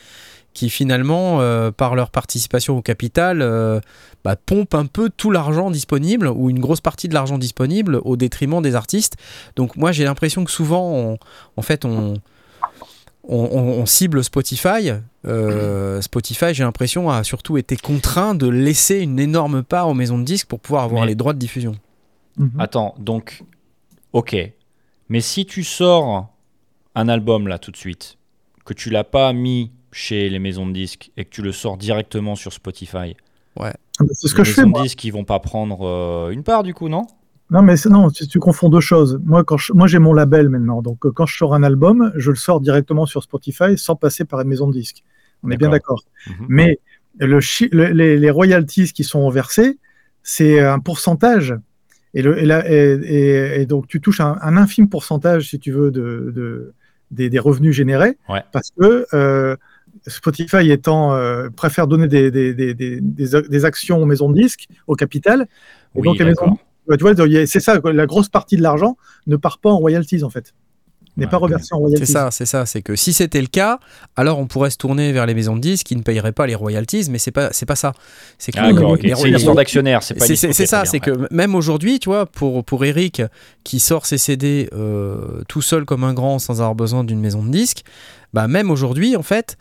qui finalement, euh, par leur participation au capital, euh, bah, pompent un peu tout l'argent disponible ou une grosse partie de l'argent disponible au détriment des artistes. Donc moi j'ai l'impression que souvent, on- en fait, on, on, on- on cible Spotify. Euh, Spotify, j'ai l'impression, a surtout été contraint de laisser une énorme part aux maisons de disques pour pouvoir avoir Mais- les droits de diffusion. Mhm. Attends, donc, ok. Mais si tu sors un album là tout de suite, que tu l'as pas mis chez les maisons de disques et que tu le sors directement sur Spotify, Ah, bah, C'est ce que les je fais. maisons Moi. de disques ils vont pas prendre euh, une part du coup, non? Non, mais c'est- non, tu, tu confonds deux choses. Moi, quand je- moi, j'ai mon label maintenant, donc euh, quand je sors un album, je le sors directement sur Spotify sans passer par une maison de disques. On est bien d'accord. Mhm. Mais le chi- le- les, les royalties qui sont versées, c'est un pourcentage. Et, le, et, la- et- et- et donc, tu touches un, un infime pourcentage, si tu veux, de, de- des, des revenus générés. Ouais. Parce que euh, Spotify étant, euh, préfère donner des, des, des, des, des- des actions aux maisons de disques, au capital. Et Oui, donc, maisons tu vois, a- c'est ça, la grosse partie de l'argent ne part pas en royalties, en fait. N'est Ouais, pas reversée en royalties. C'est ça, c'est ça. C'est que si c'était le cas, alors on pourrait se tourner vers les maisons de disques qui ne payeraient pas les royalties, mais c'est pas, c'est pas ça. C'est que Ah, d'accord, ok. les- C'est une les- histoire d'actionnaire, c'est pas C'est ça, c'est que même aujourd'hui, tu vois, pour, pour Eric qui sort ses CD euh, tout seul comme un grand sans avoir besoin d'une maison de disques, bah même aujourd'hui, en fait,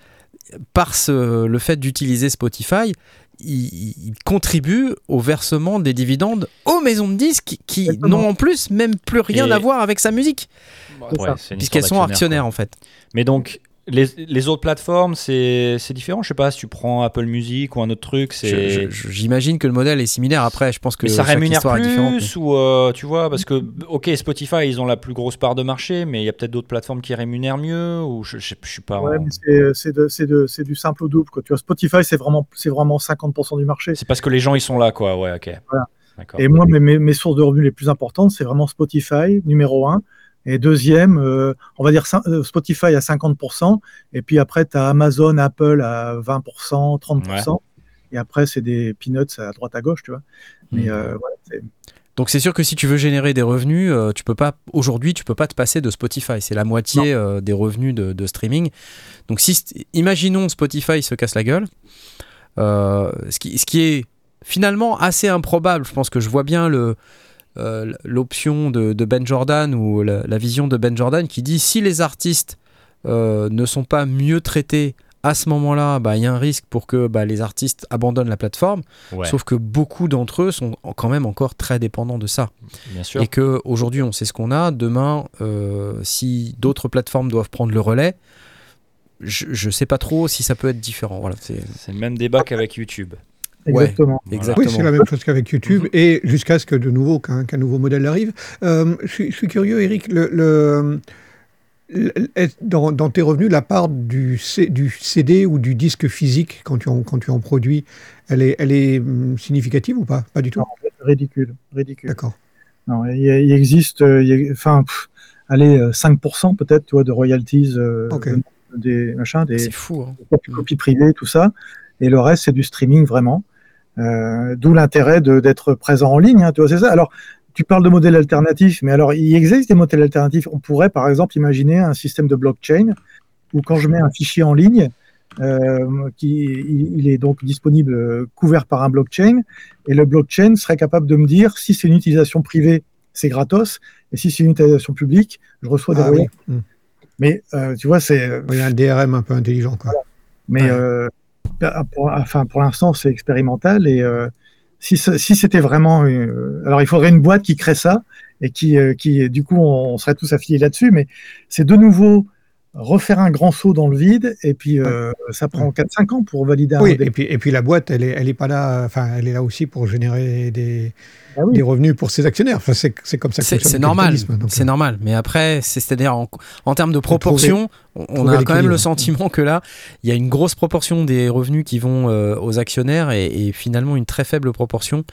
par ce- le fait d'utiliser Spotify, il, contribue au versement des dividendes aux maisons de disques qui Exactement. n'ont en plus même plus rien Et- à voir avec sa musique, Ouais, puisqu'elles sont actionnaires en fait. Mais donc, les, les autres plateformes, c'est c'est différent. Je sais pas si tu prends Apple Music ou un autre truc, J'imagine que le modèle est similaire. Après, je pense que Mais ça chaque rémunère histoire est différente. mais- plus ou euh, tu vois parce que ok Spotify ils ont la plus grosse part de marché mais il y a peut-être d'autres plateformes qui rémunèrent mieux ou je, je, je suis pas Ouais, en- mais c'est- c'est de- c'est de- c'est du simple au double. Quoi. Tu vois, Spotify, c'est vraiment, c'est vraiment 50% du marché. c'est parce que les gens ils sont là quoi ouais ok Voilà. d'accord Et moi, mes, mes, mes sources de revenus les plus importantes, c'est vraiment Spotify, numéro un. Et deuxième, euh, on va dire euh, Spotify à 50%. Et puis après, tu as Amazon, Apple à 20%, 30%. Et après, c'est des peanuts à droite à gauche, tu vois. Mais Mhm. euh, voilà, Donc c'est sûr que si tu veux générer des revenus, euh, tu peux pas aujourd'hui tu peux pas te passer de Spotify. C'est la moitié euh, des revenus de, de streaming. Donc si imaginons Spotify se casse la gueule, euh, ce, qui, ce qui est finalement assez improbable. Je pense que je vois bien le euh, l'option de, de Ben Jordan ou la, la vision de Ben Jordan qui dit si les artistes euh, ne sont pas mieux traités à ce moment-là, bah, il y a un risque pour que bah, les artistes abandonnent la plateforme. ouais Sauf que beaucoup d'entre eux sont quand même encore très dépendants de ça. bien sûr Et que aujourd'hui on sait ce qu'on a. Demain, euh, si d'autres plateformes doivent prendre le relais, je, je sais pas trop si ça peut être différent. Voilà, c'est le même débat qu'avec YouTube Ouais. exactement. exactement. Oui, c'est la même chose qu'avec YouTube, et jusqu'à ce que de nouveau qu'un nouveau modèle arrive. Euh, je, suis, je suis curieux, Eric, le, le- le- est- dans, dans tes revenus, la part du, C- du CD ou du disque physique quand tu en, quand tu en produis, elle est, elle est hum, significative ou pas? Pas du tout? Non, ridicule, ridicule. D'accord. Non, il, il existe, euh, il enfin, pff, allez, euh, 5% peut-être, tu vois, de royalties, euh, Ok. des machins, des fou. hein. copies, copies privées, tout ça. Et le reste, c'est du streaming vraiment. Euh, D'où l'intérêt d'être présent en ligne. hein, tu vois, c'est ça. Alors, tu parles de modèles alternatifs, mais alors il existe des modèles alternatifs. On pourrait, par exemple, imaginer un système de blockchain où quand je mets un fichier en ligne, euh, qui il, est donc disponible couvert par un blockchain, et le blockchain serait capable de me dire si c'est une utilisation privée, c'est gratos, et si c'est une utilisation publique, je reçois des Ah oui. Hmm. Mais euh, tu vois, c'est Il y a un DRM un peu intelligent. Quoi. mais Ouais. euh, pour, enfin, pour l'instant, c'est expérimental. Et euh, si c'était vraiment. euh, alors, il faudrait une boîte qui crée ça et qui, euh, qui du coup, on, on serait tous affiliés là-dessus. Mais c'est de nouveau refaire un grand saut dans le vide. Et puis, euh, ça prend 4-5 ans pour valider un Oui, modèle. et puis, et puis la boîte, elle est, elle est pas là. Enfin, elle est là aussi pour générer des, Ah oui. des revenus pour ses actionnaires. Enfin, c'est c'est comme ça que C'est normal, c'est euh, normal. Mais après, c'est- c'est-à-dire en, en termes de proportion, on- on trouver a quand même le sentiment que là, il y a une grosse proportion des revenus qui vont euh, aux actionnaires et, et finalement une très faible proportion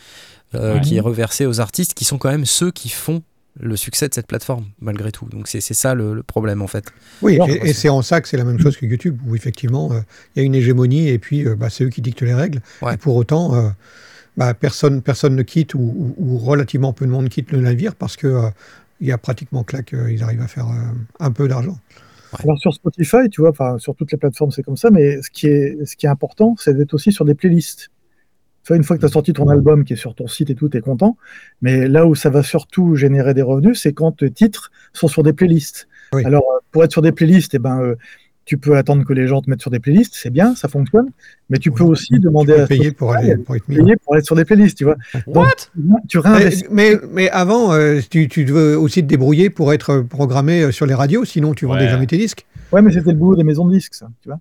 euh, Ouais. qui est reversée aux artistes, qui sont quand même ceux qui font le succès de cette plateforme malgré tout. Donc c'est c'est ça le, le problème en fait. Oui, et, et c'est en ça que c'est la même chose que YouTube, où effectivement, euh, il y a une hégémonie et puis euh, bah, c'est eux qui dictent les règles. Ouais. Et pour autant, euh, bah, personne, personne ne quitte ou, ou- ou relativement peu de monde quitte le navire parce que euh, il y a pratiquement que là qu'ils arrivent à faire euh, un peu d'argent. Alors, sur Spotify, tu vois, enfin, sur toutes les plateformes, c'est comme ça. Mais ce qui est, ce qui est important, c'est d'être aussi sur des playlists. Vois, une fois que tu as sorti ton album qui est sur ton site et tout, tu es content. Mais là où ça va surtout générer des revenus, c'est quand tes titres sont sur des playlists. Oui. Alors, euh, pour être sur des playlists, eh ben, euh, tu peux attendre que les gens te mettent sur des playlists, c'est bien, ça fonctionne. Mais tu peux aussi demander à payer pour, aller, pour être mis. payer pour être sur des playlists, tu vois. Donc, tu Mais, réinvestis. mais, mais avant, euh, tu, tu devais aussi te débrouiller pour être programmé sur les radios, sinon tu vendais Ouais. jamais tes disques. Ouais, mais c'était le boulot des maisons de disques, ça, tu vois.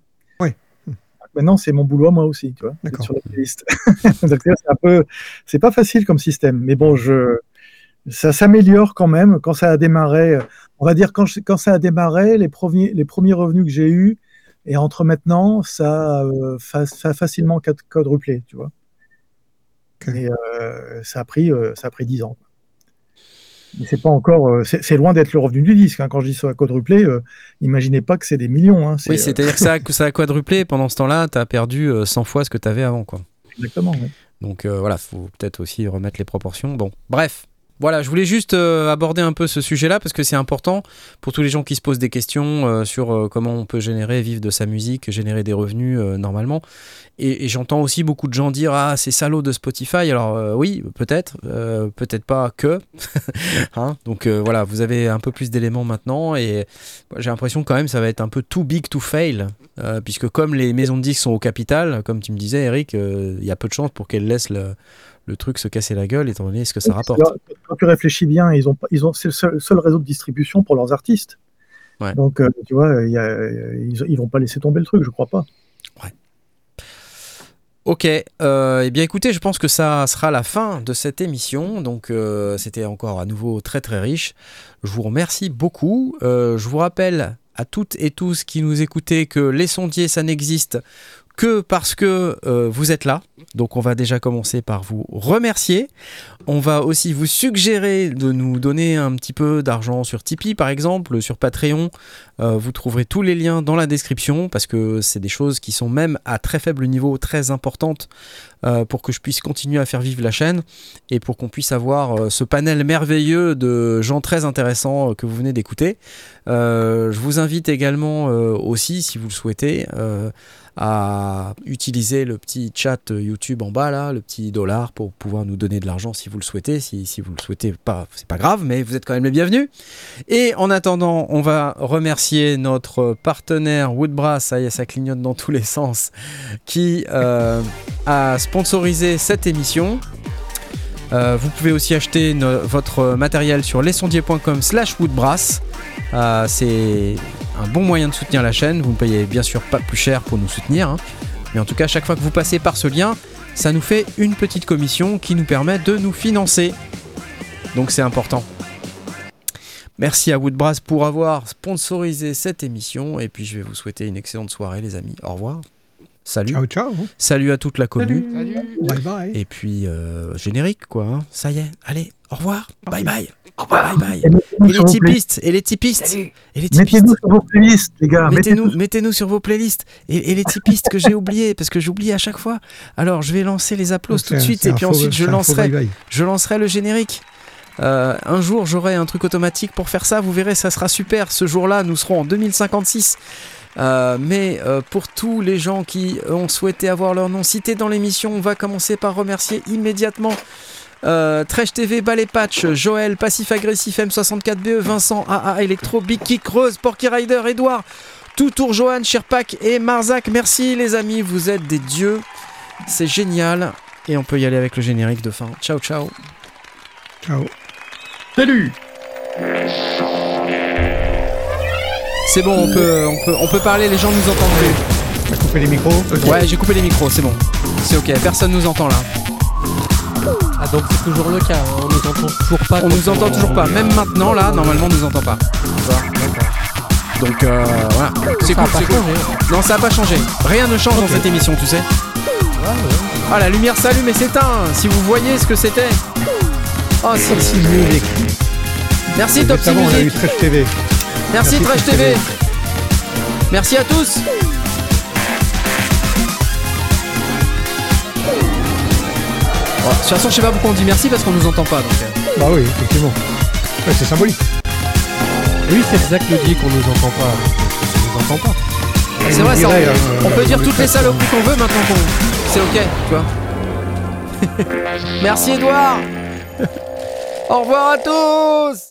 Maintenant, c'est mon boulot moi aussi, tu vois, sur la playlist. C'est un peu, c'est pas facile comme système, mais bon, je, ça s'améliore quand même. Quand ça a démarré, euh, on va dire quand, je- quand ça a démarré, les premiers, les premiers revenus que j'ai eus, et entre maintenant, ça, euh, fa- ça a facilement quad- quadruplé, tu vois. Et euh, ça a pris, euh, ça a pris 10 ans. Mais c'est pas encore, euh, c'est loin d'être le revenu du disque. hein. Quand je dis ça a quadruplé, euh, imaginez pas que c'est des millions. Hein. Oui, euh, c'est-à-dire que ça, a- que ça a quadruplé. Pendant ce temps-là, tu as perdu euh, 100 fois ce que tu avais avant. Quoi. exactement. Donc euh, voilà, faut peut-être aussi remettre les proportions. Bon, bref. Voilà, je voulais juste euh, aborder un peu ce sujet-là parce que c'est important pour tous les gens qui se posent des questions euh, sur euh, comment on peut générer, vivre de sa musique, générer des revenus normalement. Et, j'entends aussi beaucoup de gens dire ah c'est salaud de Spotify. Alors oui, peut-être, peut-être pas que. Hein Donc voilà, vous avez un peu plus d'éléments maintenant et j'ai l'impression quand même ça va être un peu too big to fail puisque comme les maisons de disques sont au capital, comme tu me disais Eric, il y a peu de chances pour qu'elles laissent le, le truc se casser la gueule étant donné ce que ça rapporte. Quand tu réfléchis bien, ils ont, ils ont, c'est le seul, seul réseau de distribution pour leurs artistes. Ouais. Donc, euh, tu vois, il y a- ils, ils vont pas laisser tomber le truc, je crois pas. Ok, euh, eh bien écoutez, je pense que ça sera la fin de cette émission. Donc euh, c'était encore à nouveau très très riche. Je vous remercie beaucoup. Euh, je vous rappelle à toutes et tous qui nous écoutez que les sondiers, ça n'existe que parce que euh, vous êtes là. Donc on va déjà commencer par vous remercier. On va aussi vous suggérer de nous donner un petit peu d'argent sur Tipeee par exemple, sur Patreon. Euh, vous trouverez tous les liens dans la description parce que c'est des choses qui sont même à très faible niveau très importantes euh, pour que je puisse continuer à faire vivre la chaîne et pour qu'on puisse avoir ce panel merveilleux de gens très intéressants que vous venez d'écouter. Je vous invite également aussi, si vous le souhaitez, à utiliser le petit chat YouTube en bas là, le petit dollar pour pouvoir nous donner de l'argent si vous le souhaitez. Si, si vous le souhaitez pas, c'est pas grave, mais vous êtes quand même les bienvenus. Et en attendant, on va remercier notre partenaire Woodbrass, ça ça clignote dans tous les sens, qui euh, a sponsorisé cette émission. Euh, vous pouvez aussi acheter votre matériel sur lesondiers.com slash woodbrass. Euh, c'est un bon moyen de soutenir la chaîne. Vous ne payez bien sûr pas plus cher pour nous soutenir. hein. Mais en tout cas, chaque fois que vous passez par ce lien, ça nous fait une petite commission qui nous permet de nous financer. Donc c'est important. Merci à Woodbrass pour avoir sponsorisé cette émission. Et puis je vais vous souhaiter une excellente soirée les amis. Au revoir. Salut. Ciao, ciao. Salut à toute la commune. Bye bye. Et puis, euh, générique, quoi. hein. Ça y est. Allez, au revoir. Bye bye. Bye bye. Et les typistes, et les typistes, et les typistes. Mettez-nous sur vos playlists, les gars. Mettez-nous Mettez-nous. mettez sur vos playlists et, et les typistes que j'ai oubliés parce que j'oublie à chaque fois. Alors je vais lancer les applauses tout de suite et puis faux- ensuite je lancerai je lancerai le générique. Euh, un jour j'aurai un truc automatique pour faire ça. Vous verrez, ça sera super. Ce jour-là, nous serons en 2056. Euh, mais euh, pour tous les gens qui ont souhaité avoir leur nom cité dans l'émission, on va commencer par remercier immédiatement euh, Tresh TV, Ballet Patch, Joël, Passif Agressif, M64BE, E, Vincent, AA Electro, Big Kick, Rose, Porky Rider, Edouard, Toutour, Johan, Sherpak et Marzac. Merci les amis, vous êtes des dieux. C'est génial. Et on peut y aller avec le générique de fin. Ciao, ciao. Ciao. Salut C'est bon, on peut, on, peut, on peut parler, les gens nous entendent plus. T'as coupé les micros? Ouais, j'ai coupé les micros, c'est bon. C'est ok, personne nous entend là. Ah, donc c'est toujours le cas, hein, on nous entend toujours pas. On nous entend toujours pas. Même maintenant là, normalement on nous entend pas. Donc euh, voilà. C'est cool, pas c'est cool. changé. Non, ça a pas changé. Rien ne change dans cette émission, tu sais. Ah, la lumière s'allume et s'éteint. Si vous voyez ce que c'était. Oh, si, si. Merci Top Récemment, on a eu Music. Trash TV. Merci Merci, Trash TV. TV. Merci à tous. De toute façon, je sais pas pourquoi on dit merci parce qu'on nous entend pas. Donc, euh. Bah oui, effectivement. Ouais, c'est symbolique. Oui, c'est Zach le dit qu'on nous entend pas. On nous entend pas. C'est on vrai, ça, dirait, on, euh, on peut dire toutes le les saloperies qu'on veut maintenant qu'on. C'est ok, tu vois. Merci Edouard. Au revoir à tous.